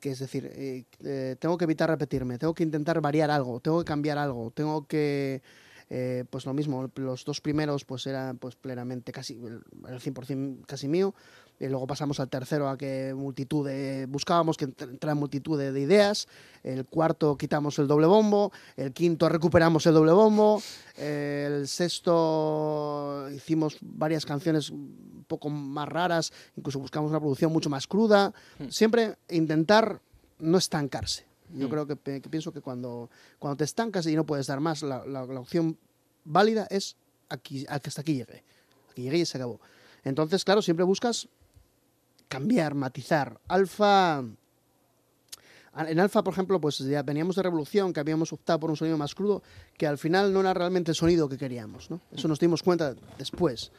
que es decir, eh, eh, tengo que evitar repetirme, tengo que intentar variar algo, tengo que cambiar algo, tengo que, eh, pues lo mismo, los dos primeros pues eran pues plenamente casi, el el 100% casi mío, y luego pasamos al tercero a que multitud de, buscábamos que entr- entrara multitud de, de ideas, el cuarto quitamos el doble bombo, el quinto recuperamos el doble bombo, eh, el sexto hicimos varias canciones un poco más raras, incluso buscamos una producción mucho más cruda, siempre intentar no estancarse. Yo Mm. creo que, que pienso que cuando, cuando te estancas y no puedes dar más, la, la- la opción válida es aquí, hasta aquí llegue. Aquí llegue y se acabó. Entonces, claro, siempre buscas cambiar, matizar. Alfa. En Alfa, por ejemplo, pues ya veníamos de Revolución, que habíamos optado por un sonido más crudo, que al final no era realmente el sonido que queríamos, ¿no? Eso nos dimos cuenta después.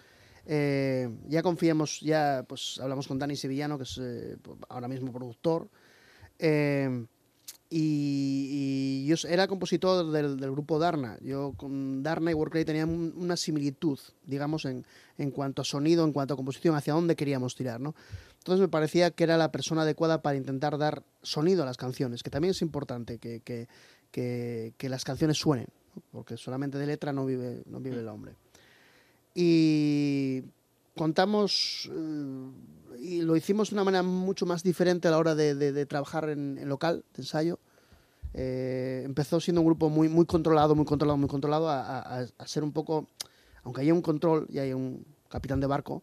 Eh, ya confiamos, ya pues hablamos con Dani Sevillano, que es eh, ahora mismo productor, eh, y, y yo era compositor del, del grupo Darna. Yo con Darna y Workday teníamos una similitud, digamos, en, en cuanto a sonido, en cuanto a composición, hacia dónde queríamos tirar, ¿no? Entonces me parecía que era la persona adecuada para intentar dar sonido a las canciones, que también es importante que, que, que, que las canciones suenen, ¿no? porque solamente de letra no vive, no vive el hombre. Y contamos eh, y lo hicimos de una manera mucho más diferente a la hora de, de- de trabajar en, en local, de ensayo. Eh, empezó siendo un grupo muy, muy controlado, muy controlado, muy controlado, a, a- a ser un poco, aunque haya un control y hay un capitán de barco,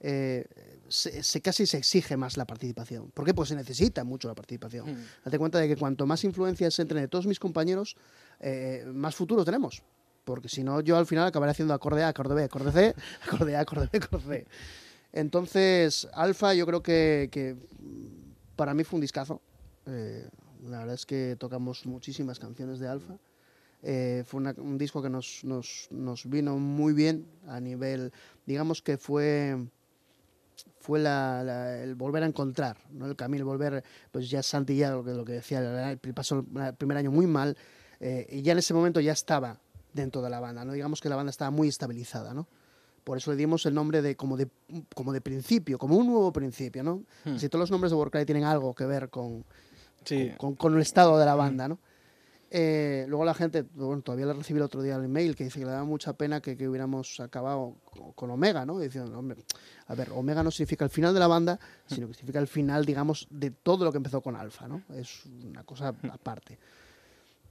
eh, se, se- casi se exige más la participación. ¿Por qué? Pues se necesita mucho la participación. Mm. Date cuenta de que cuanto más influencias entren de todos mis compañeros, eh, más futuro tenemos. Porque si no, yo al final acabaré haciendo acorde A, acorde B, acorde C, acorde A, acorde B, acorde C. Entonces, Alfa yo creo que, que, para mí fue un discazo. Eh, la verdad es que tocamos muchísimas canciones de Alfa. Eh, fue un disco que nos, nos, nos vino muy bien a nivel, digamos que fue fue el volver a encontrar, ¿no? el camino, volver, pues ya Santi ya lo que, lo que decía, el pasó el primer año muy mal eh, y ya en ese momento ya estaba dentro de la banda, no digamos que la banda estaba muy estabilizada, ¿no? Por eso le dimos el nombre de como de como de principio, como un nuevo principio, ¿no? Hmm. Si todos los nombres de Warcry tienen algo que ver con, Sí. con, con el estado de la banda, ¿no? Eh, luego la gente, bueno, todavía le recibí el otro día el email que dice que le da mucha pena que, que hubiéramos acabado con, con Omega, ¿no? Diciendo, hombre, a ver, Omega no significa el final de la banda, sino que significa el final, digamos, de todo lo que empezó con Alfa, ¿no? Es una cosa aparte.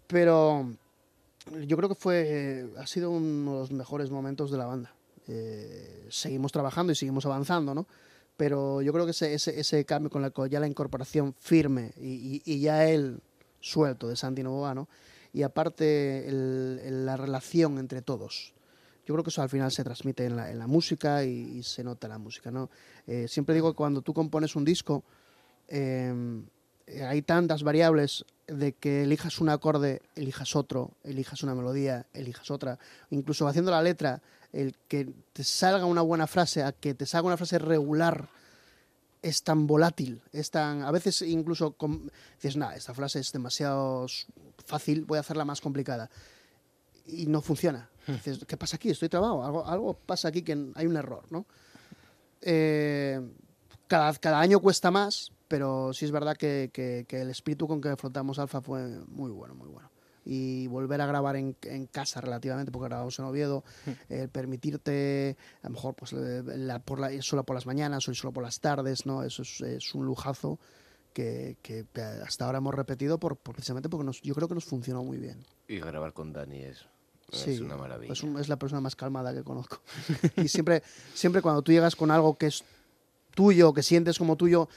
Pero yo creo que fue, ha sido uno de los mejores momentos de la banda. Eh, seguimos trabajando y seguimos avanzando, ¿no? Pero yo creo que ese, ese, ese cambio con la, ya la incorporación firme y, y- y ya él suelto de Santi Novoa, ¿no? Y aparte el- el- la relación entre todos. Yo creo que eso al final se transmite en la, en la música y, y se nota la música, ¿no? Eh, siempre digo que cuando tú compones un disco, eh, hay tantas variables de que elijas un acorde, elijas otro, elijas una melodía, elijas otra, incluso haciendo la letra, el que te salga una buena frase a que te salga una frase regular es tan volátil, es tan a veces incluso com- dices, nada, esta frase es demasiado fácil, voy a hacerla más complicada y no funciona. Dices, ¿qué pasa aquí? Estoy trabado, algo, algo pasa aquí que hay un error, ¿no? Eh, cada, cada año cuesta más, pero sí es verdad que, que- que el espíritu con que afrontamos Alfa fue muy bueno, muy bueno. Y volver a grabar en, en casa relativamente, porque grabamos en Oviedo, el permitirte, a lo mejor, pues eh, la- por la- solo por las mañanas o solo por las tardes, ¿no? Eso es, es un lujazo que, que hasta ahora hemos repetido por, por- precisamente porque nos, yo creo que nos funcionó muy bien. Y grabar con Dani es, Sí, es una maravilla. Es, un- es la persona más calmada que conozco. y siempre, siempre cuando tú llegas con algo que es tuyo, que sientes como tuyo,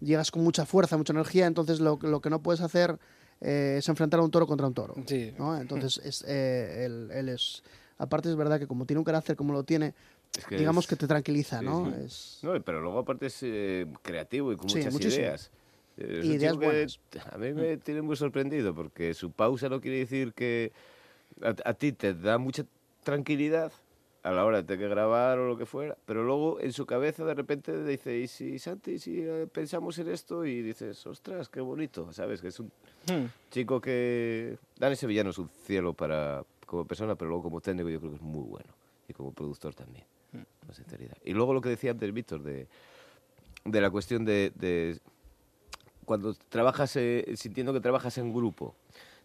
llegas con mucha fuerza, mucha energía, entonces lo, lo que no puedes hacer eh, es enfrentar a un toro contra un toro. Sí. ¿no? Entonces, es, eh, él, él es... Aparte es verdad que como tiene un carácter como lo tiene, Es que digamos es- que te tranquiliza, sí, ¿no? sí. Es... No, pero luego aparte es eh, creativo y con Sí, muchas muchísimo. ideas. Eh, Y ideas buenas. A mí me tiene muy sorprendido porque su pausa no quiere decir que a, a ti te da mucha tranquilidad a la hora de tener que grabar o lo que fuera, pero luego en su cabeza de repente dice, ¿y si Santi, si eh, pensamos en esto? Y dices, ostras, qué bonito, ¿sabes? Que es un Hmm. chico que... Dani Sevillano es un cielo para como persona, pero luego como técnico yo creo que es muy bueno. Y como productor también, con sinceridad. Y luego lo que decía antes Víctor, de, de la cuestión de, de cuando trabajas, eh, sintiendo que trabajas en grupo.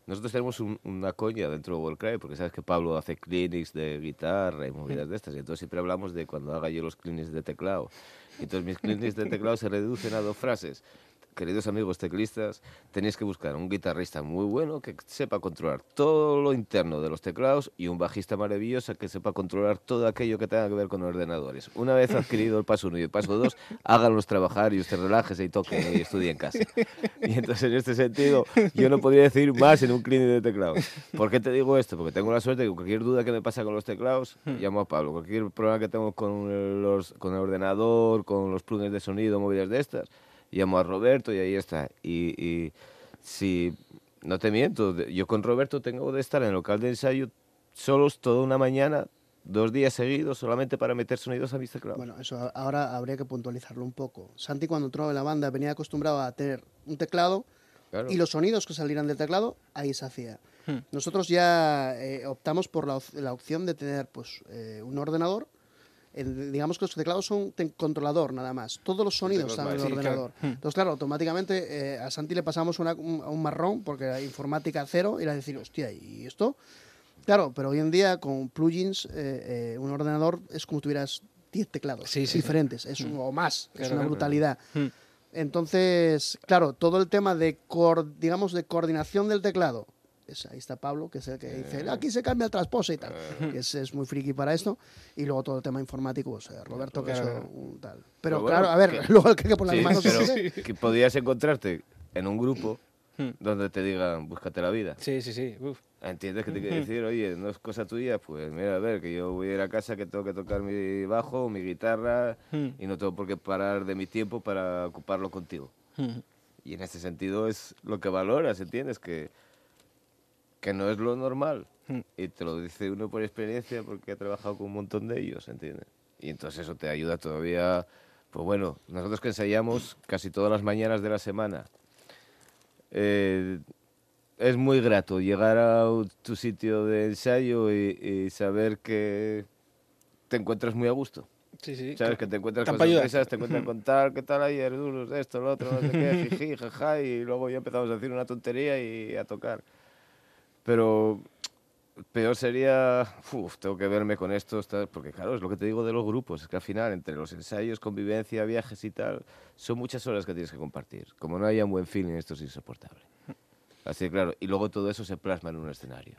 Nosotros tenemos un- una coña dentro de Warcry, porque sabes que Pablo hace clinics de guitarra y movidas de estas, y entonces siempre hablamos de cuando haga yo los clinics de teclado. Y entonces mis clinics de teclado se reducen a dos frases. Queridos amigos teclistas, tenéis que buscar un guitarrista muy bueno que sepa controlar todo lo interno de los teclados y un bajista maravilloso que sepa controlar todo aquello que tenga que ver con ordenadores. Una vez adquirido el paso 1 y el paso 2, háganlos trabajar y usted relájese y toque y estudie en casa. Y entonces en este sentido yo no podría decir más en un clinic de teclados. ¿Por qué te digo esto? Porque tengo la suerte que cualquier duda que me pasa con los teclados, llamo a Pablo. Cualquier problema que tengo con, los, con el ordenador, con los plugins de sonido, movidas de estas, llamo a Roberto y ahí está. Y, y si, no te miento, yo con Roberto tengo de estar en el local de ensayo solos toda una mañana, dos días seguidos, solamente para meter sonidos a mis teclados. Bueno, eso ahora habría que puntualizarlo un poco. Santi cuando entró en la banda venía acostumbrado a tener un teclado Claro. y los sonidos que salieran del teclado, ahí se hacía. Hmm. Nosotros ya eh, optamos por la, op- la opción de tener pues, eh, un ordenador. Digamos que los teclados son controlador nada más. Todos los sonidos están en el Sí, claro. ordenador. Hmm. Entonces, claro, automáticamente eh, a Santi le pasamos una- un, marrón porque era informática cero y era decir, hostia, ¿y esto? Claro, pero hoy en día con plugins, eh, eh, un ordenador es como si tuvieras 10 teclados Sí, sí. diferentes, es un- o más, es Claro, una claro. brutalidad. Hmm. Entonces, claro, todo el tema de, digamos, de coordinación del teclado. Es- ahí está Pablo, que es el que dice, aquí se cambia el traspose y tal. que es, es muy friki para esto. Y luego todo el tema informático, o sea, Roberto, que claro. un tal. Pero, Pero bueno, claro, a ver, que- luego el que que Sí, las manos pero es ese. que podías encontrarte en un grupo Hmm. donde te digan, búscate la vida. Sí, sí, sí. Uf. ¿Entiendes que te quiero decir? Oye, no es cosa tuya, pues mira, a ver, que yo voy a ir a casa, que tengo que tocar mi bajo, mi guitarra, Hmm. y no tengo por qué parar de mi tiempo para ocuparlo contigo. Hmm. Y en ese sentido es lo que valoras, ¿entiendes? Que, que no es lo normal. Hmm. Y te lo dice uno por experiencia porque ha trabajado con un montón de ellos, ¿entiendes? Y entonces eso te ayuda todavía. Pues bueno, nosotros que ensayamos casi todas las mañanas de la semana, eh, es muy grato llegar a tu sitio de ensayo y, y saber que te encuentras muy a gusto. Sí, sí. ¿Sabes? Que te encuentras con sorpresas, te encuentras con tal, qué tal ayer, duros, esto, lo otro, no sé qué, jiji, jaja, y luego ya empezamos a decir una tontería y a tocar. Pero peor sería, uf, tengo que verme con esto, tal, porque claro, es lo que te digo de los grupos, es que al final, entre los ensayos, convivencia, viajes y tal, son muchas horas que tienes que compartir. Como no haya un buen feeling, esto es insoportable. Así que claro, y luego todo eso se plasma en un escenario.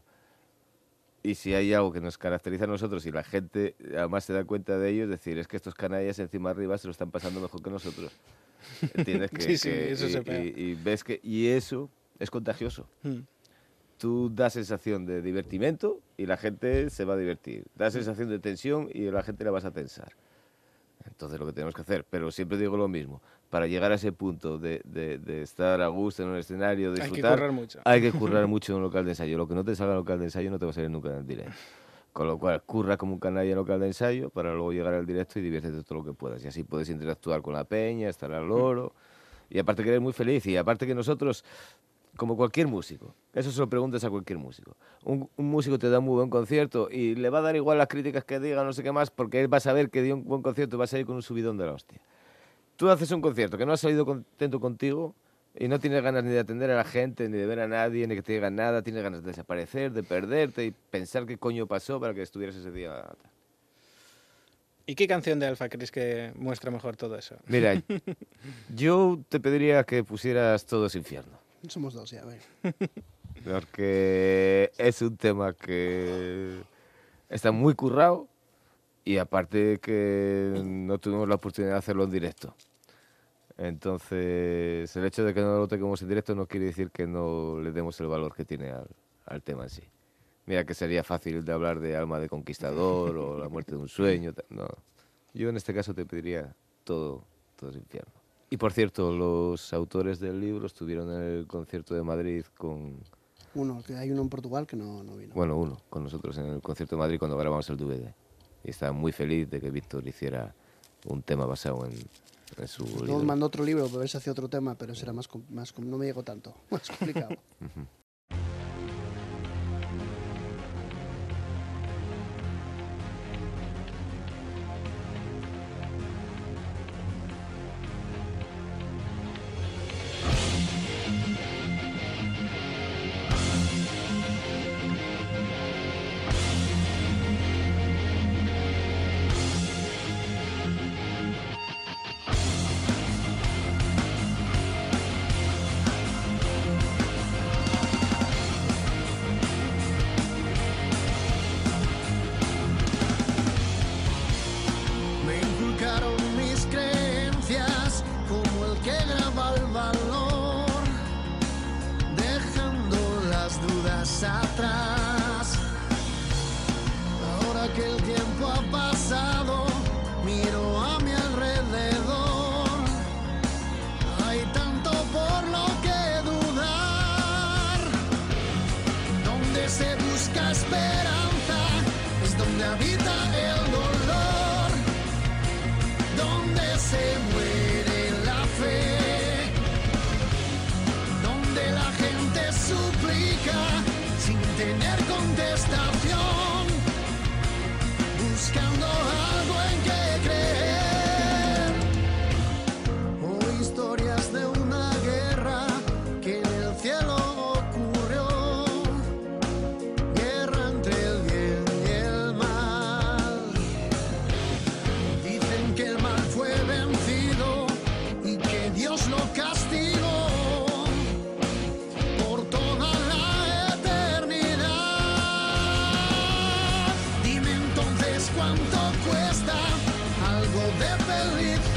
Y si hay algo que nos caracteriza a nosotros y la gente además se da cuenta de ello, es decir, es que estos canallas encima arriba se lo están pasando mejor que nosotros. ¿Entiendes? Que, Sí, sí, que- eso y, se y- y ves que y eso es contagioso. Hmm. Tú das sensación de divertimento y la gente se va a divertir. Das sensación de tensión y la gente la vas a tensar. Entonces lo que tenemos que hacer, pero siempre digo lo mismo, para llegar a ese punto de, de- de estar a gusto en un escenario, Hay que disfrutar, currar mucho. hay que currar mucho en un local de ensayo. Lo que no te salga en un local de ensayo no te va a salir nunca en el directo. Con lo cual, curra como un canalla en local de ensayo para luego llegar al directo y diviértete todo lo que puedas. Y así puedes interactuar con la peña, estar al loro. Y aparte que eres muy feliz. Y aparte que nosotros, como cualquier músico, eso se lo preguntas a cualquier músico. Un, un músico te da un muy buen concierto y le va a dar igual las críticas que diga, no sé qué más, porque él va a saber que dio un buen concierto y va a salir con un subidón de la hostia. Tú haces un concierto que no has salido contento contigo y no tienes ganas ni de atender a la gente, ni de ver a nadie, ni que te digan nada, tienes ganas de desaparecer, de perderte y pensar qué coño pasó para que estuvieras ese día. ¿Y qué canción de Alfa crees que muestra mejor todo eso? Mira, yo te pediría que pusieras Todo es infierno. Somos dos, ya, a ver. Porque es un tema que está muy currado y aparte que no tuvimos la oportunidad de hacerlo en directo. Entonces, el hecho de que no lo tengamos en directo no quiere decir que no le demos el valor que tiene al, al tema en sí. Mira que sería fácil de hablar de alma de conquistador o la muerte de un sueño. No. Yo en este caso te pediría todo, todo es infierno. Y por cierto, los autores del libro estuvieron en el concierto de Madrid con, Uno, que hay uno en Portugal que no, no vino. bueno, uno, con nosotros en el concierto de Madrid cuando grabamos el DVD. Y estaba muy feliz de que Víctor hiciera un tema basado en, en su Luego mandó otro libro para ver si hacía otro tema, pero será más, com- más com- no me llegó tanto, más complicado. De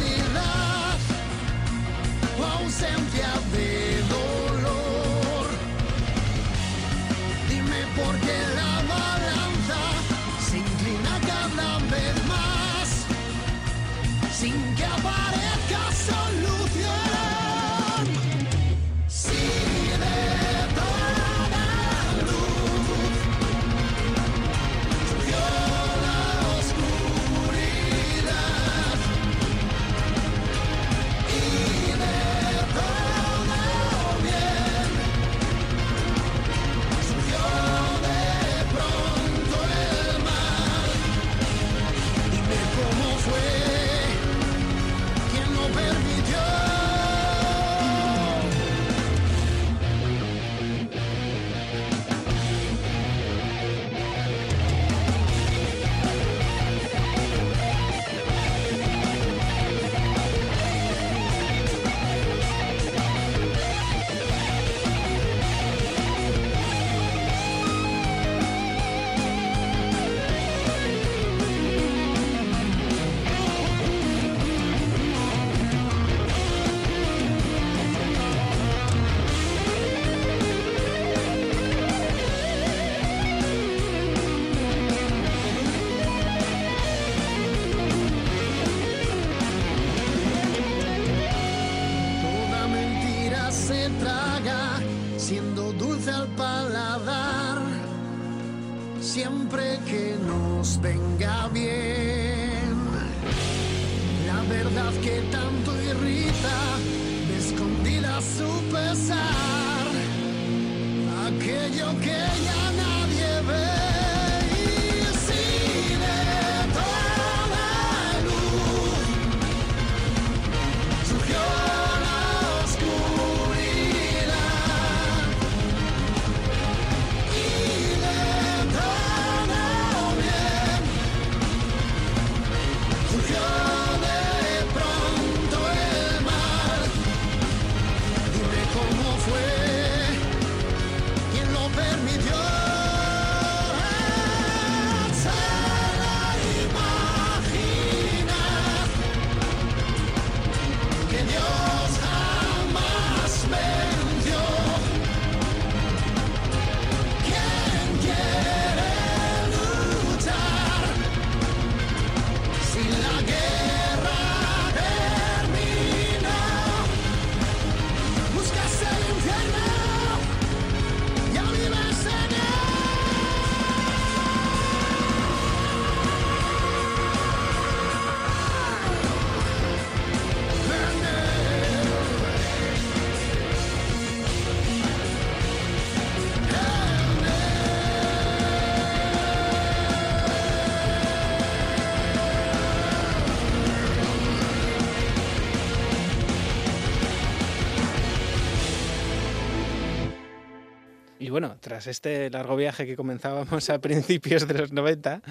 tras este largo viaje que comenzábamos a principios de los 90,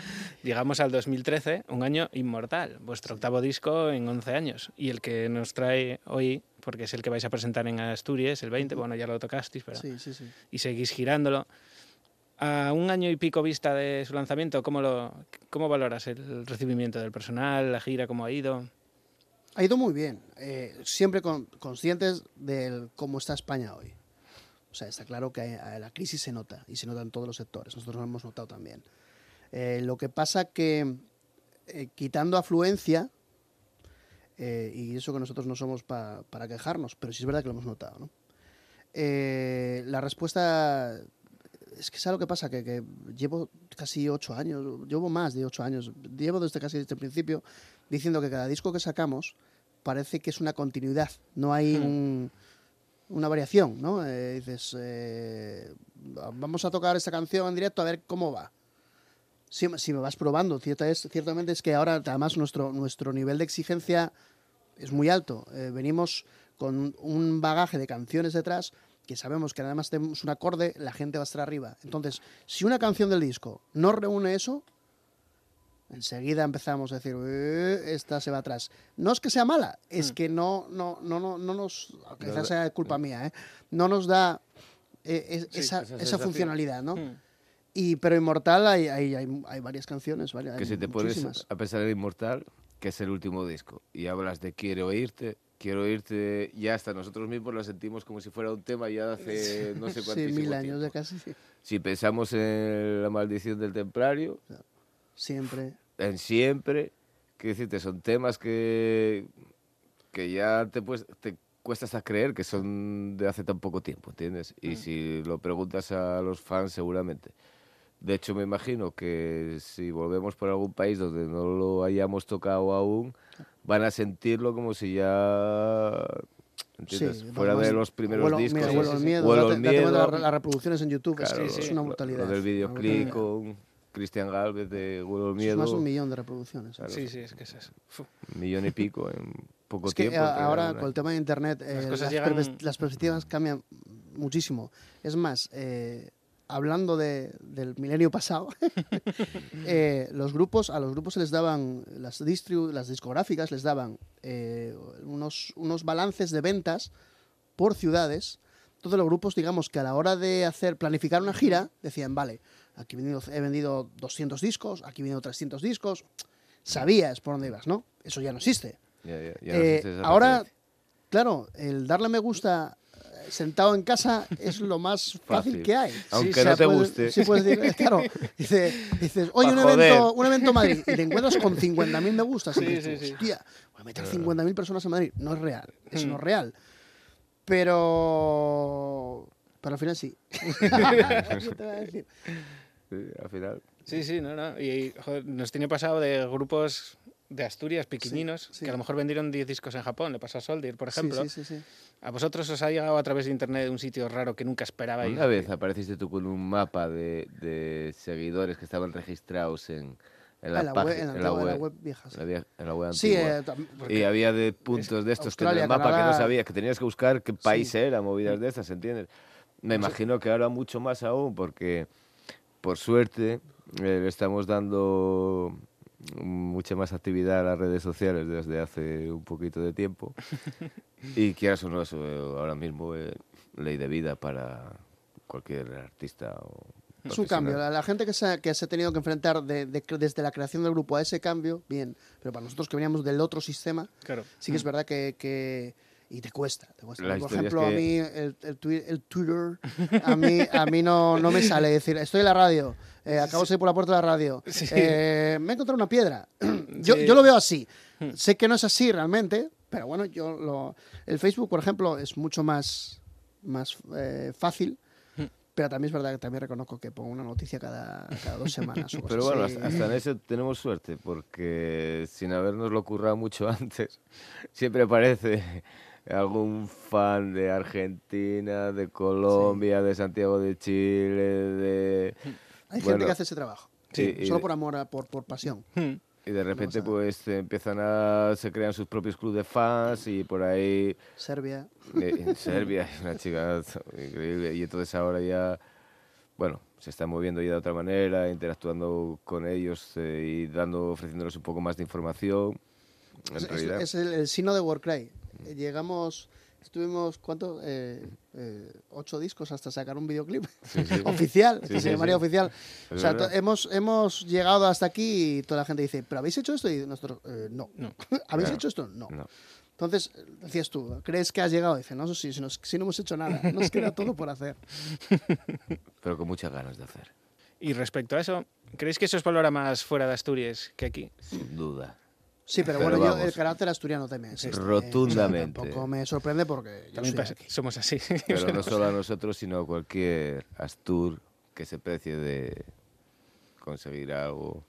llegamos al 2013, un año inmortal, vuestro octavo disco en 11 años. Y el que nos trae hoy, porque es el que vais a presentar en Asturias, el 20, bueno, ya lo tocasteis, pero... Sí, sí, sí. Y seguís girándolo. A un año y pico vista de su lanzamiento, ¿cómo, lo, cómo valoras el recibimiento del personal, la gira, cómo ha ido? Ha ido muy bien, eh, siempre con- conscientes de cómo está España hoy. Sea, está claro que eh, la crisis se nota y se nota en todos los sectores. Nosotros lo hemos notado también. Eh, lo que pasa que eh, quitando afluencia, eh, y eso que nosotros no somos pa- para quejarnos, pero sí es verdad que lo hemos notado. ¿no? La respuesta es que ¿sabes lo que pasa? Que, que llevo casi ocho años, llevo más de ocho años, llevo desde casi desde el principio diciendo que cada disco que sacamos parece que es una continuidad, no hay Hmm. un- una variación, ¿no? Eh, dices, eh, vamos a tocar esta canción en directo a ver cómo va. Si, me vas probando, cierta es, ciertamente es que ahora además nuestro, nuestro nivel de exigencia es muy alto. Eh, venimos con un bagaje de canciones detrás que sabemos que además tenemos un acorde, la gente va a estar arriba. Entonces, si una canción del disco no reúne eso, enseguida empezamos a decir, "Eh, esta se va atrás. No es que sea mala, es Mm. que no, no, no, no, no nos, quizás sea culpa mía, ¿eh? no nos da eh, es- Sí, esa, esa funcionalidad, ¿no? Hmm. Y, pero Inmortal hay, hay, hay, hay varias canciones, varias, Que si te pones a pensar en Inmortal, que es el último disco, y hablas de Quiero oírte, Quiero oírte, ya hasta nosotros mismos lo sentimos como si fuera un tema ya de hace no sé Sí, cuántísimo mil años tiempo. de casi, sí. Si pensamos en La maldición del templario, siempre. en Siempre, que decirte, son temas que, que ya te, pues, te cuesta hasta creer que son de hace tan poco tiempo, ¿entiendes? Y si lo preguntas a los fans, seguramente. De hecho, me imagino que si volvemos por algún país donde no lo hayamos tocado aún, van a sentirlo como si ya... ¿Entiendes? Sí, Fuera de los primeros Vuelo- discos. Mira, Sí, Vuelo sí, miedo, Vuelo date- al date cuenta miedo. las, reproducciones en YouTube, es- Claro, es, sí. una lo- brutalidad. Lo del una videoclip con Cristian Galvez de Vuelo al Es Miedo. más de un millón de reproducciones. Claro. Sí, sí, es que es eso. Un millón y pico en poco Es que tiempo. a- que ahora con el tema de internet eh, Las llegan- las perspectivas cambian muchísimo. Es más, eh, hablando de- del milenio pasado, eh, los grupos, a los grupos se les daban, las, distribu- las discográficas les daban eh, unos, unos balances de ventas por ciudades. Todos los grupos, digamos que a la hora de hacer planificar una gira, decían, vale, aquí he vendido, he vendido 200 discos, aquí he vendido 300 discos. Sabías por dónde ibas, ¿no? Eso ya no existe. Ya, ya, ya no Eh, existe ahora, claro, el darle me gusta eh, sentado en casa es lo más fácil, Fácil. que hay. Aunque no te puedes- guste. Sí, puedes decir, claro, dice, dices, oye, un evento, un evento en Madrid, y te encuentras con 50.000 me gustas. y Sí, dices, sí, sí. hostia, voy a meter 50.000 personas en Madrid. No es real, eso Hmm. no es real. Pero... Pero al final sí. Eso te voy a decir. Sí, al final. Sí, sí, no, no. Y joder, nos tiene pasado de grupos de Asturias pequeñinos sí. que a lo mejor vendieron 10 discos en Japón. Le pasó a Soldier, por Sí, ejemplo. sí, sí, sí. A vosotros os ha llegado a través de internet de un sitio raro que nunca esperabais. Una vez apareciste tú con un mapa de, de seguidores que estaban registrados en, en la web, en la antigua- en la web vieja, sí. en la web Sí, eh, y había de puntos de estos que en Australia, el mapa que Canadá. no sabías, que tenías que buscar qué país Sí. era, movidas de estas, ¿entiendes? Me imagino que ahora mucho más aún, porque por suerte eh, le estamos dando mucha más actividad a las redes sociales desde hace un poquito de tiempo. y quieras o no, eso eh, ahora mismo es ley de vida para cualquier artista. O Es un cambio. La, la gente que se, ha, que se ha tenido que enfrentar de- de- desde la creación del grupo a ese cambio, bien. Pero para nosotros que veníamos del otro sistema, Claro. sí que es verdad que... que- y te cuesta. te cuesta. Por es ejemplo, a mí el, el, el Twitter, a mí, a mí no, no me sale decir, estoy en la radio, eh, acabo de salir por la puerta de la radio, Sí. eh, me he encontrado una piedra. yo, Sí. yo lo veo así. Sé que no es así realmente, pero bueno, yo lo... El Facebook, por ejemplo, es mucho más, más eh, fácil. Pero también es verdad que también reconozco que pongo una noticia cada, cada dos semanas. o Pero bueno, así. hasta, hasta en eso tenemos suerte, porque sin habernos lo currado mucho antes, siempre aparece algún fan de Argentina, de Colombia, de Santiago de Chile, de... Hay bueno, gente que hace ese trabajo. Sí, Solo por amor, a- por, por pasión. Hmm. Y de repente pues empiezan a... se crean sus propios clubes de fans y por ahí Serbia. eh, en Serbia hay una chica increíble y entonces ahora ya bueno, se están moviendo ya de otra manera, interactuando con ellos eh, y dando, ofreciéndoles un poco más de información. En Es, es- es el, el sino de Warcry. Eh, Llegamos, estuvimos, ¿cuánto? Eh, eh, ocho discos hasta sacar un videoclip Sí, sí. oficial, Sí, que sí, se llamaría sí. oficial. Es o sea, hemos, hemos llegado hasta aquí y toda la gente dice, ¿pero habéis hecho esto? Y nosotros, "Eh, no. No. ¿Habéis Claro. hecho esto? No. No. Entonces, decías tú, ¿crees que has llegado? Dice, no, si, si, nos- si no hemos hecho nada, nos queda todo por hacer. pero con muchas ganas de hacer, Y respecto a eso, ¿creéis que eso os valora más fuera de Asturias que aquí? sin duda. Sí, pero, Pero bueno, yo el carácter asturiano también existe. ¿eh? Rotundamente. Tampoco me sorprende porque yo También soy pasa- aquí. somos así. Pero no solo a nosotros, sino a cualquier Astur que se precie de conseguir algo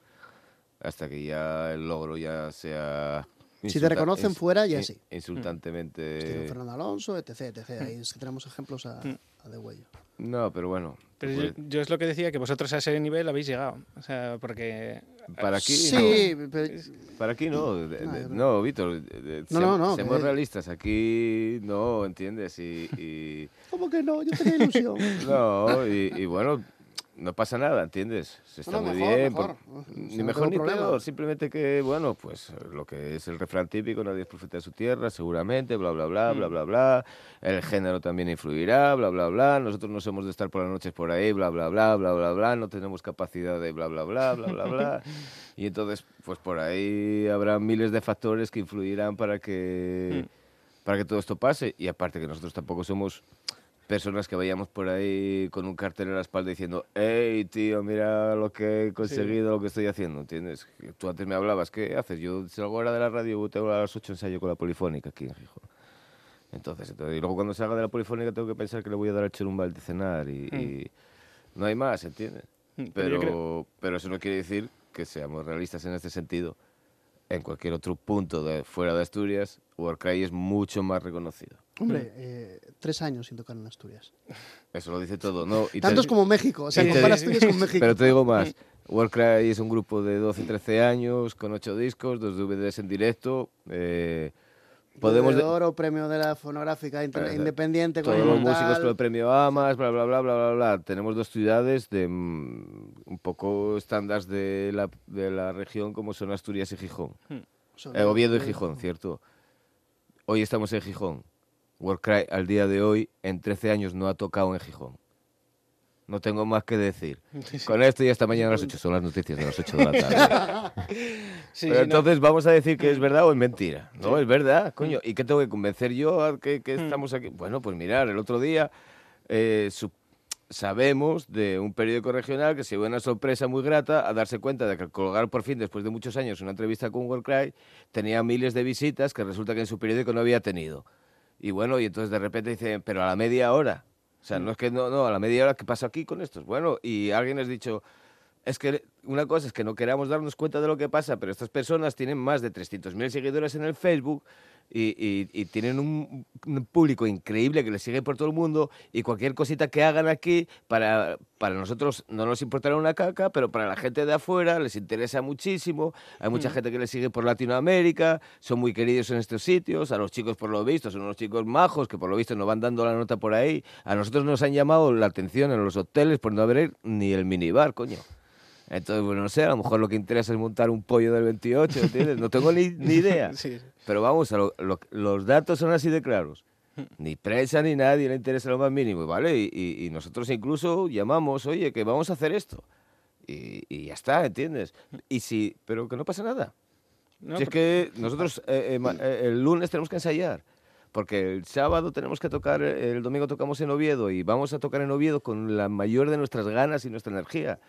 hasta que ya el logro ya sea... Si te reconocen fuera, ya sí. Insultantemente... Estilo Fernando Alonso, etc, etc. Ahí es que tenemos ejemplos a, a de huello. No, pero bueno. Pero yo, pues, yo es lo que decía, que vosotros a ese nivel habéis llegado. O sea, porque... para aquí Sí, pero- no. Para aquí no. de- No, No, Víctor. de- de- No, seam- no, no, Seamos que- realistas. Aquí no, ¿entiendes? Y... y- ¿Cómo que no? Yo tenía ilusión. no, y, y bueno, no pasa nada, ¿entiendes? Se está muy mejor, bien. mejor. por- ni no mejor ni problema. peor, simplemente que, bueno, pues lo que es el refrán típico, nadie es profeta de su tierra, seguramente, bla, bla, bla, Mm. bla, bla, bla. El género también influirá, bla, bla, bla. Nosotros no somos de estar por las noches por ahí, bla, bla, bla, bla, bla, bla. No tenemos capacidad de bla, bla, bla, bla, bla, bla. Y entonces, pues por ahí habrá miles de factores que influirán para que, para que todo esto pase. Y aparte que nosotros tampoco somos personas que vayamos por ahí con un cartel en la espalda diciendo, hey, tío, mira lo que he conseguido, lo que estoy haciendo, ¿entiendes? Tú antes me hablabas, ¿qué haces? Yo salgo ahora de la radio, tengo a las 8 ensayo con la Polifónica aquí en Gijón. Entonces, entonces, y luego cuando salga de la Polifónica tengo que pensar que le voy a dar al Cherumbal de cenar y, y no hay más, ¿entiendes? Mm, pero Pero, pero eso no quiere decir que seamos realistas en este sentido. En cualquier otro punto de fuera de Asturias, Warcry es mucho más reconocido. Hombre, eh, tres años sin tocar en Asturias. Eso lo dice todo, ¿no? Y te- Tantos como México. O sea, compara Asturias con México. Pero te digo más. Warcry es un grupo de 12, 13 años, con 8 discos, dos DVDs en directo. eh, podemos... de oro, premio de la fonográfica inter- independiente. todos los músicos con el premio AMAS, bla, bla, bla, bla, bla, bla. Tenemos dos ciudades de mm, un poco estándares de la, de la región como son Asturias y Gijón. Son- Eh, Oviedo y Gijón, ¿cierto? Hoy estamos en Gijón. Warcry al día de hoy, en 13 años, no ha tocado en Gijón. No tengo más que decir. Con esto y hasta mañana a las 8 son las noticias de las 8 de la tarde. Sí, Pero no. entonces vamos a decir que es verdad o es mentira. No, es verdad, coño. ¿Y qué tengo que convencer yo a que, que estamos aquí? Bueno, pues mirar, el otro día eh, sabemos de un periódico regional que se dio una sorpresa muy grata a darse cuenta de que al colgar por fin, después de muchos años, una entrevista con Warcry, tenía miles de visitas que resulta que en su periódico no había tenido. Y bueno, y entonces de repente dicen, pero a la media hora. O sea, no es que no, no, a la media hora, ¿qué pasa aquí con estos? Bueno, y alguien les ha dicho, es que una cosa es que no queramos darnos cuenta de lo que pasa, pero estas personas tienen más de 300.000 seguidores en el Facebook y, y- y tienen un, un público increíble que les sigue por todo el mundo y cualquier cosita que hagan aquí, para, para nosotros no nos importará una caca, pero para la gente de afuera les interesa muchísimo. Hay mucha gente que les sigue por Latinoamérica, son muy queridos en estos sitios, a los chicos por lo visto son unos chicos majos que por lo visto nos van dando la nota por ahí. A nosotros nos han llamado la atención en los hoteles por no haber ni el minibar, coño. Entonces, bueno, no sé, a lo mejor lo que interesa es montar un pollo del 28, ¿entiendes? No tengo ni, ni idea. Sí. Pero vamos, a lo- lo- los datos son así de claros. Ni prensa ni nadie le interesa lo más mínimo, ¿vale? Y, y- y nosotros incluso llamamos, oye, que vamos a hacer esto. Y, y ya está, ¿entiendes? Y si, pero que no pasa nada. No, si es que nosotros eh, eh, eh, el lunes tenemos que ensayar. Porque el sábado tenemos que tocar, el domingo tocamos en Oviedo y vamos a tocar en Oviedo con la mayor de nuestras ganas y nuestra energía.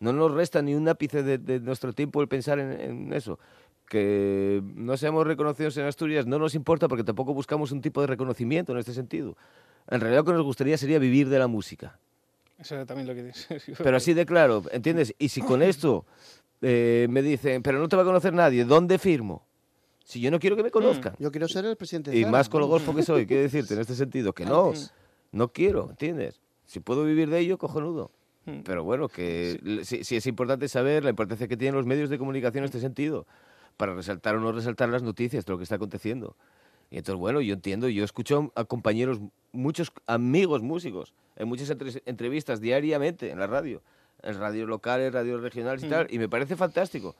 No nos resta ni un ápice de, de nuestro tiempo el pensar en, en eso. Que no seamos reconocidos en Asturias no nos importa porque tampoco buscamos un tipo de reconocimiento en este sentido. En realidad lo que nos gustaría sería vivir de la música. Eso era también lo que dices. Pero así de claro, ¿entiendes? Y si con esto eh, me dicen, pero no te va a conocer nadie, ¿dónde firmo? Si yo no quiero que me conozcan. Yo quiero ser el presidente de Y Zara, más con lo ¿no? golfo que soy, quiero decirte en este sentido, que no, no quiero, ¿entiendes? Si puedo vivir de ello, cojonudo. Pero bueno, que sí, sí es importante saber la importancia que tienen los medios de comunicación en este sentido, para resaltar o no resaltar las noticias de lo que está aconteciendo. Y entonces, bueno, yo entiendo, yo escucho a compañeros, muchos amigos músicos, en muchas entre- entrevistas diariamente en la radio, en radios locales, radios regionales y tal, y me parece fantástico.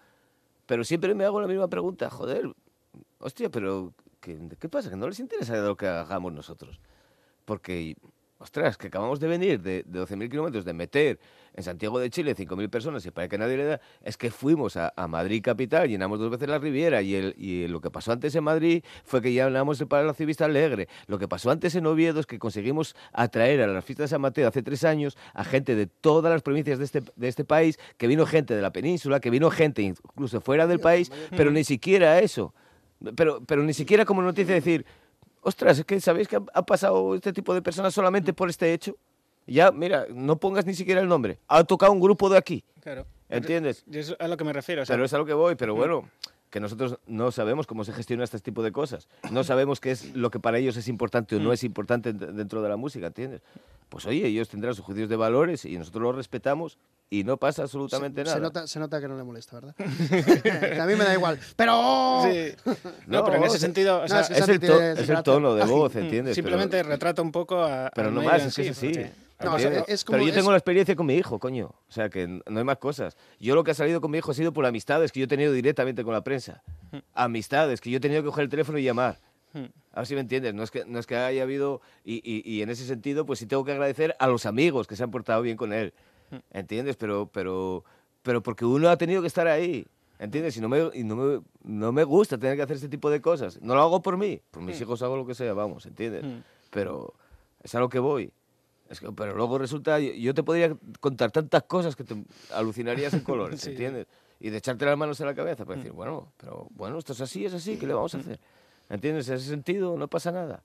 Pero siempre me hago la misma pregunta, joder, hostia, pero ¿qué, qué pasa? Que no les interesa lo que hagamos nosotros. Porque, ostras, que acabamos de venir de, de 12.000 kilómetros, de meter en Santiago de Chile 5.000 personas y para que nadie le da, es que fuimos a, a Madrid capital, llenamos dos veces la Riviera y, el, y lo que pasó antes en Madrid fue que llenamos el Palacio Vista Alegre. Lo que pasó antes en Oviedo es que conseguimos atraer a las fiestas de San Mateo hace tres años a gente de todas las provincias de este, de este país, que vino gente de la península, que vino gente incluso fuera del país, pero ni siquiera eso. Pero, pero ni siquiera como noticia decir, ostras, es que sabéis que ha, ha pasado este tipo de personas solamente por este hecho. Ya, mira, no pongas ni siquiera el nombre. Ha tocado un grupo de aquí. Claro. ¿Entiendes? Y es a lo que me refiero. o sea, Pero es a lo que voy, pero bueno, que nosotros no sabemos cómo se gestiona este tipo de cosas. No sabemos qué es lo que para ellos es importante o no es importante de- dentro de la música, ¿entiendes? Pues oye, ellos tendrán sus juicios de valores y nosotros los respetamos y no pasa absolutamente se, nada. se nota, se nota que no le molesta, ¿verdad? Que a mí me da igual. Pero... sí. No, pero en ese es- sentido, o sea, es que es, Santi el to- es el tono de voz, Mm. ¿entiendes? Pero- simplemente retrata un poco a. Pero no más, es que sí, es porque- No, o sea, es como- Pero yo es- tengo la experiencia con mi hijo, coño. O sea, que no hay más cosas. Yo lo que ha salido con mi hijo ha sido por amistades que yo he tenido directamente con la prensa. Amistades que yo he tenido que coger el teléfono y llamar. A ver si me entiendes. No es que, no es que haya habido... Y, y- y en ese sentido, pues sí tengo que agradecer a los amigos que se han portado bien con él. ¿Entiendes? Pero, pero, pero porque uno ha tenido que estar ahí. ¿Entiendes? Y no me, y no me, no me gusta tener que hacer este tipo de cosas. No lo hago por mí. Por mis hijos hago lo que sea, vamos, ¿entiendes? Pero es a lo que voy. Es que, pero luego resulta, yo, yo te podría contar tantas cosas que te alucinarías en colores, Sí. ¿entiendes? Y de echarte las manos en la cabeza para decir, bueno, pero bueno, esto es así, es así, ¿qué le vamos a hacer? ¿Entiendes? En ese sentido no pasa nada.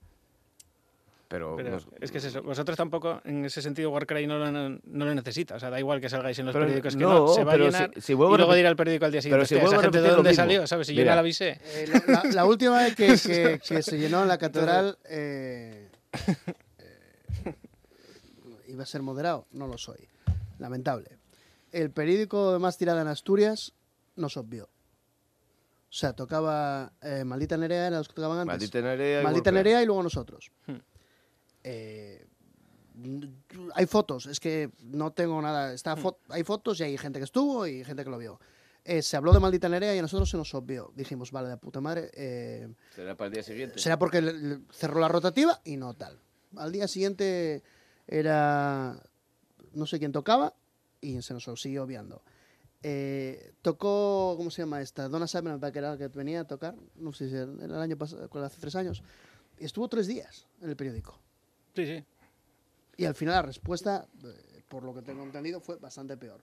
Pero, Pero nos- es que es eso. Vosotros tampoco, en ese sentido, Warcry no lo, no lo necesita. O sea, da igual que salgáis en los Pero periódicos que no, no. Se va a pero llenar si- si vuelvo y a luego dirá al periódico al día siguiente. pero si "Hostia, vuelvo esa a gente de dónde mismo". salió, ¿sabes? Si yo Mira. no la avisé. Eh, la, la- la última vez que, que- que se llenó en la catedral eh, iba a ser moderado, no lo soy. Lamentable. El periódico de más tirada en Asturias nos obvió. O sea, tocaba eh, Maldita Nerea, eran los que tocaban antes. Maldita Nerea y Maldita. Nerea y luego nosotros. Hmm. Eh, hay fotos, es que no tengo nada. Está fo- hay fotos y hay gente que estuvo y gente que lo vio. Eh, se habló de Maldita Nerea y a nosotros se nos obvió. Dijimos, vale, de puta madre. eh, Será para el día siguiente. será porque le- le cerró la rotativa y no tal. Al día siguiente era no sé quién tocaba y se nos siguió obviando. Eh, tocó, ¿cómo se llama esta? Donna Summer, que era la que venía a tocar, no sé si era el año pasado, hace tres años. Estuvo tres días en el periódico. Sí, sí. Y al final la respuesta, eh, por lo que tengo entendido, fue bastante peor.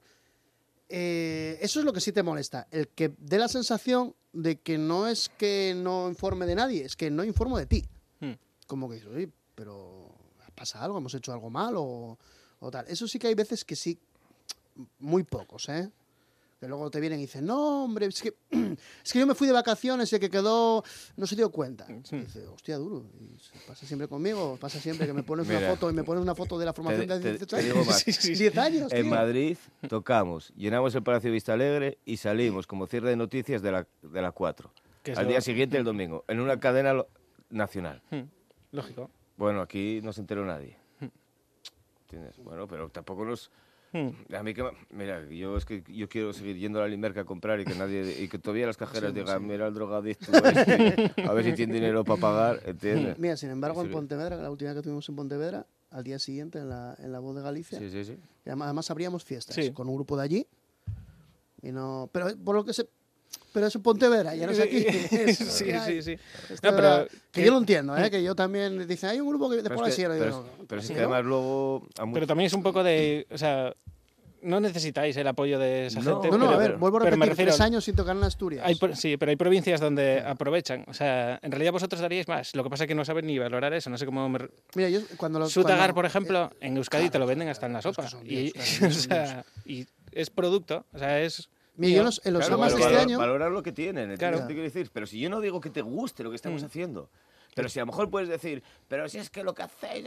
Eh, eso es lo que sí te molesta, el que dé la sensación de que no es que no informe de nadie, es que no informo de ti. Hmm. Como que dices, oye, pero ¿pasa algo? ¿Hemos hecho algo mal o, o tal? Eso sí que hay veces que sí, muy pocos, ¿eh? Que luego te vienen y dicen, no, hombre, es que, es que yo me fui de vacaciones y el que quedó no se dio cuenta. Sí. Y dice, hostia, duro. Y pasa siempre conmigo, pasa siempre que me pones una Mira. foto y me pones una foto de la formación Te- de te- 18 te años. digo más. Sí, sí, sí. 10 años, En tío. Madrid tocamos, llenamos el Palacio Vista Alegre y salimos como cierre de noticias de la, de la 4. Que es Al lo- día siguiente, el domingo, en una cadena lo- nacional. Hmm. Lógico. Bueno, aquí no se enteró nadie. ¿Entiendes? Bueno, pero tampoco nos... Hmm. A mí que... me- Mira, yo es que yo quiero seguir yendo a la Limerca a comprar y que nadie... Y que todavía las cajeras digan, mira el drogadicto este, a ver si tiene dinero para pagar, ¿entiendes? Mira, sin embargo, en Sí. Pontevedra, la última vez que tuvimos en Pontevedra, al día siguiente en la, en la voz de Galicia, Sí, sí, sí. y además, además abríamos fiestas Sí. con un grupo de allí. Y no, pero por lo que se. Pero es Pontevedra, ya no es aquí. sí, sí, sí. Esto No, pero que yo lo entiendo, ¿eh? que yo también. Dicen, hay un grupo que de Pero por es que, y pero digo, es- pero es ¿así que no? además luego... Pero también es un poco de. O sea, no necesitáis el apoyo de esa No, gente. No, no, pero- a ver, vuelvo a pero repetir, refiero- tres años sin tocar en Asturias. Hay, sí, pero hay provincias donde aprovechan. O sea, en realidad vosotros daríais más. Lo que pasa es que no saben ni valorar eso. No sé cómo. me Mira, yo cuando lo. Sutagar, cuando- por ejemplo, en Euskadi claro, te lo venden hasta en la es que sopa. son Y, Dios, claro, o son sea, y es producto. O sea, es. En los, en los Claro, amas valo- este año. Valorar lo que tienen, ¿entiendes Claro. lo que te quiero decir? Pero si yo no digo que te guste lo que estamos Mm. haciendo, pero si a lo mejor puedes decir, pero si es que lo que hacéis,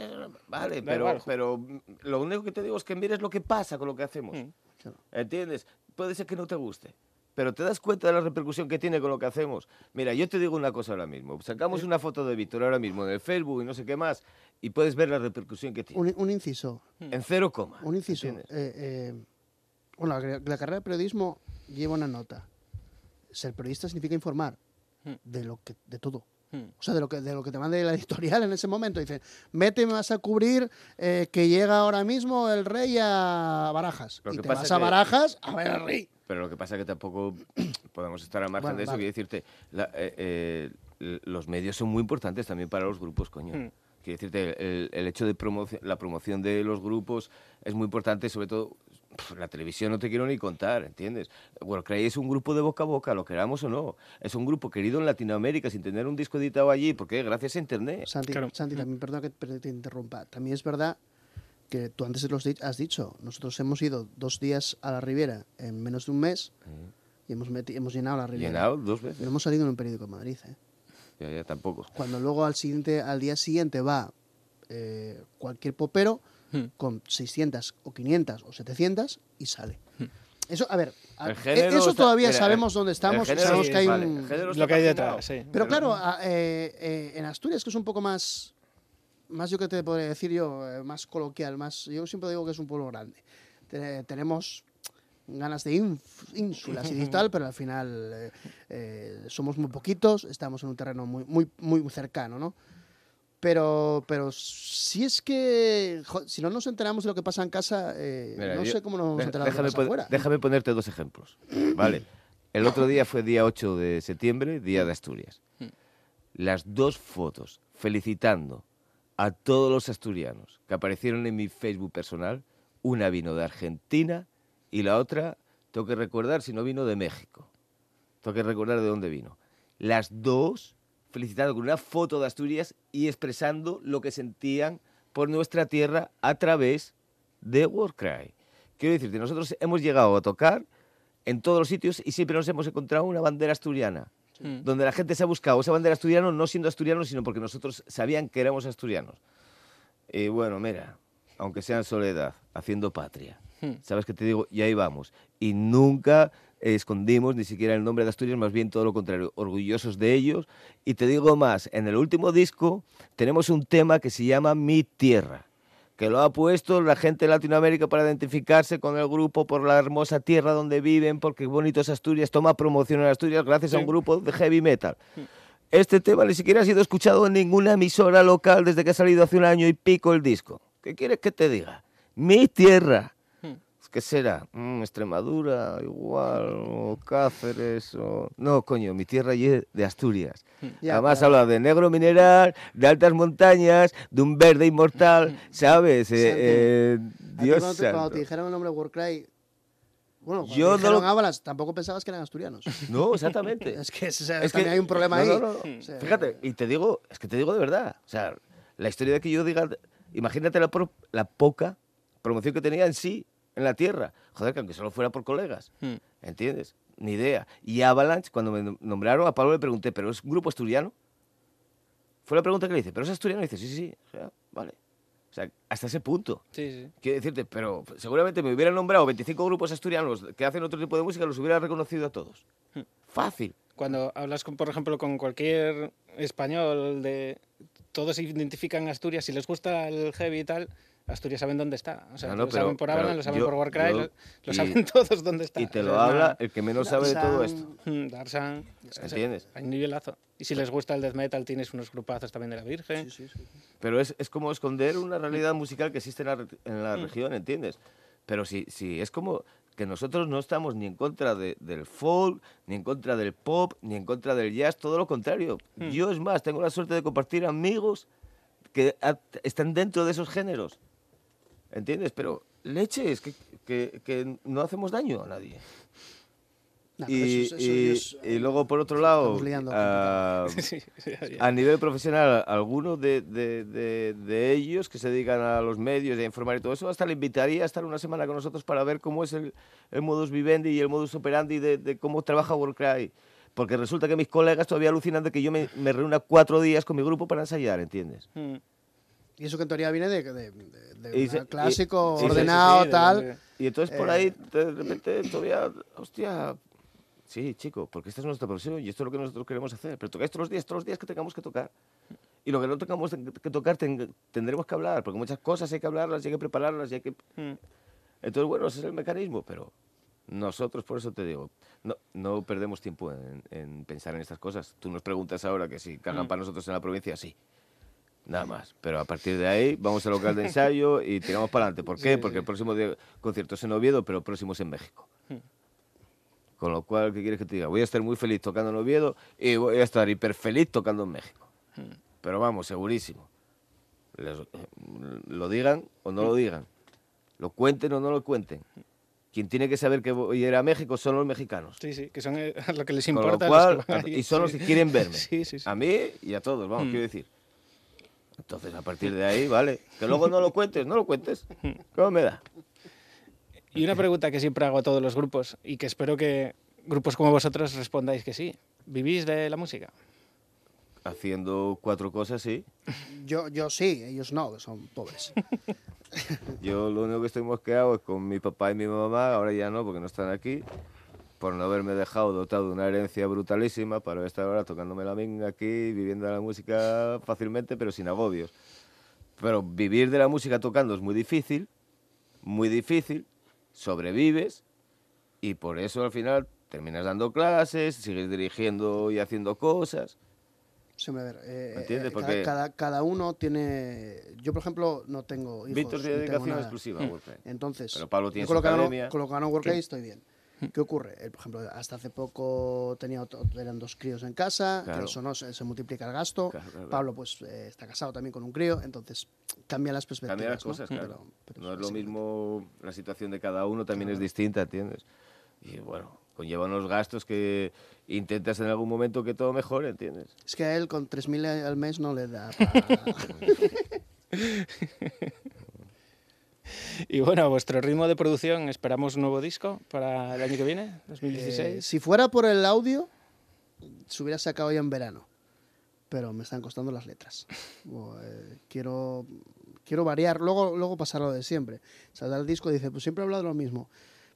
vale, pero, pero lo único que te digo es que mires lo que pasa con lo que hacemos, Mm. ¿entiendes? Puede ser que no te guste, pero te das cuenta de la repercusión que tiene con lo que hacemos. Mira, yo te digo una cosa ahora mismo. Sacamos una foto de Víctor ahora mismo en el Facebook y no sé qué más, y puedes ver la repercusión que tiene. Un, un inciso. En cero coma. Un inciso. Eh, eh, bueno, la, la carrera de periodismo lleva una nota. Ser periodista significa informar Hmm. de lo que, de todo. Hmm. O sea, de lo que, de lo que te mande la editorial en ese momento. Dicen, vete, me vas a cubrir eh, que llega ahora mismo el rey a Barajas. Lo y que te pasa vas a Barajas a ver al rey. Pero lo que pasa es que tampoco podemos estar al margen Bueno, de eso. vale. Quiero decirte, la- eh, eh, los medios son muy importantes también para los grupos, coño. Hmm. Quiero decirte, el, el hecho de promoci- la promoción de los grupos es muy importante, sobre todo la televisión no te quiero ni contar, ¿entiendes? Warcry es un grupo de boca a boca, lo queramos o no. Es un grupo querido en Latinoamérica sin tener un disco editado allí, porque gracias a Internet. Santi, Claro. Santi, también perdona que te te interrumpa. También es verdad que tú antes lo has di- has dicho. Nosotros hemos ido dos días a la Riviera en menos de un mes y hemos, hemos llenado la Riviera. Llenado dos No veces. hemos salido en un periódico en Madrid. ¿eh? Ya, ya, tampoco. Cuando luego al, siguiente, al día siguiente va eh, cualquier popero Hmm. con 600 o 500 o 700 y sale. Eso, a ver, a- eso está- todavía mira, sabemos dónde estamos, género sabemos sí, que hay vale, un... Lo que hay detrás, sí. Pero claro, a- eh, eh, en Asturias, que es un poco más, más yo que te podría decir yo, eh, más coloquial, más, yo siempre digo que es un pueblo grande. Te- tenemos ganas de ínsulas y tal, pero al final eh, eh, somos muy poquitos, estamos en un terreno muy, muy, muy cercano, ¿no? Pero, pero si es que, jo, si no nos enteramos de lo que pasa en casa, eh, Mira, no yo- sé cómo nos vamos a de- enterar de lo déjame, que pasa pon- afuera. déjame ponerte dos ejemplos. Vale. El otro día fue día 8 de septiembre, día de Asturias. Las dos fotos felicitando a todos los asturianos que aparecieron en mi Facebook personal, una vino de Argentina y la otra, tengo que recordar si no vino de México. Tengo que recordar de dónde vino. Las dos felicitando con una foto de Asturias y expresando lo que sentían por nuestra tierra a través de Warcry. Quiero decirte, nosotros hemos llegado a tocar en todos los sitios y siempre nos hemos encontrado una bandera asturiana, Hmm. donde la gente se ha buscado esa bandera asturiana no siendo asturianos, sino porque nosotros sabían que éramos asturianos. Y bueno, mira, aunque sea en soledad, haciendo patria. Hmm. ¿Sabes qué te digo? Y ahí vamos. Y nunca escondimos ni siquiera el nombre de Asturias, más bien todo lo contrario, orgullosos de ellos. Y te digo más, en el último disco tenemos un tema que se llama Mi Tierra, que lo ha puesto la gente de Latinoamérica para identificarse con el grupo por la hermosa tierra donde viven, porque bonito es Asturias, toma promoción en Asturias gracias a un grupo de heavy metal. Este tema ni siquiera ha sido escuchado en ninguna emisora local desde que ha salido hace un año y pico el disco. ¿Qué quieres que te diga? Mi tierra. ¿Qué será? Mm, Extremadura, igual, o Cáceres, o... No, coño, mi tierra y es de Asturias. Ya, Además pero- habla de negro mineral, de altas montañas, de un verde inmortal, ¿sabes? Eh, eh, Dios cuando, te, cuando santo. te dijeron el nombre Warcry, bueno, cuando Yo te no dijeron lo- Ábalas, tampoco pensabas que eran asturianos. No, exactamente. es que, ese- Es también hay un problema no, ahí. no, no, no. O sea, Fíjate, y te digo, es que te digo de verdad. O sea, la historia de que yo diga, imagínate la, pro- la poca promoción que tenía en sí, en la tierra. Joder, que aunque solo fuera por colegas. Hmm. ¿Entiendes? Ni idea. Y Avalanche, cuando me nom- nombraron, a Pablo le pregunté, ¿pero es un grupo asturiano? Fue la pregunta que le hice, ¿pero es asturiano? Y dice, sí, sí, sí. O sea, vale. O sea, hasta ese punto. Sí, sí. Quiero decirte, pero seguramente me hubieran nombrado 25 grupos asturianos que hacen otro tipo de música, los hubiera reconocido a todos. Hmm. Fácil. Cuando hablas, con, por ejemplo, con cualquier español de... Todos identifican Asturias, si les gusta el heavy y tal, Asturias saben dónde está. O sea, No, no, lo pero- saben por Avalanche, lo saben yo- por Warcry, yo- lo, lo y- saben todos dónde está. Y te O lo sea, habla el que menos sabe de todo esto. Mm, Darsan. es que ¿Entiendes? Hay un nivelazo. Y si les gusta el death metal, tienes unos grupazos también de la Virgen. sí, sí, sí. Pero es, es como esconder una realidad musical que existe en la, en Mm. la región, ¿entiendes? Pero sí, sí, es como que nosotros no estamos ni en contra de- del folk, ni en contra del pop, ni en contra del jazz, todo lo contrario. Mm. Yo, es más, tengo la suerte de compartir amigos que están dentro de esos géneros, ¿entiendes? Pero leche, es que, que- que no hacemos daño a nadie. No, Y, eso- eso y- es- y luego, por otro lado, ah, sí. a nivel profesional, algunos de, de- de- de ellos que se dedican a los medios y a informar y todo eso, hasta le invitaría a estar una semana con nosotros para ver cómo es el, el modus vivendi y el modus operandi de, cómo trabaja Warcry. Porque resulta que mis colegas todavía alucinan de que yo me, me reúna cuatro días con mi grupo para ensayar, ¿entiendes? Mm. Y eso que en teoría viene de, de, de- de Y una se- y- clásico, sí, sí, sí, ordenado, sí, de tal. Y entonces por Eh. ahí, de repente, todavía, hostia, Sí, chico, porque esta es nuestra profesión y esto es lo que nosotros queremos hacer. Pero tocáis todos los días, todos los días que tengamos que tocar. Y lo que no tengamos que tocar ten- tendremos que hablar, porque muchas cosas hay que hablarlas y hay que prepararlas y hay que... Mm. Entonces, bueno, ese es el mecanismo, pero nosotros, por eso te digo, no, no perdemos tiempo en, en pensar en estas cosas. Tú nos preguntas ahora que si cargan Mm. para nosotros en la provincia, sí. Nada más. Pero a partir de ahí vamos al local de ensayo y tiramos para adelante. ¿Por qué? Sí, Porque sí. el próximo día- concierto es en Oviedo, pero el próximo es en México. Mm. Con lo cual, ¿qué quieres que te diga? Voy a estar muy feliz tocando en Oviedo y voy a estar hiper feliz tocando en México. Mm. Pero vamos, segurísimo. Les- lo digan o no lo digan. Lo cuenten o no lo cuenten. Quien tiene que saber que voy a ir a México son los mexicanos. Sí, sí, que son eh, lo que les Con lo importa. cual, los que van y son los sí. que quieren verme. Sí, sí, sí. A mí y a todos, vamos, Mm. quiero decir. Entonces, a partir de ahí, vale. Que luego no lo cuentes, no lo cuentes. ¿Cómo me da? Y una pregunta que siempre hago a todos los grupos y que espero que grupos como vosotros respondáis que sí. ¿Vivís de la música? Haciendo cuatro cosas, sí. Yo, yo sí, ellos no, son pobres. Yo lo único que estoy mosqueado es con mi papá y mi mamá, ahora ya no, porque no están aquí, por no haberme dejado dotado de una herencia brutalísima para estar ahora tocándome la minga aquí, viviendo la música fácilmente, pero sin agobios. Pero vivir de la música tocando es muy difícil, muy difícil, sobrevives y por eso al final terminas dando clases, sigues dirigiendo y haciendo cosas. Sí, a ver, eh, ¿Me entiendes? eh, cada- Porque- cada, cada uno tiene... Yo, por ejemplo, no tengo hijos. Víctor tiene dedicación exclusiva. a WordPress. Entonces, Pero Pablo tiene con su lo que gano- academia. con lo que gano en Workday estoy bien. ¿Qué ocurre? Eh, por ejemplo, hasta hace poco tenía otro- eran dos críos en casa, Claro. eso no se, se multiplica el gasto. Claro, claro. Pablo pues eh, está casado también con un crío, entonces cambian las perspectivas. Cambian las ¿no? cosas, claro. Pero- pero no es lo mismo, la situación de cada uno también es distinta, ¿entiendes? Y bueno, conlleva unos gastos que intentas en algún momento que todo mejore, ¿entiendes? Es que a él con 3.000 al mes no le da para... Y bueno, vuestro ritmo de producción, ¿esperamos un nuevo disco para el año que viene, 2016? Eh, si fuera por el audio, se hubiera sacado ya en verano. Pero me están costando las letras. Eh, quiero, quiero variar. Luego, luego pasar lo de siempre. Saldrá el disco y dice, pues siempre he hablado de lo mismo.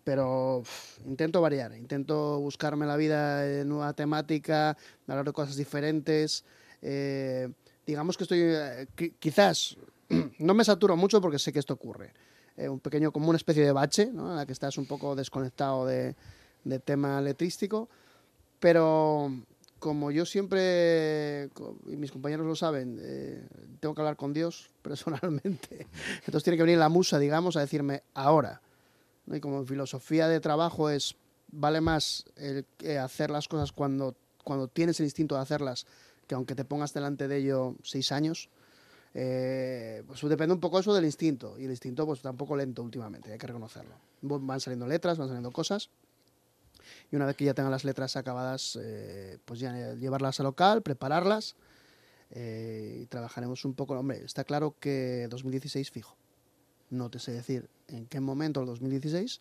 Pero intento variar. Intento buscarme la vida en nueva temática, hablar de cosas diferentes. Eh, digamos que estoy, eh, qui- quizás, no me saturo mucho porque sé que esto ocurre. Eh, un pequeño, como una especie de bache, ¿no? en la que estás un poco desconectado de, tema letrístico, pero como yo siempre, y mis compañeros lo saben, eh, tengo que hablar con Dios personalmente, entonces tiene que venir la musa, digamos, a decirme ahora. ¿no? Y como filosofía de trabajo es, vale más el, eh, hacer las cosas cuando, cuando tienes el instinto de hacerlas, que aunque te pongas delante de ello seis años, eh, pues depende un poco eso del instinto. Y el instinto pues está un poco lento últimamente, hay que reconocerlo. Van saliendo letras, van saliendo cosas. Y una vez que ya tengan las letras acabadas, eh, pues ya llevarlas al local, prepararlas. eh, y trabajaremos un poco. Hombre, está claro que 2016 fijo. No te sé decir en qué momento el 2016,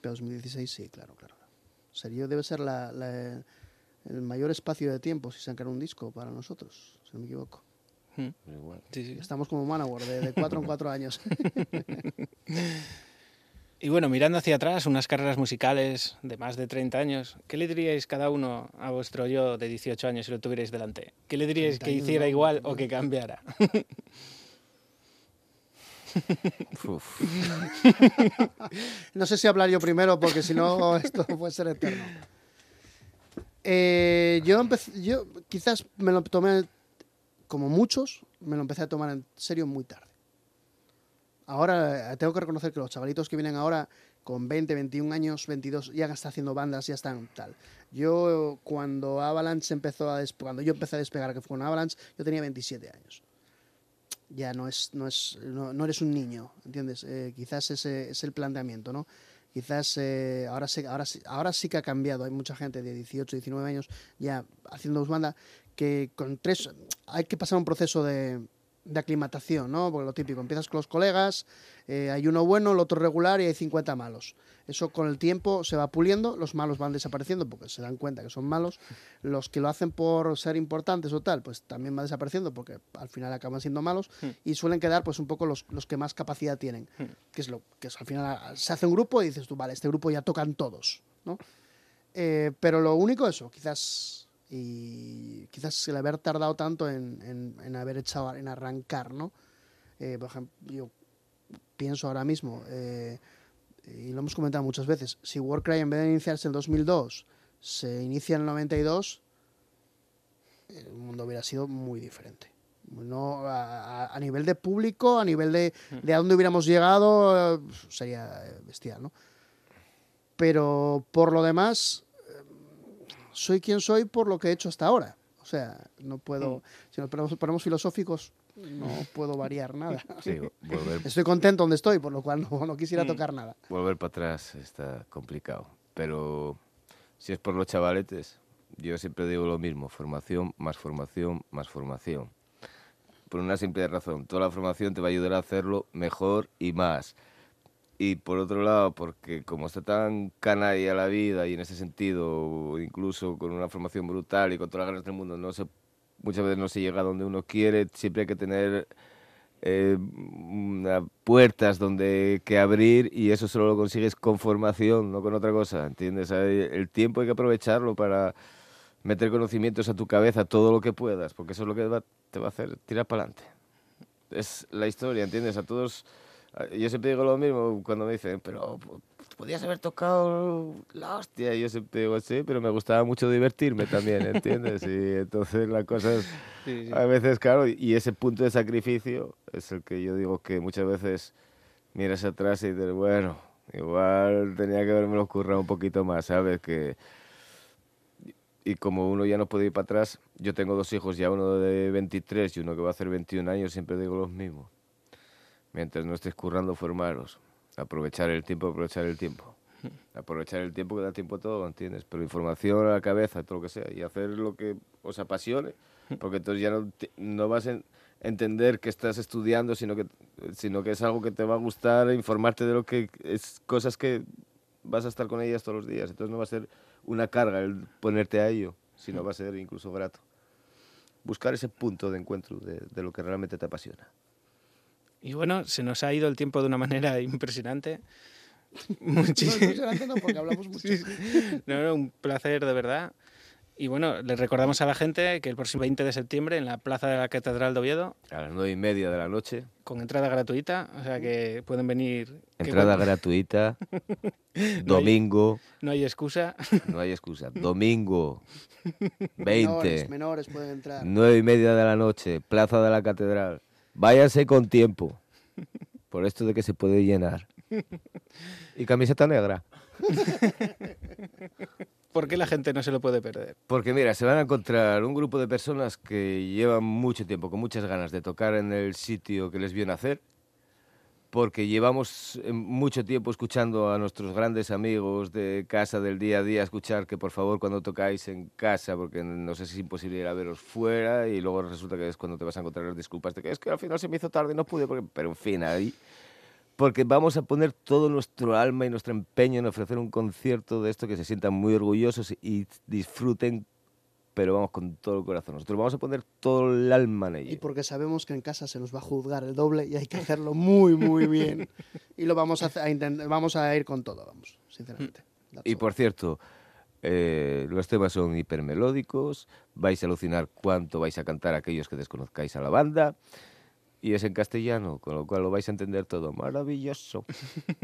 pero 2016 sí, claro, claro. Sería, debe ser la- el mayor espacio de tiempo si sacar un disco para nosotros, si no me equivoco. Mm. Igual. Sí, sí. Estamos como Manowar, de, de cuatro en cuatro años. Y bueno, mirando hacia atrás, unas carreras musicales de más de 30 años, ¿qué le diríais cada uno a vuestro yo de 18 años si lo tuvierais delante? ¿Qué le diríais 30 que hiciera no, igual no. o que cambiara? Uf. No sé si hablar yo primero porque si no esto puede ser eterno. Eh, yo empecé, yo quizás me lo tomé como muchos, me lo empecé a tomar en serio muy tarde. Ahora eh, tengo que reconocer que los chavalitos que vienen ahora con 20, 21 años, 22, ya están haciendo bandas, ya están tal. Yo cuando Avalanche empezó a cuando yo empecé a despegar que fue con Avalanche, yo tenía 27 años. Ya no es no es no, eres un niño, ¿entiendes? Eh, quizás ese es el planteamiento, ¿no? Quizás eh, ahora, sí, ahora, ahora sí que ha cambiado. Hay mucha gente de 18, 19 años ya haciendo dos bandas que con tres hay que pasar un proceso de, de aclimatación, ¿no? Porque lo típico, empiezas con los colegas, eh, hay uno bueno, el otro regular y hay 50 malos. Eso con el tiempo se va puliendo, los malos van desapareciendo porque se dan cuenta que son malos. Los que lo hacen por ser importantes o tal, pues también van desapareciendo porque al final acaban siendo malos y suelen quedar pues un poco los, los que más capacidad tienen, que es lo que es al final se hace un grupo y dices tú, vale, este grupo ya tocan todos, ¿no? Eh, pero lo único eso, quizás y quizás el haber tardado tanto en, en- haber echado en arrancar, ¿no? Eh, por ejemplo, yo pienso ahora mismo eh, y lo hemos comentado muchas veces, si Warcry en vez de iniciarse en 2002 se inicia en el 92, el mundo hubiera sido muy diferente. No, a, nivel de público, a nivel de, de a dónde hubiéramos llegado, eh, sería bestial, ¿no? Pero por lo demás, soy quien soy por lo que he hecho hasta ahora. O sea, no puedo, si nos ponemos, ponemos filosóficos, no puedo variar nada. Sí, volver, Estoy contento donde estoy, por lo cual no, no quisiera Mm. tocar nada. volver para atrás está complicado. Pero si es por los chavaletes, yo siempre digo lo mismo, formación, más formación, más formación. Por una simple razón, toda la formación te va a ayudar a hacerlo mejor y más. Y por otro lado, porque como está tan canalla la vida y en ese sentido, incluso con una formación brutal y con todas las ganas del mundo, no se, muchas veces no se llega a donde uno quiere, siempre hay que tener eh, una- puertas donde que abrir y eso solo lo consigues con formación, no con otra cosa, ¿entiendes? El tiempo hay que aprovecharlo para meter conocimientos a tu cabeza, todo lo que puedas, porque eso es lo que va- te va a hacer tirar para adelante. Es la historia, ¿entiendes? A todos, yo siempre digo lo mismo cuando me dicen, pero po- podías haber tocado la hostia, y yo siempre digo, sí, pero me gustaba mucho divertirme también, ¿entiendes? Y entonces la cosa es... Sí, sí. A veces, claro, y ese punto de sacrificio es el que yo digo que muchas veces miras atrás y dices, bueno, igual tenía que haberme lo currado un poquito más, ¿sabes? Que... Y como uno ya no puede ir para atrás, yo tengo dos hijos, ya uno de 23 y uno que va a hacer 21 años, siempre digo los mismos. Mientras no estés currando, formaros. Aprovechar el tiempo, aprovechar el tiempo. Aprovechar el tiempo que da tiempo a todo, ¿entiendes? Pero información a la cabeza, todo lo que sea, y hacer lo que os apasione, porque entonces ya no, te- no vas a entender que estás estudiando, sino que, sino que es algo que te va a gustar, informarte de lo que es cosas que vas a estar con ellas todos los días, entonces no va a ser una carga el ponerte a ello, sino va a ser incluso grato. Buscar ese punto de encuentro de, de lo que realmente te apasiona. Y bueno, se nos ha ido el tiempo de una manera impresionante. No, Muchísimo. impresionante no, porque hablamos mucho. No, no, un placer de verdad. Y bueno, les recordamos a la gente que el próximo 20 de septiembre en la Plaza de la Catedral de Oviedo, A las nueve y media de la noche, con entrada gratuita, o sea que pueden venir. entrada bueno, gratuita, domingo, No hay excusa. no hay excusa, domingo, 20, Menores, menores pueden entrar. nueve y media de la noche, Plaza de la Catedral. Váyanse con tiempo, por esto de que se puede llenar. Y camiseta negra. ¿Por qué la gente no se lo puede perder? Porque mira, se van a encontrar un grupo de personas que llevan mucho tiempo, con muchas ganas de tocar en el sitio que les vio nacer, porque llevamos eh, mucho tiempo escuchando a nuestros grandes amigos de casa del día a día, escuchar que por favor cuando tocáis en casa, porque no sé si es imposible ir a veros fuera, y luego resulta que es cuando te vas a encontrar las disculpas de que es que al final se me hizo tarde y no pude, porque... pero en fin, ahí porque vamos a poner todo nuestro alma y nuestro empeño en ofrecer un concierto de esto que se sientan muy orgullosos y disfruten, pero vamos con todo el corazón. Nosotros vamos a poner todo el alma en Y ello. porque sabemos que en casa se nos va a juzgar el doble y hay que hacerlo muy, muy bien. Y lo vamos a, hacer- a intent- vamos a ir con todo, vamos, sinceramente. That's Y all. por cierto, eh, los temas son hipermelódicos, vais a alucinar cuánto vais a cantar aquellos que desconozcáis a la banda. Y es en castellano, con lo cual lo vais a entender todo. Maravilloso.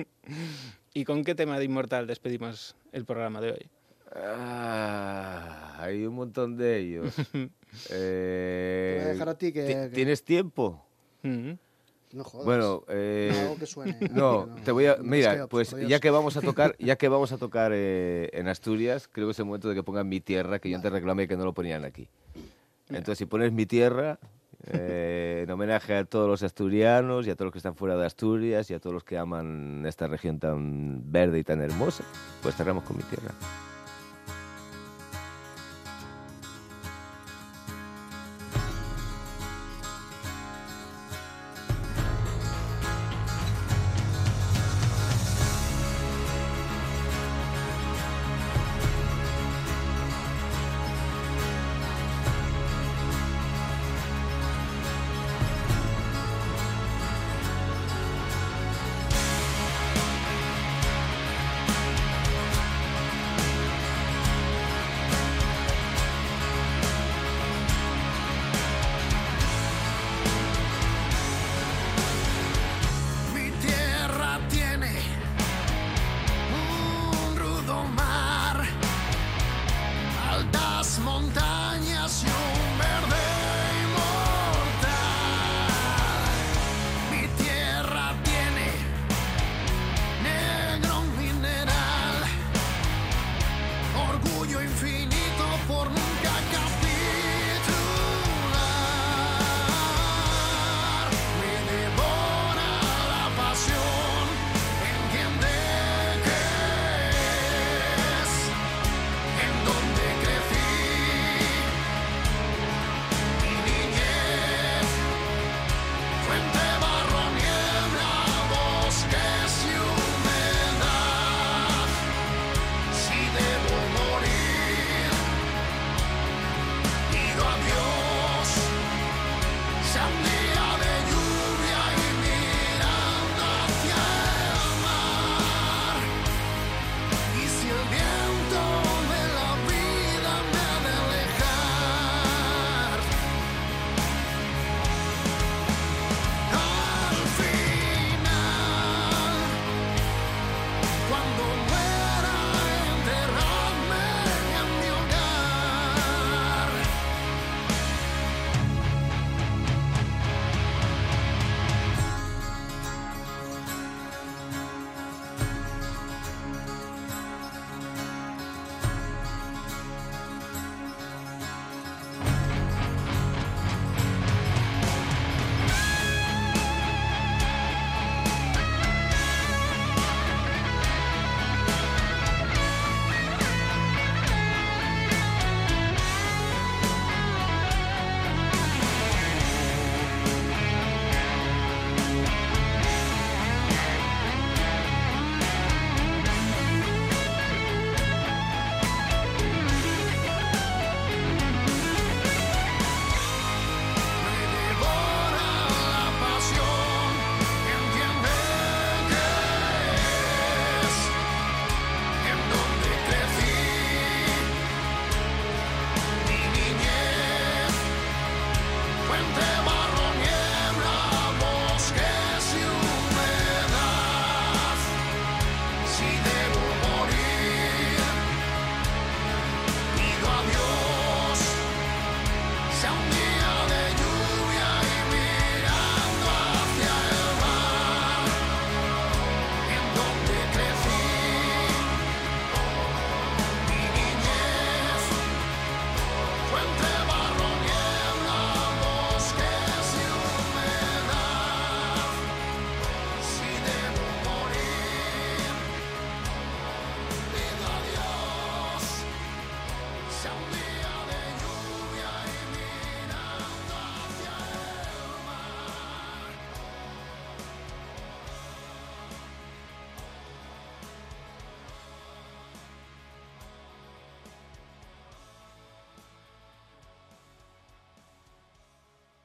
¿Y con qué tema de Inmortal despedimos el programa de hoy? Ah, hay un montón de ellos. Te Eh, voy a dejar a ti que... ¿ti- que- ¿Tienes tiempo? Mm. No jodas. Bueno, eh, algo que suene. no, te voy a... no Mira, pues Dios. ya que vamos a tocar, ya que vamos a tocar eh, en Asturias, creo que es el momento de que pongan mi tierra, que yo antes reclamé que no lo ponían aquí. Entonces, si pones mi tierra, eh, en homenaje a todos los asturianos y a todos los que están fuera de Asturias y a todos los que aman esta región tan verde y tan hermosa, pues cerramos con mi tierra.